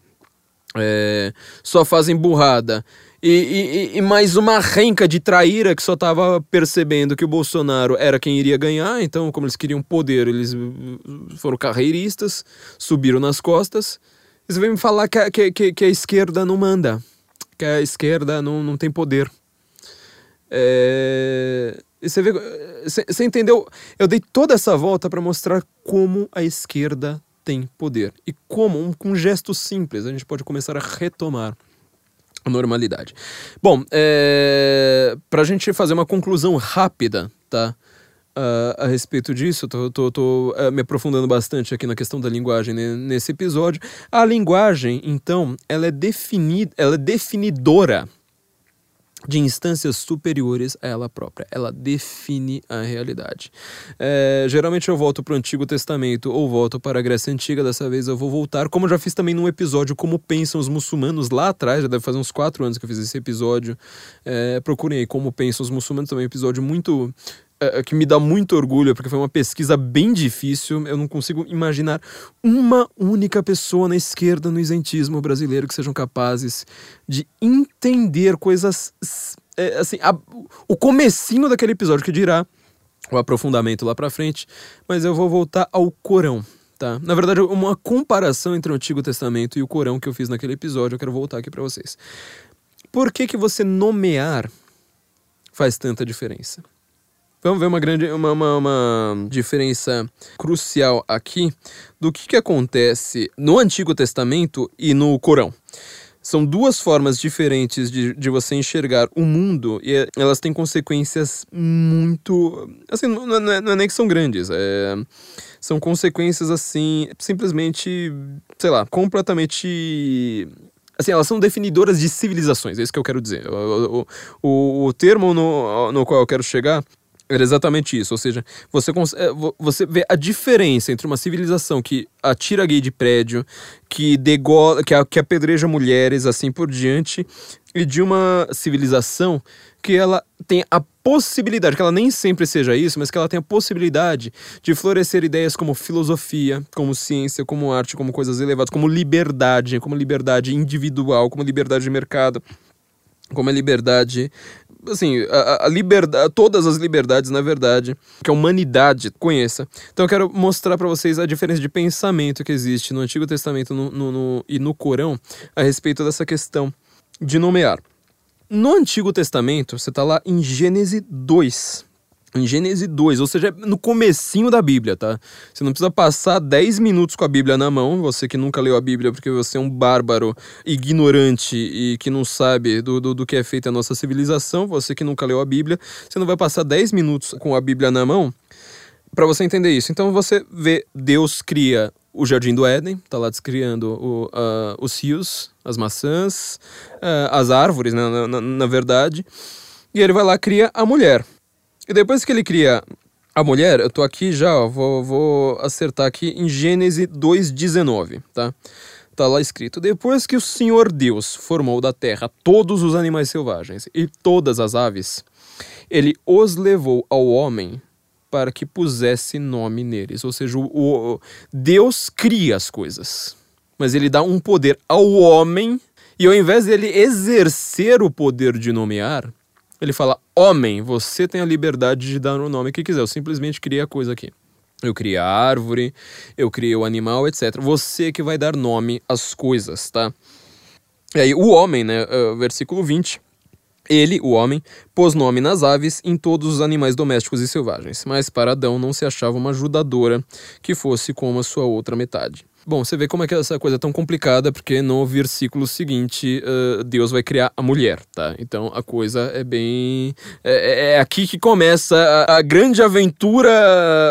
Speaker 1: É, só fazem burrada. E, e, e, mais uma renca de traíra que só tava percebendo que o Bolsonaro era quem iria ganhar, então, como eles queriam poder, eles foram carreiristas, subiram nas costas. E você vem me falar que, que, que, que a esquerda não manda, que a esquerda não, não tem poder. É, você vê, você entendeu? Eu dei toda essa volta para mostrar como a esquerda tem poder e como, um, com um gesto simples, a gente pode começar a retomar a normalidade. Bom, é, para a gente fazer uma conclusão rápida, tá? uh, a respeito disso, tô, tô, tô uh, me aprofundando bastante aqui na questão da linguagem né, nesse episódio. A linguagem, então, ela é, definida, ela é definidora de instâncias superiores a ela própria. Ela define a realidade. É, geralmente eu volto para o Antigo Testamento ou volto para a Grécia Antiga. Dessa vez eu vou voltar, como eu já fiz também num episódio Como Pensam os Muçulmanos lá atrás, já deve fazer uns quatro anos que eu fiz esse episódio. É, procurem aí Como Pensam os Muçulmanos, também um episódio muito é, é, que me dá muito orgulho, porque foi uma pesquisa bem difícil. Eu não consigo imaginar uma única pessoa na esquerda no isentismo brasileiro que sejam capazes de entender coisas é, assim, a, o comecinho daquele episódio que dirá o aprofundamento lá para frente, mas eu vou voltar ao Corão. Tá? Na verdade, uma comparação entre o Antigo Testamento e o Corão que eu fiz naquele episódio, eu quero voltar aqui para vocês. Por que que você nomear faz tanta diferença? Vamos ver uma grande uma, uma, uma, diferença crucial aqui do que, que acontece no Antigo Testamento e no Corão. São duas formas diferentes de, de você enxergar o mundo e elas têm consequências muito. Assim, não, não, é, não é nem que são grandes, é, são consequências assim, simplesmente, sei lá, completamente assim, elas são definidoras de civilizações, é isso que eu quero dizer. O, o, o termo no, no qual eu quero chegar era exatamente isso, ou seja, você, é, você vê a diferença entre uma civilização que atira gay de prédio, que, degola, que, que apedreja mulheres, assim por diante, e de uma civilização que ela tem a possibilidade, que ela nem sempre seja isso, mas que ela tem a possibilidade de florescer ideias como filosofia, como ciência, como arte, como coisas elevadas, como liberdade, como liberdade individual, como liberdade de mercado, como a liberdade assim, a, a liberdade, todas as liberdades, na verdade, que a humanidade conheça. Então eu quero mostrar para vocês a diferença de pensamento que existe no Antigo Testamento no, no, no, e no Corão a respeito dessa questão de nomear. No Antigo Testamento, você está lá em Gênesis 2, em Gênesis 2, ou seja, no comecinho da Bíblia, tá? Você não precisa passar 10 minutos com a Bíblia na mão, você que nunca leu a Bíblia porque você é um bárbaro, ignorante e que não sabe do, do, do que é feita a nossa civilização, você que nunca leu a Bíblia, você não vai passar 10 minutos com a Bíblia na mão para você entender isso. Então você vê, Deus cria o Jardim do Éden, tá lá descriando o, uh, os rios, as maçãs, uh, as árvores, né, na, na, na verdade, e ele vai lá cria a mulher. E depois que ele cria a mulher, eu tô aqui já, ó, vou, vou acertar aqui em Gênesis 2,19, tá? Tá lá escrito: Depois que o Senhor Deus formou da terra todos os animais selvagens e todas as aves, ele os levou ao homem para que pusesse nome neles. Ou seja, o, o, Deus cria as coisas, mas ele dá um poder ao homem, e ao invés dele exercer o poder de nomear, ele fala: Homem, você tem a liberdade de dar o nome que quiser. Eu simplesmente criei a coisa aqui. Eu criei a árvore, eu criei o animal, etc. Você que vai dar nome às coisas, tá? E aí, o homem, né? Uh, versículo 20. Ele, o homem, pôs nome nas aves em todos os animais domésticos e selvagens, mas para Adão não se achava uma ajudadora que fosse como a sua outra metade. Bom, você vê como é que essa coisa é tão complicada, porque no versículo seguinte, uh, Deus vai criar a mulher, tá? Então a coisa é bem. É, é, é aqui que começa a, a grande aventura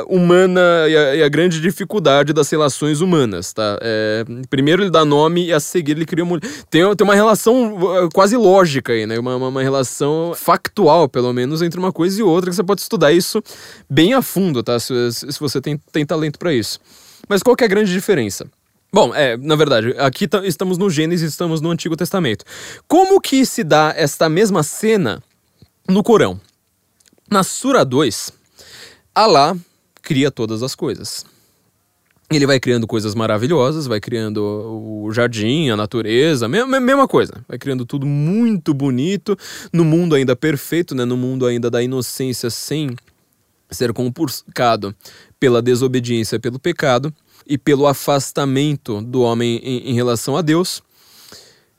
Speaker 1: humana e a, e a, grande dificuldade das relações humanas, tá? É, primeiro ele dá nome e a seguir ele cria a mulher. Tem, tem uma relação quase lógica aí, né? Uma, uma, uma relação factual, pelo menos, entre uma coisa e outra, que você pode estudar isso bem a fundo, tá? Se, se você tem, tem talento para isso. Mas qual que é a grande diferença? Bom, é, na verdade, aqui estamos no Gênesis, estamos no Antigo Testamento. Como que se dá esta mesma cena no Corão? Na Sura 2, Alá cria todas as coisas. Ele vai criando coisas maravilhosas, vai criando o jardim, a natureza, mesma, coisa. Vai criando tudo muito bonito, no mundo ainda perfeito, né? no mundo ainda da inocência sem ser compurcado pela desobediência, pelo pecado e pelo afastamento do homem em, em relação a Deus.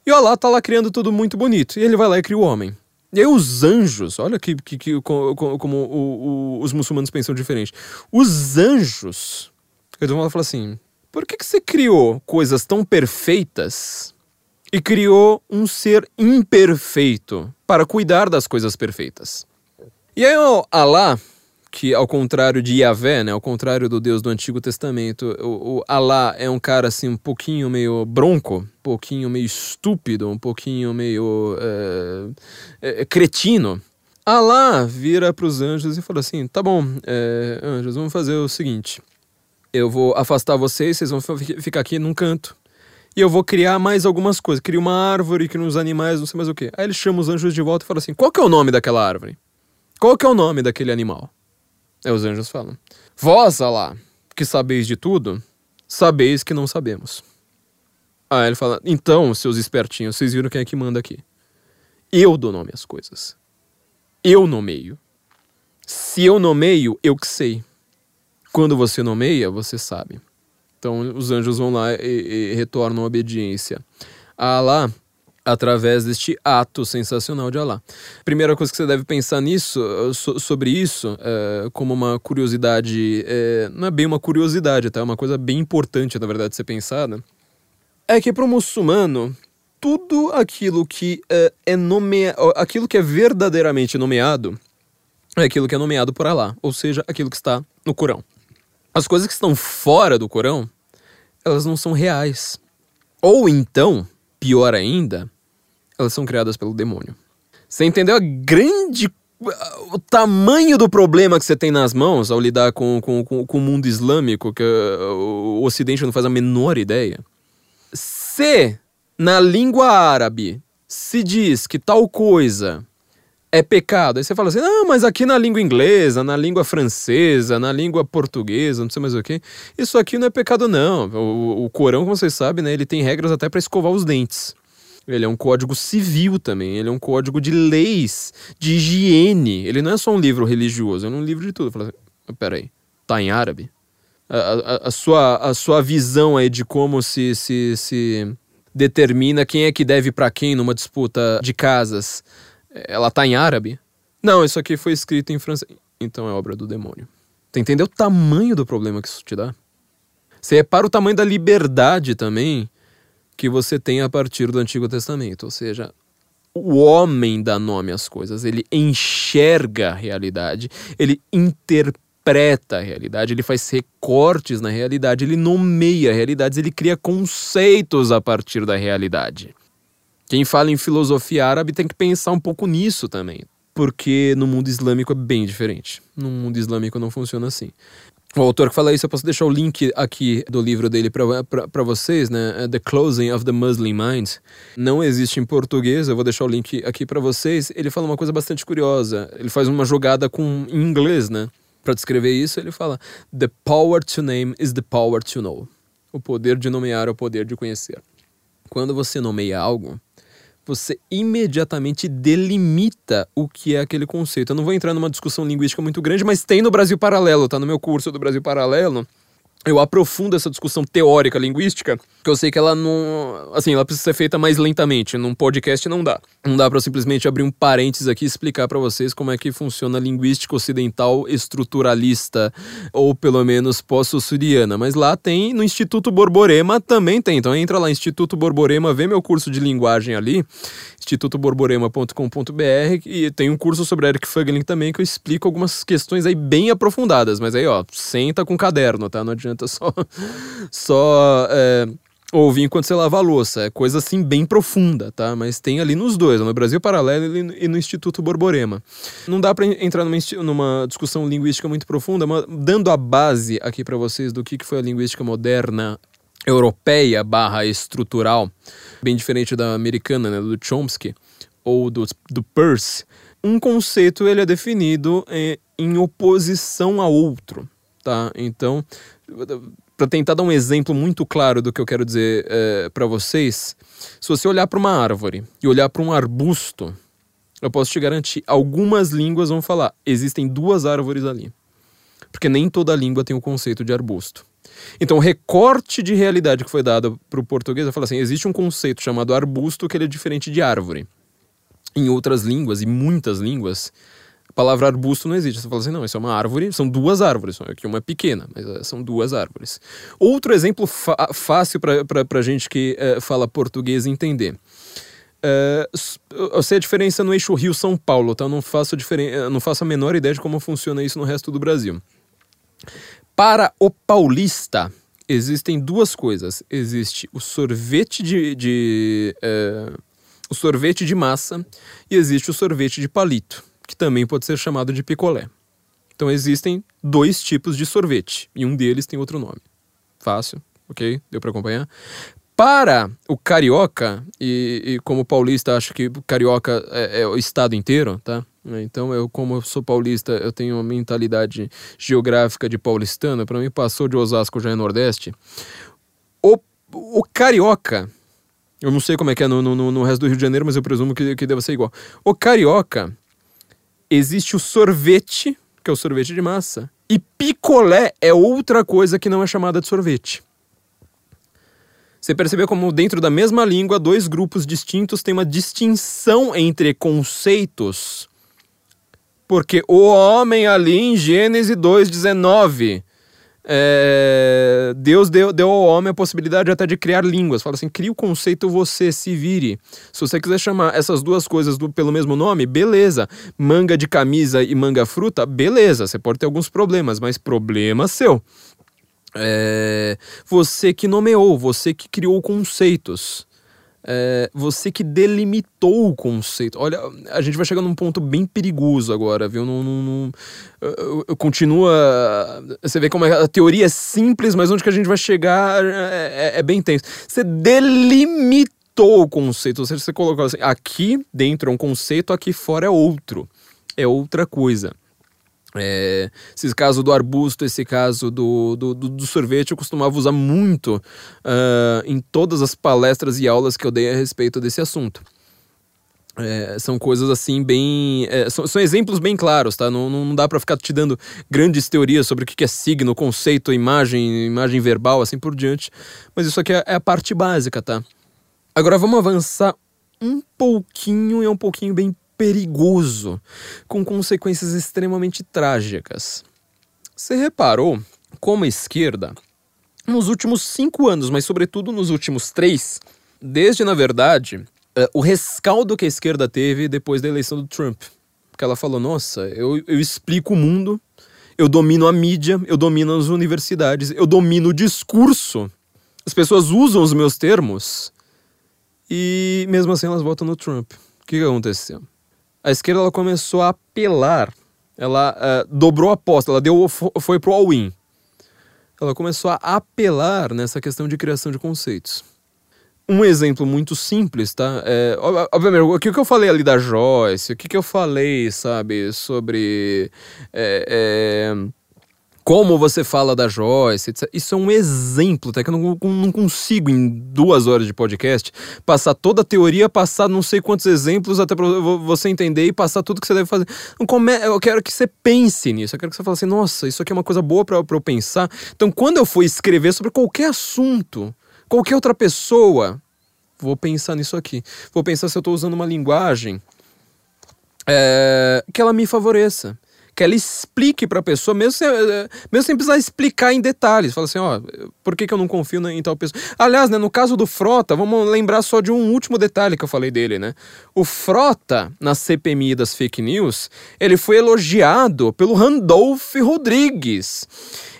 Speaker 1: E Allah tá lá criando tudo muito bonito. E ele vai lá e cria o homem. E aí os anjos, olha que, que, que como, como o, o, os muçulmanos pensam diferente. Os anjos, eles vão falar assim, por que, que você criou coisas tão perfeitas e criou um ser imperfeito para cuidar das coisas perfeitas? E aí Allah que ao contrário de Yahvé, né, ao contrário do Deus do Antigo Testamento, o, o Alá é um cara assim um pouquinho meio bronco, um pouquinho meio estúpido, um pouquinho meio é, é, cretino. Alá vira para os anjos e fala assim: tá bom, é, anjos, vamos fazer o seguinte. Eu vou afastar vocês, vocês vão ficar aqui num canto. E eu vou criar mais algumas coisas. Cria uma árvore, cria uns animais, não sei mais o que. Aí ele chama os anjos de volta e fala assim: qual que é o nome daquela árvore? Qual que é o nome daquele animal? Aí os anjos falam: Vós, Alá, que sabeis de tudo, sabeis que não sabemos. Aí ele fala: Então, seus espertinhos, vocês viram quem é que manda aqui? Eu dou nome às coisas. Eu nomeio. Se eu nomeio, eu que sei. Quando você nomeia, você sabe. Então os anjos vão lá e, e retornam a obediência a Alá através deste ato sensacional de Alá. Primeira coisa que você deve pensar nisso, so, sobre isso, é, como uma curiosidade, é, não é bem uma curiosidade, tá? É uma coisa bem importante, na verdade, de ser pensada, é que para o muçulmano, tudo aquilo que é, é nomeado, aquilo que é verdadeiramente nomeado, é aquilo que é nomeado por Alá, ou seja, aquilo que está no Corão. As coisas que estão fora do Corão, elas não são reais. Ou então, pior ainda, elas são criadas pelo demônio. Você entendeu a grande. o tamanho do problema que você tem nas mãos ao lidar com, com, com, com o mundo islâmico, que o Ocidente não faz a menor ideia? Se na língua árabe se diz que tal coisa é pecado. Aí você fala assim, não, mas aqui na língua inglesa, na língua francesa, na língua portuguesa, não sei mais o que, isso aqui não é pecado não. O, o Corão, como vocês sabem, né, ele tem regras até para escovar os dentes. Ele é um código civil também, ele é um código de leis, de higiene. Ele não é só um livro religioso, é um livro de tudo. Fala assim, peraí, tá em árabe? A, a, a, sua, a sua visão aí de como se, se, se determina quem é que deve para quem numa disputa de casas, ela tá em árabe? Não, isso aqui foi escrito em francês. Então é obra do demônio. Você entendeu o tamanho do problema que isso te dá? Você repara o tamanho da liberdade também que você tem a partir do Antigo Testamento. Ou seja, o homem dá nome às coisas, ele enxerga a realidade, ele interpreta a realidade, ele faz recortes na realidade, ele nomeia realidades, ele cria conceitos a partir da realidade. Quem fala em filosofia árabe tem que pensar um pouco nisso também, porque no mundo islâmico é bem diferente. No mundo islâmico não funciona assim. O autor que fala isso, eu posso deixar o link aqui do livro dele para vocês, né? É the Closing of the Muslim Mind. Não existe em português, eu vou deixar o link aqui para vocês. Ele fala uma coisa bastante curiosa. Ele faz uma jogada com em inglês, né? Para descrever isso, ele fala: The power to name is the power to know. O poder de nomear é o poder de conhecer. Quando você nomeia algo, você imediatamente delimita o que é aquele conceito. Eu não vou entrar numa discussão linguística muito grande, mas tem no Brasil Paralelo, tá no meu curso do Brasil Paralelo eu aprofundo essa discussão teórica linguística, que eu sei que ela não, assim, ela precisa ser feita mais lentamente, num podcast não dá. Não dá para simplesmente abrir um parênteses aqui e explicar para vocês como é que funciona a linguística ocidental estruturalista ou pelo menos pós-sussuriana, mas lá tem no Instituto Borborema também tem. Então entra lá Instituto Borborema, vê meu curso de linguagem ali, institutoborborema.com.br e tem um curso sobre Eric Fuggling também que eu explico algumas questões aí bem aprofundadas, mas aí ó, senta com caderno, tá? Não adianta adianta só, só é, ouvir enquanto você lava a louça. É coisa assim bem profunda, tá? Mas tem ali nos dois, no Brasil Paralelo e no Instituto Borborema. Não dá para entrar numa, numa, discussão linguística muito profunda, mas dando a base aqui para vocês do que, que foi a linguística moderna europeia barra estrutural, bem diferente da americana, né, do Chomsky, ou do, do Peirce, um conceito ele é definido é, em oposição a outro, tá? Então, para tentar dar um exemplo muito claro do que eu quero dizer é, para vocês, se você olhar para uma árvore e olhar para um arbusto, eu posso te garantir, algumas línguas vão falar, existem duas árvores ali. Porque nem toda língua tem o conceito de arbusto. Então, o recorte de realidade que foi dado para o português é falar assim: existe um conceito chamado arbusto que ele é diferente de árvore. Em outras línguas, e muitas línguas, a palavra arbusto não existe. Você fala assim, não, isso é uma árvore, são duas árvores. Aqui uma é pequena, mas eh, são duas árvores. Outro exemplo fácil para gente que uh, fala português entender. É, eu sei a diferença no eixo Rio-São Paulo, tá? Eu não faço, diferen... não faço a menor ideia de como funciona isso no resto do Brasil. Para o paulista, existem duas coisas. Existe o sorvete de. de é, o sorvete de massa e existe o sorvete de palito, que também pode ser chamado de picolé. Então existem dois tipos de sorvete e um deles tem outro nome. Fácil, ok? Deu para acompanhar? Para o carioca, e, e como paulista, acho que carioca é, é, o estado inteiro, tá? Então, eu, como eu sou paulista, eu tenho uma mentalidade geográfica de paulistano. Para mim, passou de Osasco já é Nordeste. O, o carioca, eu não sei como é que é no, no, no resto do Rio de Janeiro, mas eu presumo que, que deva ser igual. O carioca, existe o sorvete, que é o sorvete de massa, e picolé é outra coisa que não é chamada de sorvete. Você percebeu como dentro da mesma língua, dois grupos distintos têm uma distinção entre conceitos. Porque o homem ali em Gênesis 2,19, é, Deus deu, deu ao homem a possibilidade até de criar línguas. Fala assim, cria o conceito você, se vire. Se você quiser chamar essas duas coisas do, pelo mesmo nome, beleza. Manga de camisa e manga fruta, beleza. Você pode ter alguns problemas, mas problema seu. É, você que nomeou, você que criou conceitos. É, você que delimitou o conceito. Olha, a gente vai chegar num ponto bem perigoso agora, viu? Não, não, não eu, continua. Você vê como a teoria é simples, mas onde que a gente vai chegar é, é, é bem tenso. Você delimitou o conceito. Ou seja, você colocou assim: aqui dentro é um conceito, aqui fora é outro. É outra coisa. É, esse caso do arbusto, esse caso do, do, do sorvete, eu costumava usar muito uh, em todas as palestras e aulas que eu dei a respeito desse assunto. É, são coisas assim bem. É, são, são, exemplos bem claros, tá? Não, não dá para ficar te dando grandes teorias sobre o que é signo, conceito, imagem, imagem verbal, assim por diante. Mas isso aqui é, é a parte básica, tá? Agora vamos avançar um pouquinho e é um pouquinho bem perigoso, com consequências extremamente trágicas. Você reparou como a esquerda, nos últimos cinco anos, mas sobretudo nos últimos três, desde na verdade uh, o rescaldo que a esquerda teve depois da eleição do Trump. Que ela falou: nossa, eu, eu explico o mundo, eu domino a mídia, eu domino as universidades, eu domino o discurso. As pessoas usam os meus termos e mesmo assim elas votam no Trump. O que aconteceu? A esquerda ela começou a apelar, ela uh, dobrou a aposta, ela deu, foi pro all-in. Ela começou a apelar nessa questão de criação de conceitos. Um exemplo muito simples, tá? É, obviamente, o que eu falei ali da Joyce, o que eu falei, sabe, sobre. É, é, como você fala da Joyce, etc. Isso é um exemplo, tá? Que eu não, não, consigo, em duas horas de podcast, passar toda a teoria, passar não sei quantos exemplos até você entender e passar tudo que você deve fazer. Eu quero que você pense nisso, eu quero que você fale assim, nossa, isso aqui é uma coisa boa para eu pensar. Então, quando eu for escrever sobre qualquer assunto, qualquer outra pessoa, vou pensar nisso aqui. Vou pensar se eu estou usando uma linguagem é, que ela me favoreça que ela explique para a pessoa, mesmo sem, eh, mesmo sem precisar explicar em detalhes. Fala assim, ó, por que, que eu não confio em tal pessoa? Aliás, né, no caso do Frota, vamos lembrar só de um último detalhe que eu falei dele, né? O Frota, na CPMI das fake news, ele foi elogiado pelo Randolph Rodrigues.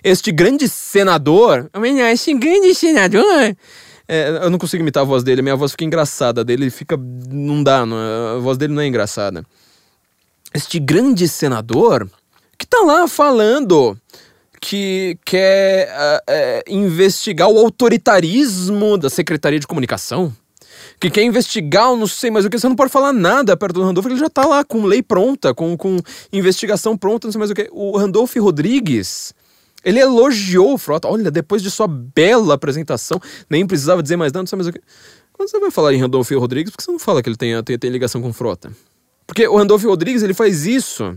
Speaker 1: Este grande senador, este grande senador... É, eu não consigo imitar a voz dele, minha voz fica engraçada dele, fica. Não dá, não, a voz dele não é engraçada este grande senador que tá lá falando que quer uh, uh, investigar o autoritarismo da Secretaria de Comunicação, que quer investigar, não sei mais o que, você não pode falar nada perto do Randolph, ele já tá lá com lei pronta, com, com investigação pronta, não sei mais o que. O Randolph Rodrigues, ele elogiou o Frota, olha, depois de sua bela apresentação, nem precisava dizer mais nada, não sei mais o que. Quando você vai falar em Randolph Rodrigues, por que você não fala que ele tem, tem, tem ligação com Frota? Porque o Randolph Rodrigues ele faz isso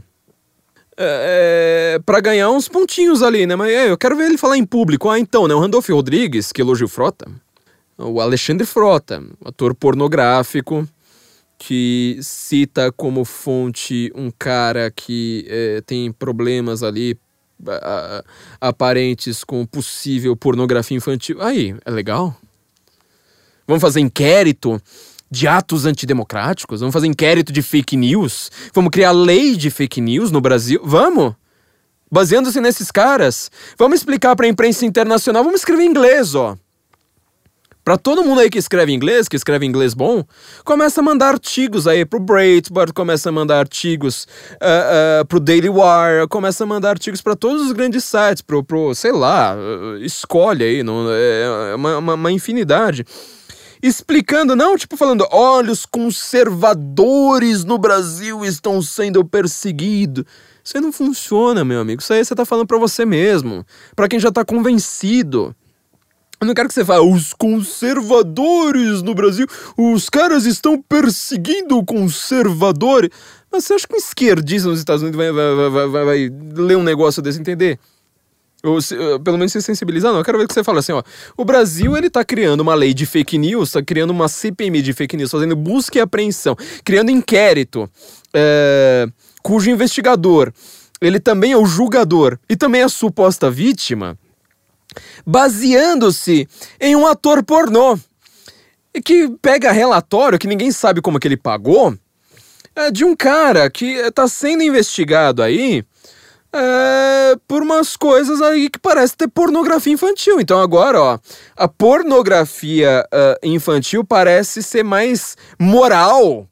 Speaker 1: é, é para ganhar uns pontinhos ali, né? Mas é, eu quero ver ele falar em público. Ah, então, né? O Randolph Rodrigues, que elogia o Frota, o Alexandre Frota, ator pornográfico, que cita como fonte um cara que é, tem problemas ali a, aparentes com possível pornografia infantil. Aí, é legal? Vamos fazer inquérito de atos antidemocráticos? Vamos fazer inquérito de fake news? Vamos criar lei de fake news no Brasil? Vamos! Baseando-se nesses caras, vamos explicar para a imprensa internacional, vamos escrever em inglês, ó. Para todo mundo aí que escreve inglês, que escreve inglês bom, começa a mandar artigos aí pro Breitbart, começa a mandar artigos uh, uh, pro Daily Wire, começa a mandar artigos para todos os grandes sites, pro, pro sei lá, uh, escolhe aí, não, é uma, uma, uma infinidade explicando, não tipo falando, olha, os conservadores no Brasil estão sendo perseguidos. Isso aí não funciona, meu amigo. Isso aí você tá falando para você mesmo, para quem já tá convencido. Eu não quero que você fale, os conservadores no Brasil, os caras estão perseguindo o conservador. Mas você acha que um esquerdista nos Estados Unidos vai, vai, vai, vai, vai ler um negócio desse entender? Ou se, pelo menos se sensibilizar, não. Eu quero ver que você fala assim, ó. O Brasil, ele tá criando uma lei de fake news, tá criando uma CPMI de fake news, fazendo busca e apreensão, criando inquérito, é, cujo investigador, ele também é o julgador e também é a suposta vítima baseando-se em um ator pornô. Que pega relatório que ninguém sabe como que ele pagou é, de um cara que está sendo investigado aí é, por umas coisas aí que parece ter pornografia infantil. Então agora, ó, a pornografia uh, infantil parece ser mais moral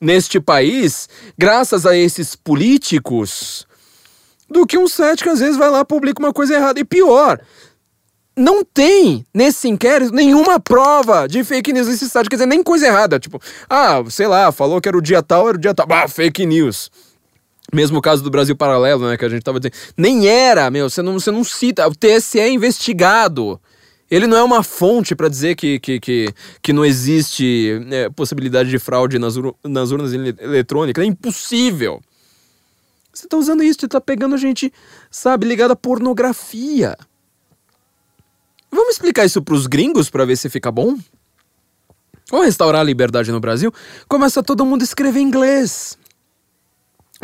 Speaker 1: neste país, graças a esses políticos, do que um site que às vezes vai lá publica uma coisa errada. E pior, não tem nesse inquérito nenhuma prova de fake news nesse site, quer dizer, nem coisa errada. Tipo, ah, sei lá, falou que era o dia tal, era o dia tal. Ah, fake news. Mesmo caso do Brasil Paralelo, né, que a gente tava dizendo. Nem era, meu, você não, você não cita. O TSE é investigado. Ele não é uma fonte para dizer que, que, que, que não existe é, possibilidade de fraude nas, nas urnas eletrônicas. É impossível. Você tá usando isso, você tá pegando a gente, sabe, ligado à pornografia. Vamos explicar isso pros gringos para ver se fica bom? Ou restaurar a liberdade no Brasil? Começa todo mundo a escrever inglês.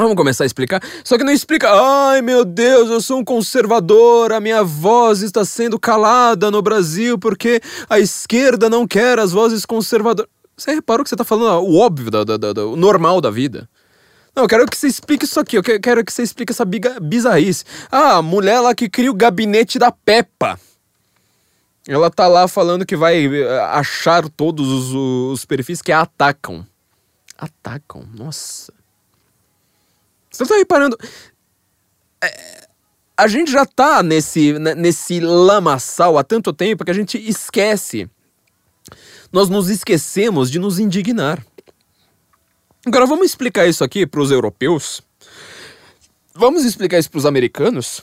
Speaker 1: Vamos começar a explicar? Só que não explica. Ai meu Deus, eu sou um conservador, a minha voz está sendo calada no Brasil porque a esquerda não quer as vozes conservadoras. Você reparou que você está falando o óbvio, o normal da vida. Não, eu quero que você explique isso aqui, eu quero que você explique essa bizarrice. Ah, a mulher lá que cria o gabinete da Peppa. Ela tá lá falando que vai eh, achar todos os, os perfis que a atacam. Atacam? Nossa. Você tá reparando? É, a gente já tá nesse, nesse lamaçal há tanto tempo que a gente esquece. Nós nos esquecemos de nos indignar. Agora vamos explicar isso aqui para os europeus. Vamos explicar isso para os americanos.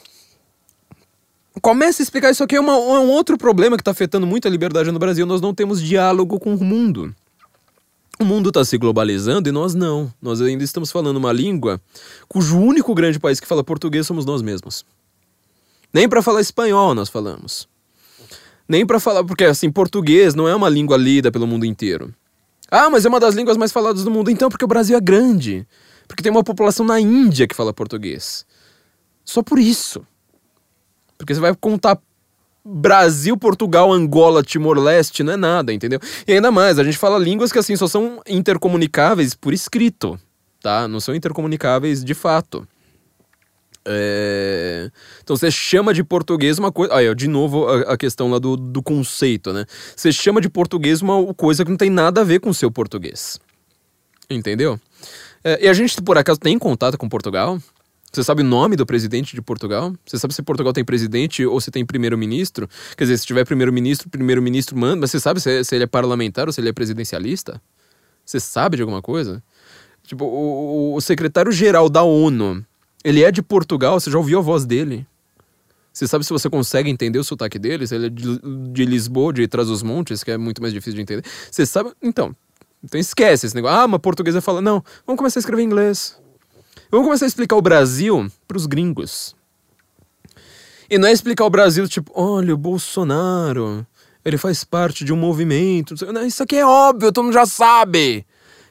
Speaker 1: Começa a explicar isso aqui é, uma, é um outro problema que está afetando muito a liberdade no Brasil. Nós não temos diálogo com o mundo. O mundo está se globalizando e nós não. Nós ainda estamos falando uma língua cujo único grande país que fala português somos nós mesmos. Nem para falar espanhol nós falamos. Nem para falar, porque assim, português não é uma língua lida pelo mundo inteiro. Ah, mas é uma das línguas mais faladas do mundo. Então, porque o Brasil é grande. Porque tem uma população na Índia que fala português. Só por isso. Porque você vai contar Brasil, Portugal, Angola, Timor-Leste, não é nada, entendeu? E ainda mais, a gente fala línguas que assim só são intercomunicáveis por escrito, tá? Não são intercomunicáveis de fato. É... Então você chama de português uma coisa. Aí, de novo, a, a, questão lá do, do conceito, né? Você chama de português uma coisa que não tem nada a ver com o seu português. Entendeu? É, e a gente, por acaso, tem contato com Portugal? Você sabe o nome do presidente de Portugal? Você sabe se Portugal tem presidente ou se tem primeiro-ministro? Quer dizer, se tiver primeiro-ministro, primeiro-ministro manda. Mas você sabe se, é, se, ele é parlamentar ou se ele é presidencialista? Você sabe de alguma coisa? Tipo, o, o secretário-geral da ONU, ele é de Portugal, você já ouviu a voz dele? Você sabe se você consegue entender o sotaque dele? Se ele é de, de Lisboa, de Trás-os-Montes, que é muito mais difícil de entender. Você sabe. Então. Então esquece esse negócio. Ah, uma portuguesa fala. Não, vamos começar a escrever em inglês. Vamos começar a explicar o Brasil para os gringos. E não é explicar o Brasil tipo, olha, o Bolsonaro, ele faz parte de um movimento. Não, isso aqui é óbvio, todo mundo já sabe.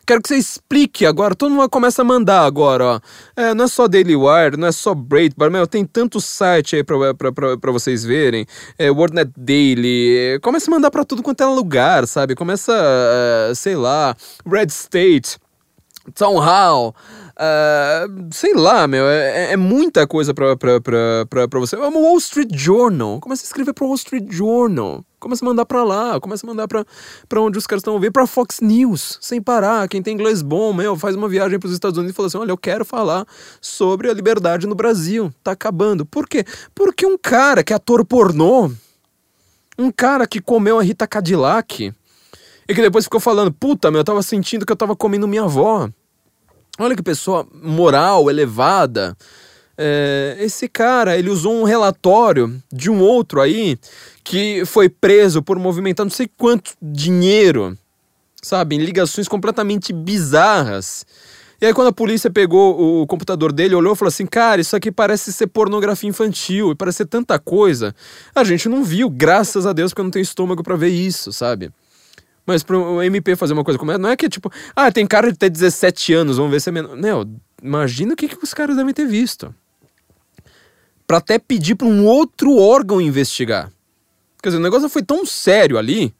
Speaker 1: Quero que você explique agora. Todo mundo começa a mandar agora, ó. É, não é só Daily Wire, não é só Breitbart, meu, tem tanto site aí pra, pra, pra, pra vocês verem. É, WordNet Daily. É, começa a mandar pra tudo quanto é lugar, sabe? Começa, uh, sei lá, Red State, Town Hall. Uh, sei lá, meu, é, é muita coisa pra, pra, pra, pra, pra você. É uma Wall Street Journal. Começa a escrever pro Wall Street Journal. Começa a mandar pra lá, começa a mandar pra, pra onde os caras estão ver, pra Fox News, sem parar. Quem tem inglês bom, meu, faz uma viagem pros Estados Unidos e fala assim: olha, eu quero falar sobre a liberdade no Brasil. Tá acabando. Por quê? Porque um cara que é ator pornô, um cara que comeu a Rita Cadillac, e que depois ficou falando: puta, meu, eu tava sentindo que eu tava comendo minha avó. Olha que pessoa moral, elevada. É, esse cara, ele usou um relatório de um outro aí que foi preso por movimentar não sei quanto dinheiro, sabe, em ligações completamente bizarras. E aí quando a polícia pegou o computador dele, olhou e falou assim, cara, isso aqui parece ser pornografia infantil, e parece ser tanta coisa. A gente não viu, graças a Deus, porque eu não tenho estômago para ver isso, sabe? Mas pro MP fazer uma coisa como essa, não é que tipo, ah, tem cara de ter 17 anos, vamos ver se é menor. Não, imagina o que, que os caras devem ter visto. Pra até pedir pra um outro órgão investigar. Quer dizer, o negócio foi tão sério ali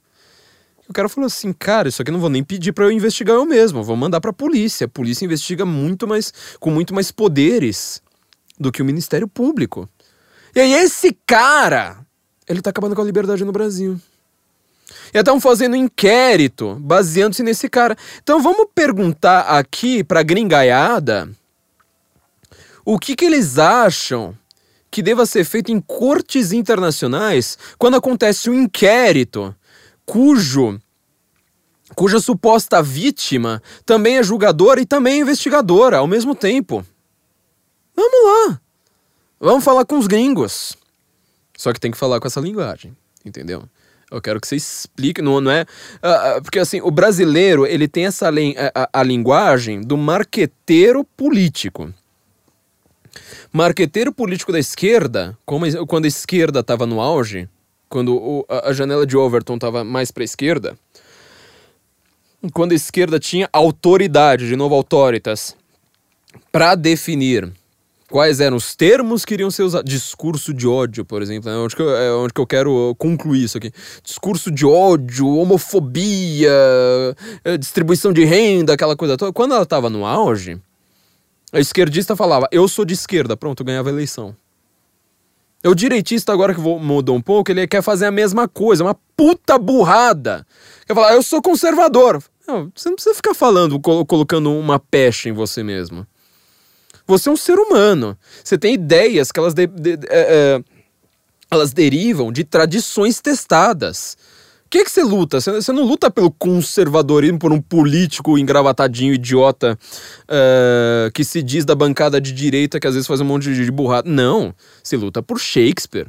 Speaker 1: o cara falou assim: cara, isso aqui não vou nem pedir para eu investigar eu mesmo, vou mandar pra polícia. A polícia investiga muito mais, com muito mais poderes do que o Ministério Público. E aí, esse cara, ele tá acabando com a liberdade no Brasil. E estão fazendo inquérito baseando-se nesse cara. Então vamos perguntar aqui pra gringaiada o que, que eles acham que deva ser feito em cortes internacionais quando acontece um inquérito cujo cuja suposta vítima também é julgadora e também é investigadora ao mesmo tempo. Vamos lá. Vamos falar com os gringos. Só que tem que falar com essa linguagem, entendeu? Eu quero que você explique, não, não é? Uh, uh, porque assim, o brasileiro, ele tem essa a, a, a linguagem do marqueteiro político. Marqueteiro político da esquerda, como, quando a esquerda estava no auge, quando o, a, a, janela de Overton estava mais para a esquerda, quando a esquerda tinha autoridade, de novo autoritas, para definir quais eram os termos que iriam ser usados. Discurso de ódio, por exemplo, é onde que eu, é onde que eu quero concluir isso aqui. Discurso de ódio, homofobia, é, distribuição de renda, aquela coisa toda. Quando ela estava no auge, a esquerdista falava, eu sou de esquerda, pronto, ganhava a eleição. O direitista, agora que mudou um pouco, ele quer fazer a mesma coisa, uma puta burrada. Quer falar, eu sou conservador. Não, você não precisa ficar falando, colocando uma pecha em você mesmo. Você é um ser humano. Você tem ideias que elas, de, de, de, é, é, elas derivam de tradições testadas. O que, é que você luta? Você, você, não luta pelo conservadorismo, por um político engravatadinho, idiota, uh, que se diz da bancada de direita, que às vezes faz um monte de, de burrada. Não. Você luta por Shakespeare.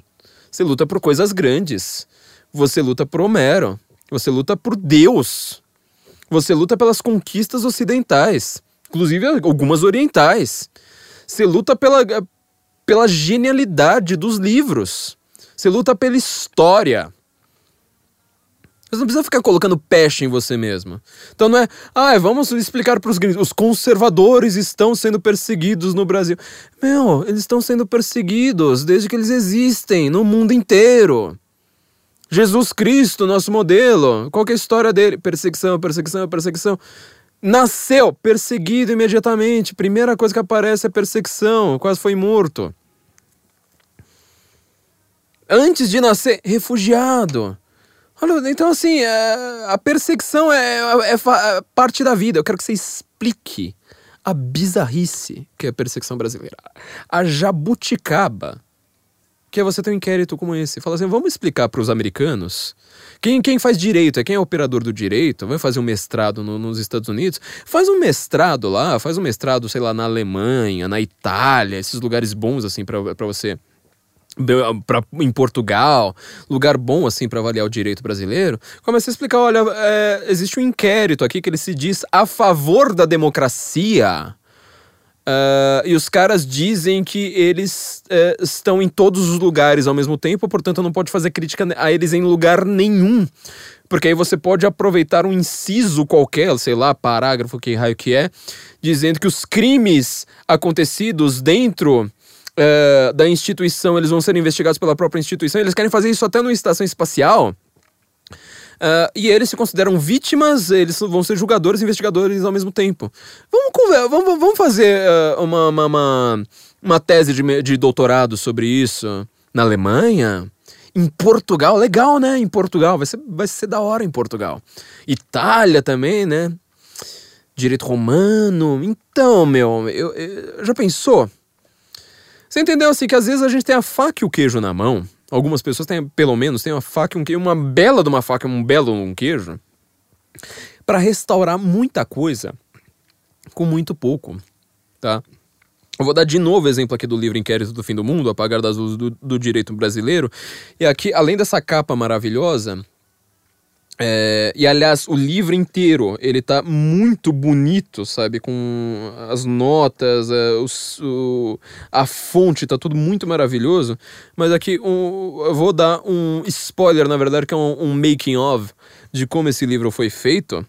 Speaker 1: Você luta por coisas grandes. Você luta por Homero. Você luta por Deus. Você luta pelas conquistas ocidentais, inclusive algumas orientais. Você luta pela, pela genialidade dos livros. Você luta pela história. Você não precisa ficar colocando peste em você mesmo. Então não é, ah, vamos explicar para os gringos, os conservadores estão sendo perseguidos no Brasil. Meu, eles estão sendo perseguidos desde que eles existem no mundo inteiro. Jesus Cristo, nosso modelo, qual é a história dele? Perseguição, perseguição, perseguição. Nasceu perseguido imediatamente. Primeira coisa que aparece é perseguição. Quase foi morto. Antes de nascer, refugiado. Então assim, é, a perseguição é, é, é, parte da vida. Eu quero que você explique a bizarrice que é a perseguição brasileira. A jabuticaba que é você ter um inquérito como esse. Fala assim, vamos explicar para os americanos. Quem, quem faz direito, é quem é operador do direito, vai fazer um mestrado no, nos Estados Unidos, faz um mestrado lá, faz um mestrado, sei lá, na Alemanha, na Itália, esses lugares bons assim para você pra, em Portugal, lugar bom assim para avaliar o direito brasileiro, começa a explicar, olha, é, existe um inquérito aqui que ele se diz a favor da democracia Uh, e os caras dizem que eles uh, estão em todos os lugares ao mesmo tempo, portanto não pode fazer crítica a eles em lugar nenhum. Porque aí você pode aproveitar um inciso qualquer, sei lá, parágrafo, que raio que é, dizendo que os crimes acontecidos dentro uh, da instituição eles vão ser investigados pela própria instituição. Eles querem fazer isso até numa estação espacial. Uh, e eles se consideram vítimas, eles vão ser julgadores e investigadores ao mesmo tempo. Vamos, vamos, vamos fazer uh, uma, uma, uma, uma, tese de, de doutorado sobre isso na Alemanha? Em Portugal, legal, né? Em Portugal, vai ser, vai ser da hora em Portugal. Itália também, né? Direito romano. Então, meu, eu, eu já pensou? Você entendeu assim que às vezes a gente tem a faca e o queijo na mão Algumas pessoas têm, pelo menos, têm uma faca e um queijo, uma bela de uma faca um belo um queijo, para restaurar muita coisa com muito pouco, tá? Eu vou dar de novo exemplo aqui do livro Inquérito do Fim do Mundo, Apagar das Luzes do, do Direito Brasileiro. E aqui, além dessa capa maravilhosa, é, e aliás, o livro inteiro, ele tá muito bonito, sabe? Com as notas, é, o, a fonte, tá tudo muito maravilhoso. Mas aqui um, eu vou dar um spoiler, na verdade, que é um, um making of de como esse livro foi feito.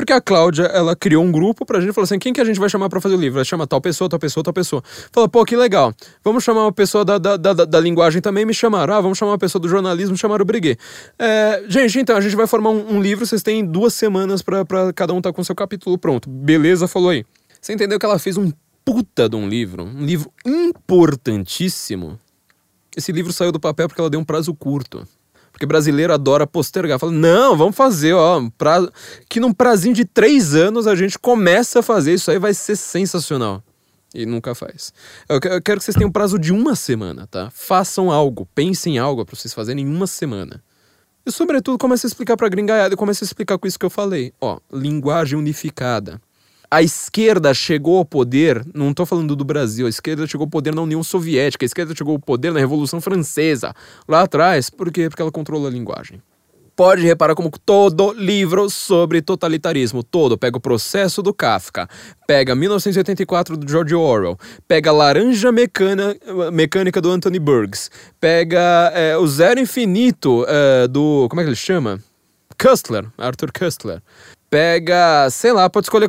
Speaker 1: Porque a Cláudia, ela criou um grupo pra gente e falou assim: quem que a gente vai chamar pra fazer o livro? Ela chama tal pessoa, tal pessoa, tal pessoa. Falou, pô, que legal. Vamos chamar uma pessoa da, da, da, da linguagem também, me chamaram. Ah, vamos chamar uma pessoa do jornalismo, chamaram o Briguet. É, gente, então, a gente vai formar um, um livro, vocês têm duas semanas pra, pra cada um tá com seu capítulo pronto. Beleza, falou aí. Você entendeu que ela fez um puta de um livro, um livro importantíssimo. Esse livro saiu do papel porque ela deu um prazo curto. Porque brasileiro adora postergar. Fala, não, vamos fazer, ó. Pra... Que num prazinho de três anos a gente começa a fazer. Isso aí vai ser sensacional. E nunca faz. Eu quero que vocês tenham um prazo de uma semana, tá? Façam algo, pensem em algo para vocês fazerem em uma semana. E, sobretudo, comece a explicar pra gringaiada e comece a explicar com isso que eu falei. Ó, linguagem unificada a esquerda chegou ao poder, não estou falando do Brasil, a esquerda chegou ao poder na União Soviética, a esquerda chegou ao poder na Revolução Francesa, lá atrás, por quê? Porque ela controla a linguagem. Pode reparar como todo livro sobre totalitarismo, todo, pega o processo do Kafka, pega 1984 do George Orwell, pega Laranja Mecânica, Mecânica do Anthony Burgess, pega é, o Zero Infinito é, do. Como é que ele chama? Kustler, Arthur Kustler pega, sei lá, pode escolher.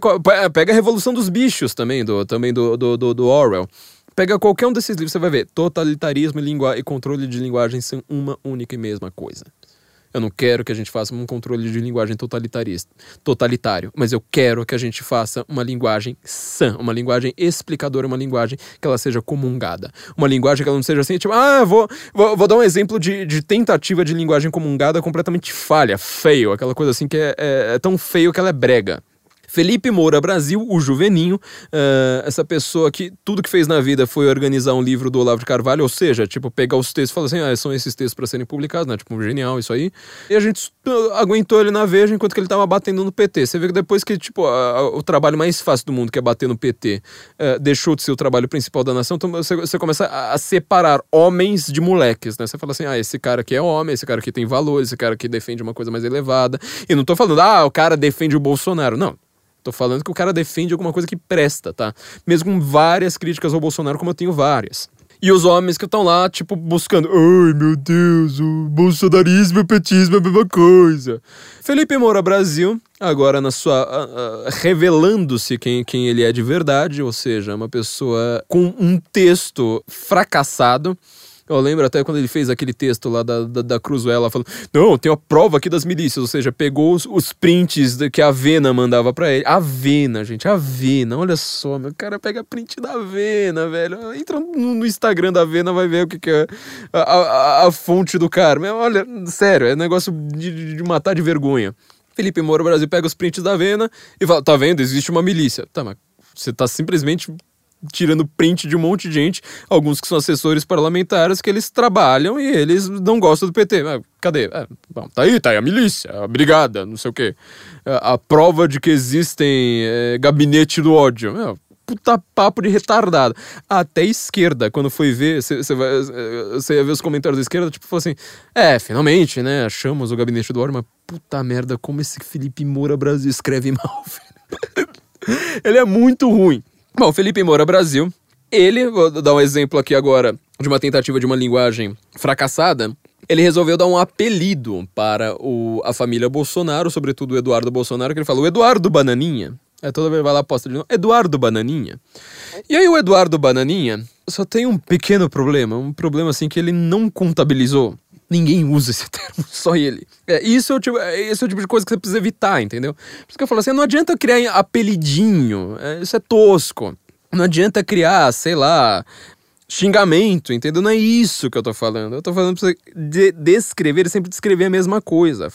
Speaker 1: Pega a Revolução dos Bichos também, do, também do, do, do, do Orwell. Pega qualquer um desses livros, você vai ver. Totalitarismo e, e controle de linguagem são uma única e mesma coisa. Eu não quero que a gente faça um controle de linguagem totalitarista, totalitário, mas eu quero que a gente faça uma linguagem sã, uma linguagem explicadora, uma linguagem que ela seja comungada. Uma linguagem que ela não seja assim, tipo, ah, vou, vou, vou dar um exemplo de, de tentativa de linguagem comungada completamente falha, feio, aquela coisa assim que é, é, é tão feio que ela é brega. Felipe Moura Brasil, o Juveninho, uh, essa pessoa que tudo que fez na vida foi organizar um livro do Olavo de Carvalho, ou seja, tipo, pegar os textos e falar assim, ah, são esses textos para serem publicados, né? Tipo, genial isso aí. E a gente aguentou ele na Veja enquanto que ele tava batendo no PT. Você vê que depois que, tipo, a, a, o trabalho mais fácil do mundo, que é bater no PT, uh, eh, deixou de ser o trabalho principal da nação, então você, você começa a, a, separar homens de moleques, né? Você fala assim, ah, esse cara aqui é homem, esse cara aqui tem valor, esse cara aqui defende uma coisa mais elevada. E não tô falando, ah, o cara defende o Bolsonaro. Não, Tô falando que o cara defende alguma coisa que presta, tá? Mesmo com várias críticas ao Bolsonaro, como eu tenho várias. E os homens que estão lá, tipo, buscando. Ai, meu Deus, o bolsonarismo e o petismo é a mesma coisa. Felipe Moura Brasil, agora na sua. Uh, uh, revelando-se quem, quem ele é de verdade, ou seja, uma pessoa com um texto fracassado eu lembro até quando ele fez aquele texto lá da, da, da Cruzuela falando: Não, tem a prova aqui das milícias, ou seja, pegou os, os prints que a Vena mandava para ele. A Vena, gente, a Vena, olha só, meu cara pega print da Vena, velho. Entra no, no Instagram da Vena, vai ver o que, que é a, a, a fonte do cara. Mas, olha, sério, é negócio de, de matar de vergonha. Felipe Moura Brasil pega os prints da Vena e fala: Tá vendo? Existe uma milícia. Tá, mas você tá simplesmente tirando print de um monte de gente, alguns que são assessores parlamentares, que eles trabalham e eles não gostam do PT. Ah, cadê? Ah, bom, tá aí, tá aí a milícia, a brigada, não sei o quê. A, a prova de que existem é, gabinete do ódio. Meu, puta papo de retardado. Até esquerda, quando foi ver, você ia ver os comentários da esquerda, tipo, falou assim: é, finalmente, né? Achamos o gabinete do ódio, mas puta merda, como esse Felipe Moura Brasil escreve mal, velho. Ele é muito ruim. Bom, Felipe Moura Brasil. Ele, vou dar um exemplo aqui agora de uma tentativa de uma linguagem fracassada. Ele resolveu dar um apelido para o, a família Bolsonaro, sobretudo o Eduardo Bolsonaro, que ele falou Eduardo Bananinha. É toda vez vai lá posta de novo, Eduardo Bananinha. E aí o Eduardo Bananinha só tem um pequeno problema, um problema assim que ele não contabilizou. Ninguém usa esse termo, só ele. É, isso é, o tipo, é, esse é o tipo de coisa que você precisa evitar, entendeu? Por isso que eu falo assim, não adianta criar apelidinho, é, isso é tosco. Não adianta criar, sei lá, xingamento, entendeu? Não é isso que eu tô falando. Eu tô falando pra você de descrever sempre descrever a mesma coisa.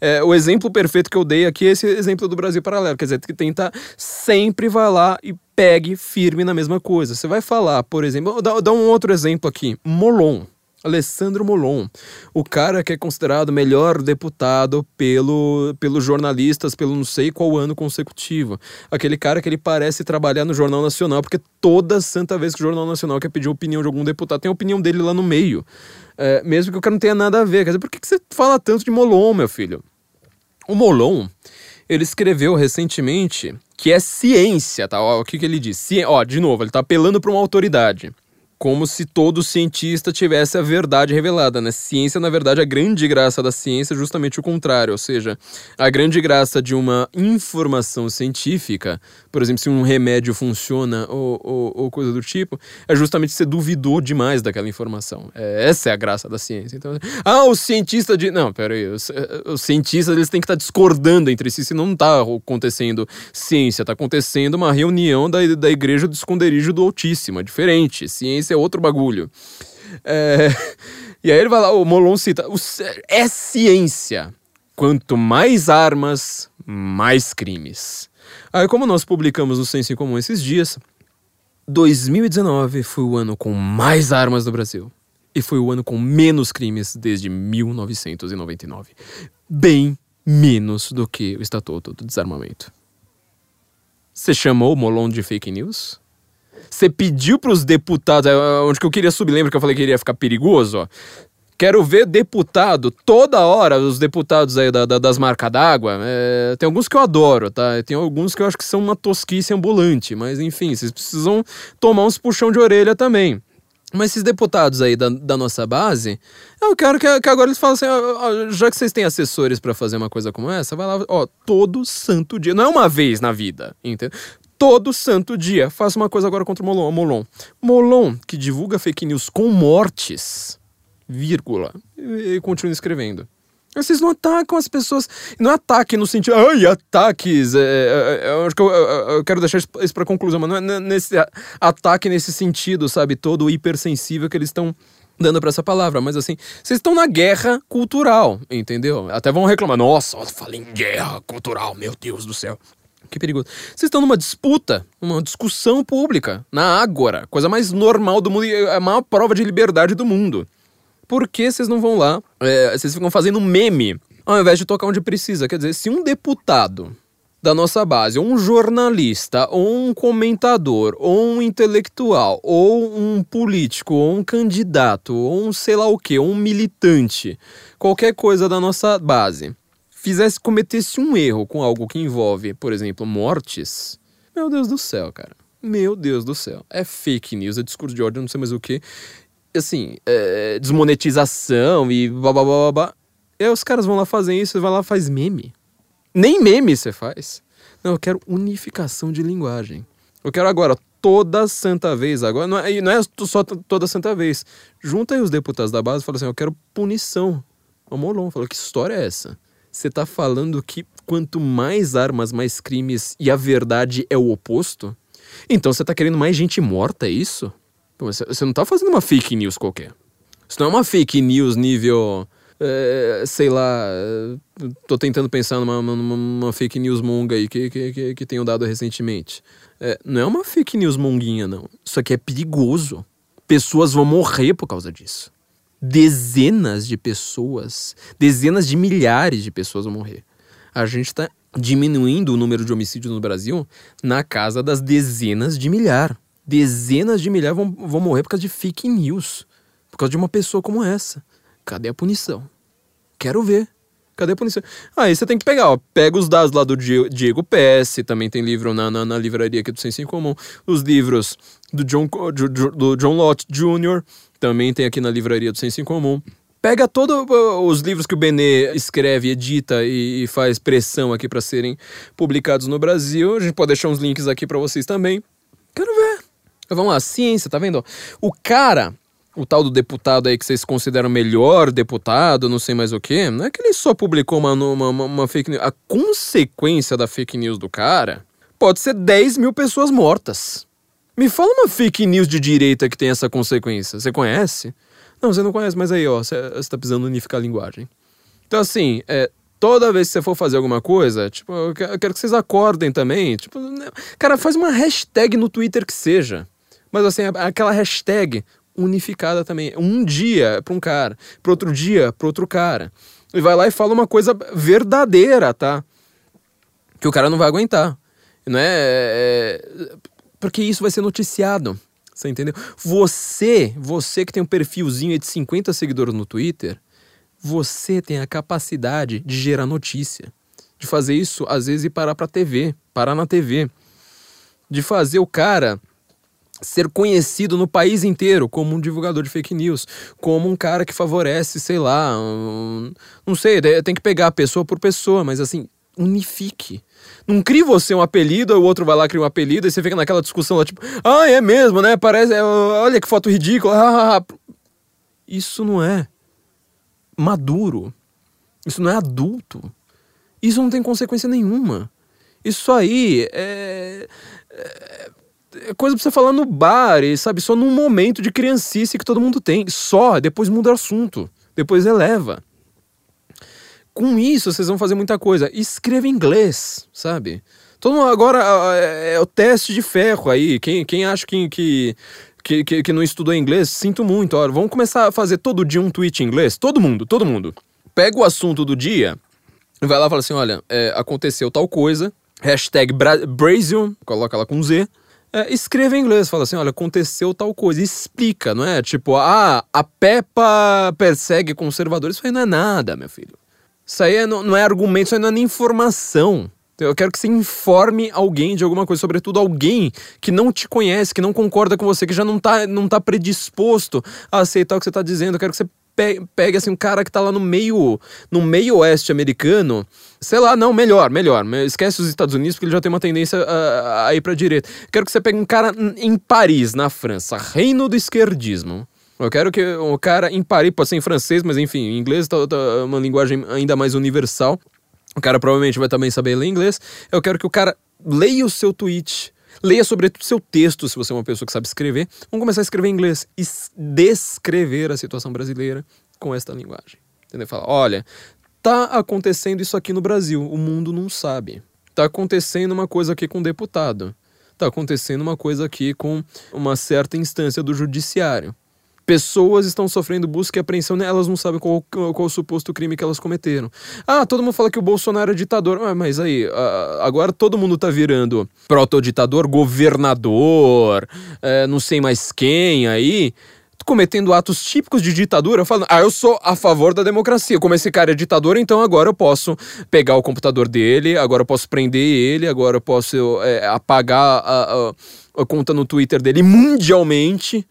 Speaker 1: É, o exemplo perfeito que eu dei aqui é esse exemplo do Brasil Paralelo. Quer dizer, que tenta sempre vai lá e pegue firme na mesma coisa. Você vai falar, por exemplo, dá um outro exemplo aqui. Molon. Alessandro Molon, o cara que é considerado melhor deputado pelo, pelos jornalistas pelo não sei qual ano consecutivo. Aquele cara que ele parece trabalhar no Jornal Nacional, porque toda santa vez que o Jornal Nacional quer pedir opinião de algum deputado, tem a opinião dele lá no meio. É, mesmo que o cara não tenha nada a ver. Quer dizer, por que, que você fala tanto de Molon, meu filho? O Molon, ele escreveu recentemente que é ciência, tá? O que, que ele diz? Ci... Ó, de novo, ele tá apelando para uma autoridade como se todo cientista tivesse a verdade revelada, né? Ciência, na verdade, a grande graça da ciência é justamente o contrário, ou seja, a grande graça de uma informação científica, por exemplo, se um remédio funciona ou, ou, ou coisa do tipo, é justamente ser duvidou demais daquela informação. É, essa é a graça da ciência. Então, ah, o cientista de... Não, pera aí, os, os cientistas eles têm que estar discordando entre si, se não está acontecendo ciência, está acontecendo uma reunião da, da igreja do esconderijo do Altíssimo, é diferente. Ciência é outro bagulho. É... E aí ele vai lá, o Molon cita: é ciência. Quanto mais armas, mais crimes. Aí, como nós publicamos no Senso em Comum esses dias, 2019 foi o ano com mais armas do Brasil. E foi o ano com menos crimes desde 1999. Bem menos do que o Estatuto do Desarmamento. Você chamou o Molon de fake news? Você pediu para os deputados, é, onde que eu queria subir, lembra que eu falei que iria ficar perigoso, ó? Quero ver deputado, toda hora, os deputados aí da, da, das marcas d'água. É, tem alguns que eu adoro, tá? Tem alguns que eu acho que são uma tosquice ambulante, mas enfim, vocês precisam tomar uns puxão de orelha também. Mas esses deputados aí da, da nossa base, eu quero que, que agora eles falem assim: ó, ó, já que vocês têm assessores para fazer uma coisa como essa, vai lá, ó, todo santo dia. Não é uma vez na vida, entendeu? Todo santo dia. Faça uma coisa agora contra o Molon. Molon. Molon, que divulga fake news com mortes, vírgula, e, e continua escrevendo. Vocês não atacam as pessoas. Não é ataque no sentido. Ai, ataques. É, é, é, eu acho que eu, eu, eu, quero deixar isso pra conclusão, mas não é nesse ataque nesse sentido, sabe? Todo hipersensível que eles estão dando para essa palavra. Mas assim, vocês estão na guerra cultural, entendeu? Até vão reclamar. Nossa, falei em guerra cultural, meu Deus do céu que perigoso. Vocês estão numa disputa, uma discussão pública, na Ágora, coisa mais normal do mundo a maior prova de liberdade do mundo. Por que vocês não vão lá? É, vocês ficam fazendo meme ao invés de tocar onde precisa. Quer dizer, se um deputado da nossa base, ou um jornalista, ou um comentador, ou um intelectual, ou um político, ou um candidato, ou um sei lá o que, ou um militante, qualquer coisa da nossa base, fizesse, cometesse um erro com algo que envolve, por exemplo, mortes, meu Deus do céu, cara. Meu Deus do céu. É fake news, é discurso de ódio, não sei mais o que. Assim, é desmonetização e babá. E aí os caras vão lá fazer isso, vai lá faz meme. Nem meme você faz. Não, eu quero unificação de linguagem. Eu quero agora, toda santa vez, agora, não é, não é só toda santa vez. Junta aí os deputados da base e fala assim: eu quero punição. O Molon falou: que história é essa? Você tá falando que quanto mais armas, mais crimes e a verdade é o oposto? Então você tá querendo mais gente morta, é isso? Você não tá fazendo uma fake news qualquer. Isso não é uma fake news nível. É, sei lá. Tô tentando pensar numa, numa, numa fake news monga aí que, que, que, que tenho dado recentemente. É, não é uma fake news monguinha, não. Isso aqui é perigoso. Pessoas vão morrer por causa disso dezenas de pessoas, dezenas de milhares de pessoas vão morrer. A gente está diminuindo o número de homicídios no Brasil na casa das dezenas de milhar. Dezenas de milhares vão, vão morrer por causa de fake news. Por causa de uma pessoa como essa. Cadê a punição? Quero ver. Cadê a punição? Aí você tem que pegar, ó. Pega os dados lá do Diego PS, também tem livro na, na, na livraria aqui do Senso em Comum. Os livros do John, do John Lott Jr., também tem aqui na livraria do Senso em Comum. Pega todos os livros que o Benê escreve, edita e, faz pressão aqui para serem publicados no Brasil. A gente pode deixar uns links aqui para vocês também. Quero ver. Vamos lá, ciência, tá vendo? O cara o tal do deputado aí que vocês consideram melhor deputado, não sei mais o que, não é que ele só publicou uma, uma, uma, fake news. A consequência da fake news do cara pode ser 10 mil pessoas mortas. Me fala uma fake news de direita que tem essa consequência. Você conhece? Não, você não conhece, mas aí, ó, você, tá precisando unificar a linguagem. Então, assim, é, toda vez que você for fazer alguma coisa, tipo, eu quero que vocês acordem também. Tipo, né, cara, faz uma hashtag no Twitter que seja. Mas assim, aquela hashtag unificada também. Um dia para um cara, para outro dia para outro cara. E vai lá e fala uma coisa verdadeira, tá? Que o cara não vai aguentar. Não é, é porque isso vai ser noticiado. Você entendeu? Você, você que tem um perfilzinho de 50 seguidores no Twitter, você tem a capacidade de gerar notícia. De fazer isso, às vezes, e parar pra TV, parar na TV. De fazer o cara ser conhecido no país inteiro como um divulgador de fake news, como um cara que favorece, sei lá, um, não sei, tem que pegar pessoa por pessoa, mas assim, unifique. Não crie você um apelido, o outro vai lá criar um apelido, e você fica naquela discussão lá, tipo, ah, é mesmo, né? Parece, é, olha que foto ridícula. Isso não é maduro. Isso não é adulto. Isso não tem consequência nenhuma. Isso aí é, é é coisa pra você falar no bar, e, sabe? Só num momento de criancice que todo mundo tem. Só, depois muda o assunto. Depois eleva. Com isso, vocês vão fazer muita coisa. Escreva em inglês, sabe? Todo mundo agora é, é o teste de ferro aí. Quem, quem acha que, que, que, que não estudou inglês, sinto muito. Olha, vamos começar a fazer todo dia um tweet em inglês? Todo mundo, todo mundo. Pega o assunto do dia, vai lá e fala assim: olha, é, aconteceu tal coisa. Hashtag Bra Brasil, coloca lá com Z é, escreva em inglês, fala assim, olha, aconteceu tal coisa, explica, não é? Tipo, ah, a Peppa persegue conservadores, isso aí não é nada, meu filho. Isso aí é, não, não é argumento, isso aí não é nem informação. Eu quero que você informe alguém de alguma coisa, sobretudo alguém que não te conhece, que não concorda com você, que já não tá, não tá predisposto a aceitar o que você tá dizendo. Eu quero que você pegue assim um cara que tá lá no meio no meio oeste americano. Sei lá não melhor melhor. Esquece os Estados Unidos porque ele já tem uma tendência a, a ir para direita. Quero que você pegue um cara em Paris na França. Reino do esquerdismo eu quero que o cara em Paris pode ser em francês mas enfim em inglês tá, tá uma linguagem ainda mais universal o cara provavelmente vai também saber ler inglês eu quero que o cara leia o seu tweet Leia sobretudo seu texto, se você é uma pessoa que sabe escrever. Vamos começar a escrever em inglês e descrever a situação brasileira com esta linguagem. Entendeu? Fala, olha, tá acontecendo isso aqui no Brasil, o mundo não sabe. Tá acontecendo uma coisa aqui com um deputado. Tá acontecendo uma coisa aqui com uma certa instância do judiciário pessoas estão sofrendo busca e apreensão, né? elas não sabem qual, qual, qual, o suposto crime que elas cometeram. Ah, todo mundo fala que o Bolsonaro é ditador. Ah, mas aí, agora todo mundo tá virando proto-ditador, governador, é, não sei mais quem aí cometendo atos típicos de ditadura, falando, ah, eu sou a favor da democracia. Como esse cara é ditador, então agora eu posso pegar o computador dele, agora eu posso prender ele, agora eu posso é, apagar a, a, a conta no Twitter dele mundialmente.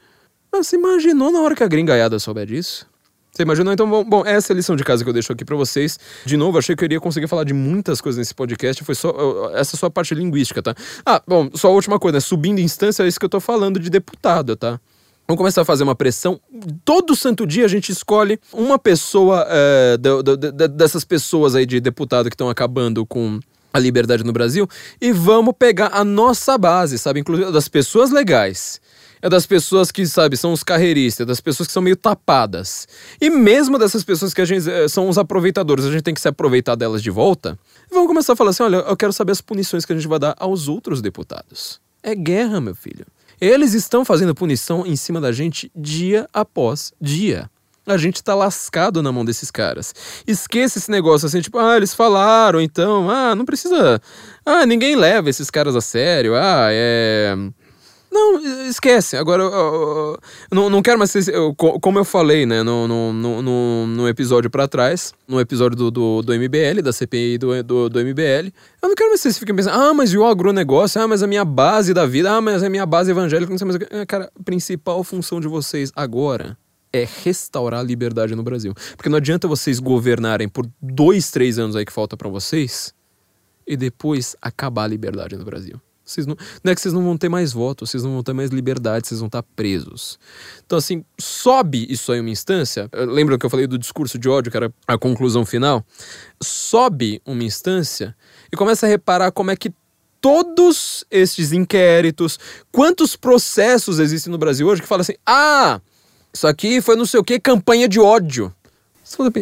Speaker 1: Mas você imaginou na hora que a gringaiada souber disso? Você imaginou? Então, bom, bom, essa é a lição de casa que eu deixo aqui para vocês. De novo, achei que eu iria conseguir falar de muitas coisas nesse podcast. Foi só. Essa é só a parte linguística, tá? Ah, bom, só a última coisa, né? Subindo instância, é isso que eu tô falando de deputado, tá? Vamos começar a fazer uma pressão. Todo santo dia a gente escolhe uma pessoa é, de, de, de, dessas pessoas aí de deputado que estão acabando com a liberdade no Brasil e vamos pegar a nossa base, sabe? Inclusive das pessoas legais é das pessoas que, sabe, são os carreiristas, das pessoas que são meio tapadas. E mesmo dessas pessoas que a gente eh, são os aproveitadores, a gente tem que se aproveitar delas de volta. Vamos começar a falar assim: olha, eu quero saber as punições que a gente vai dar aos outros deputados. É guerra, meu filho. Eles estão fazendo punição em cima da gente dia após dia. A gente tá lascado na mão desses caras. Esqueça esse negócio assim, tipo, ah, eles falaram, então, ah, não precisa. Ah, ninguém leva esses caras a sério. Ah, é Não, esquece. Agora, eu, eu, eu não, não quero mais. Eu, como eu falei, né, no, no, no, no episódio para trás, no episódio do, do, do, MBL, da CPI do, do, do MBL, eu não quero mais que vocês fiquem pensando, ah, mas e o agronegócio? Ah, mas a minha base da vida, ah, mas a minha base evangélica, não sei mais. É, cara, a principal função de vocês agora é restaurar a liberdade no Brasil. Porque não adianta vocês governarem por dois, três anos aí que falta para vocês e depois acabar a liberdade no Brasil. Vocês não, não é que vocês não vão ter mais votos, vocês não vão ter mais liberdade, vocês vão estar presos. Então, assim, sobe isso aí uma instância. Lembra que eu falei do discurso de ódio, que era a conclusão final? Sobe uma instância e começa a reparar como é que todos estes inquéritos, quantos processos existem no Brasil hoje que falam assim: ah, isso aqui foi não sei o que, campanha de ódio.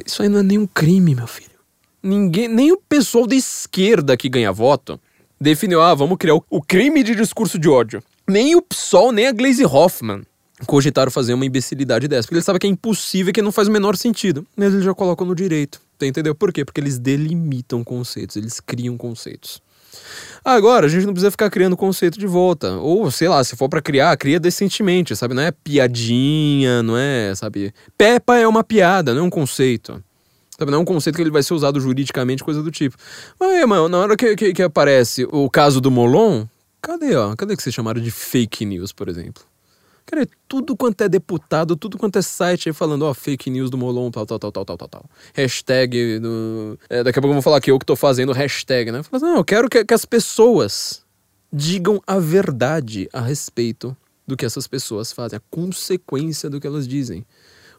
Speaker 1: Isso aí não é nenhum crime, meu filho. Ninguém, nem o pessoal da esquerda que ganha voto definiu, ah, vamos criar o, crime de discurso de ódio. Nem o PSOL, nem a Glaze Hoffman cogitaram fazer uma imbecilidade dessa, porque eles sabem que é impossível que não faz o menor sentido. Mas eles já colocam no direito. Entendeu? Por quê? Porque eles delimitam conceitos, eles criam conceitos. Agora, a gente não precisa ficar criando conceito de volta. Ou, sei lá, se for para criar, cria decentemente, sabe? Não é piadinha, não é, sabe? Peppa é uma piada, não é um conceito. Sabe? Não é um conceito que ele vai ser usado juridicamente, coisa do tipo. Mas, mano, na hora que, que, que aparece o caso do Molon, cadê, ó? Cadê que vocês chamaram de fake news, por exemplo? Cara, tudo quanto é deputado, tudo quanto é site aí falando, ó, fake news do Molon, tal, tal, tal, tal, tal, tal, tal. Hashtag. Do... É, daqui a pouco eu vou falar que eu que tô fazendo hashtag, né? Falo, não, eu quero que, que as pessoas digam a verdade a respeito do que essas pessoas fazem, a consequência do que elas dizem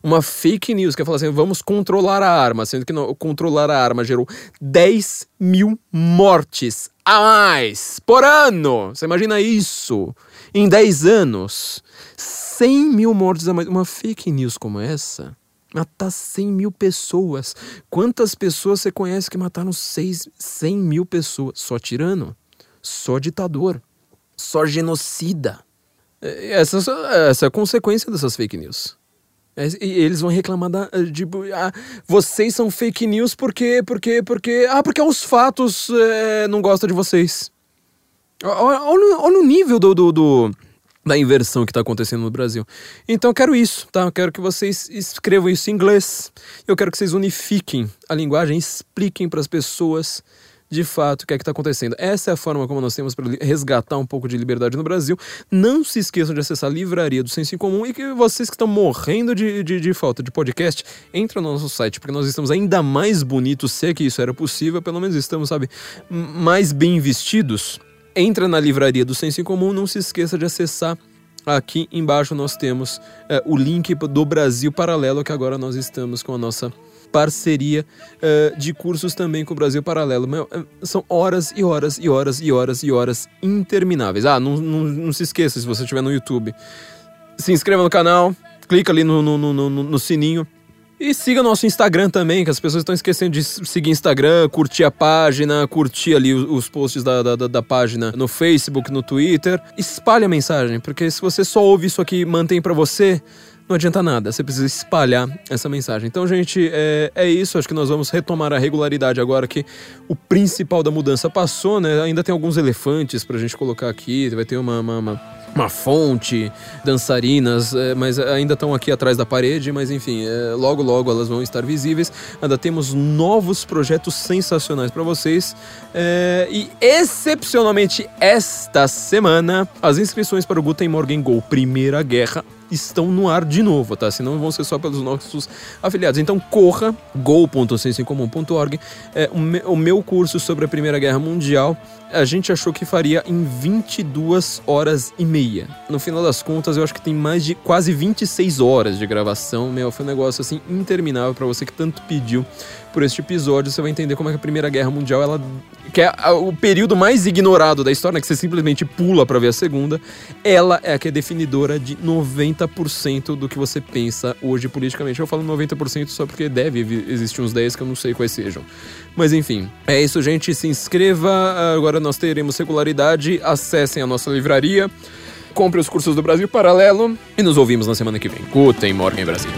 Speaker 1: uma fake news que fala assim: vamos controlar a arma, sendo que não, controlar a arma gerou 10 mil mortes a mais por ano. Você imagina isso? Em 10 anos, 100 mil mortes a mais. Uma fake news como essa matar 100 mil pessoas. Quantas pessoas você conhece que mataram 6, 100 mil pessoas? Só tirano, só ditador, só genocida. Essa, essa é a consequência dessas fake news. É, e eles vão reclamar da, tipo, ah, vocês são fake news porque, porque, porque, ah, porque os fatos é, não gostam de vocês. Olha, olha o nível do, do, do, da inversão que está acontecendo no Brasil. Então eu quero isso, tá? Eu quero que vocês escrevam isso em inglês. Eu quero que vocês unifiquem a linguagem, expliquem para as pessoas de fato o que é que está acontecendo. Essa é a forma como nós temos para resgatar um pouco de liberdade no Brasil. Não se esqueçam de acessar a livraria do Senso em Comum e que vocês que estão morrendo de, de, de falta de podcast, entra no nosso site, porque nós estamos ainda mais bonitos, se é que isso era possível, pelo menos estamos, sabe, mais bem vestidos. Entra na livraria do Senso em Comum, não se esqueça de acessar Aqui embaixo nós temos é, o link do Brasil Paralelo, que agora nós estamos com a nossa parceria uh, de cursos também com o Brasil Paralelo. Meu, uh, são horas e horas e horas e horas e horas intermináveis. Ah, não, não, não se esqueça se você estiver no YouTube. Se inscreva no canal, clica ali no, no, no, no sininho. E siga nosso Instagram também, que as pessoas estão esquecendo de seguir Instagram, curtir a página, curtir ali os, os posts da, da, da, página no Facebook, no Twitter. Espalhe a mensagem, porque se você só ouve isso aqui e mantém para você, não adianta nada, você precisa espalhar essa mensagem. Então, gente, é, é isso. Acho que nós vamos retomar a regularidade agora que o principal da mudança passou, né? Ainda tem alguns elefantes pra gente colocar aqui, vai ter uma, uma, uma uma fonte, dançarinas, é, mas ainda estão aqui atrás da parede, mas enfim, é, logo logo elas vão estar visíveis. Ainda temos novos projetos sensacionais para vocês é, e excepcionalmente esta semana as inscrições para o Guten Morgen Go Primeira Guerra estão no ar de novo, tá? Senão vão ser só pelos nossos afiliados. Então corra, go.sensoincomum.org. É, o meu curso sobre a Primeira Guerra Mundial, a gente achou que faria em 22 horas e meia. No final das contas, eu acho que tem mais de quase 26 horas de gravação. Meu, foi um negócio assim interminável para você que tanto pediu por este episódio, você vai entender como é que a Primeira Guerra Mundial, ela que é o período mais ignorado da história, né, que você simplesmente pula para ver a segunda, ela é a que é definidora de 90% do que você pensa hoje politicamente. Eu falo 90% só porque deve existir uns 10 que eu não sei quais sejam. Mas enfim, é isso, gente. Se inscreva. Agora nós teremos regularidade. Acessem a nossa livraria. Compre os cursos do Brasil Paralelo e nos ouvimos na semana que vem. Guten Morgen, Brasil.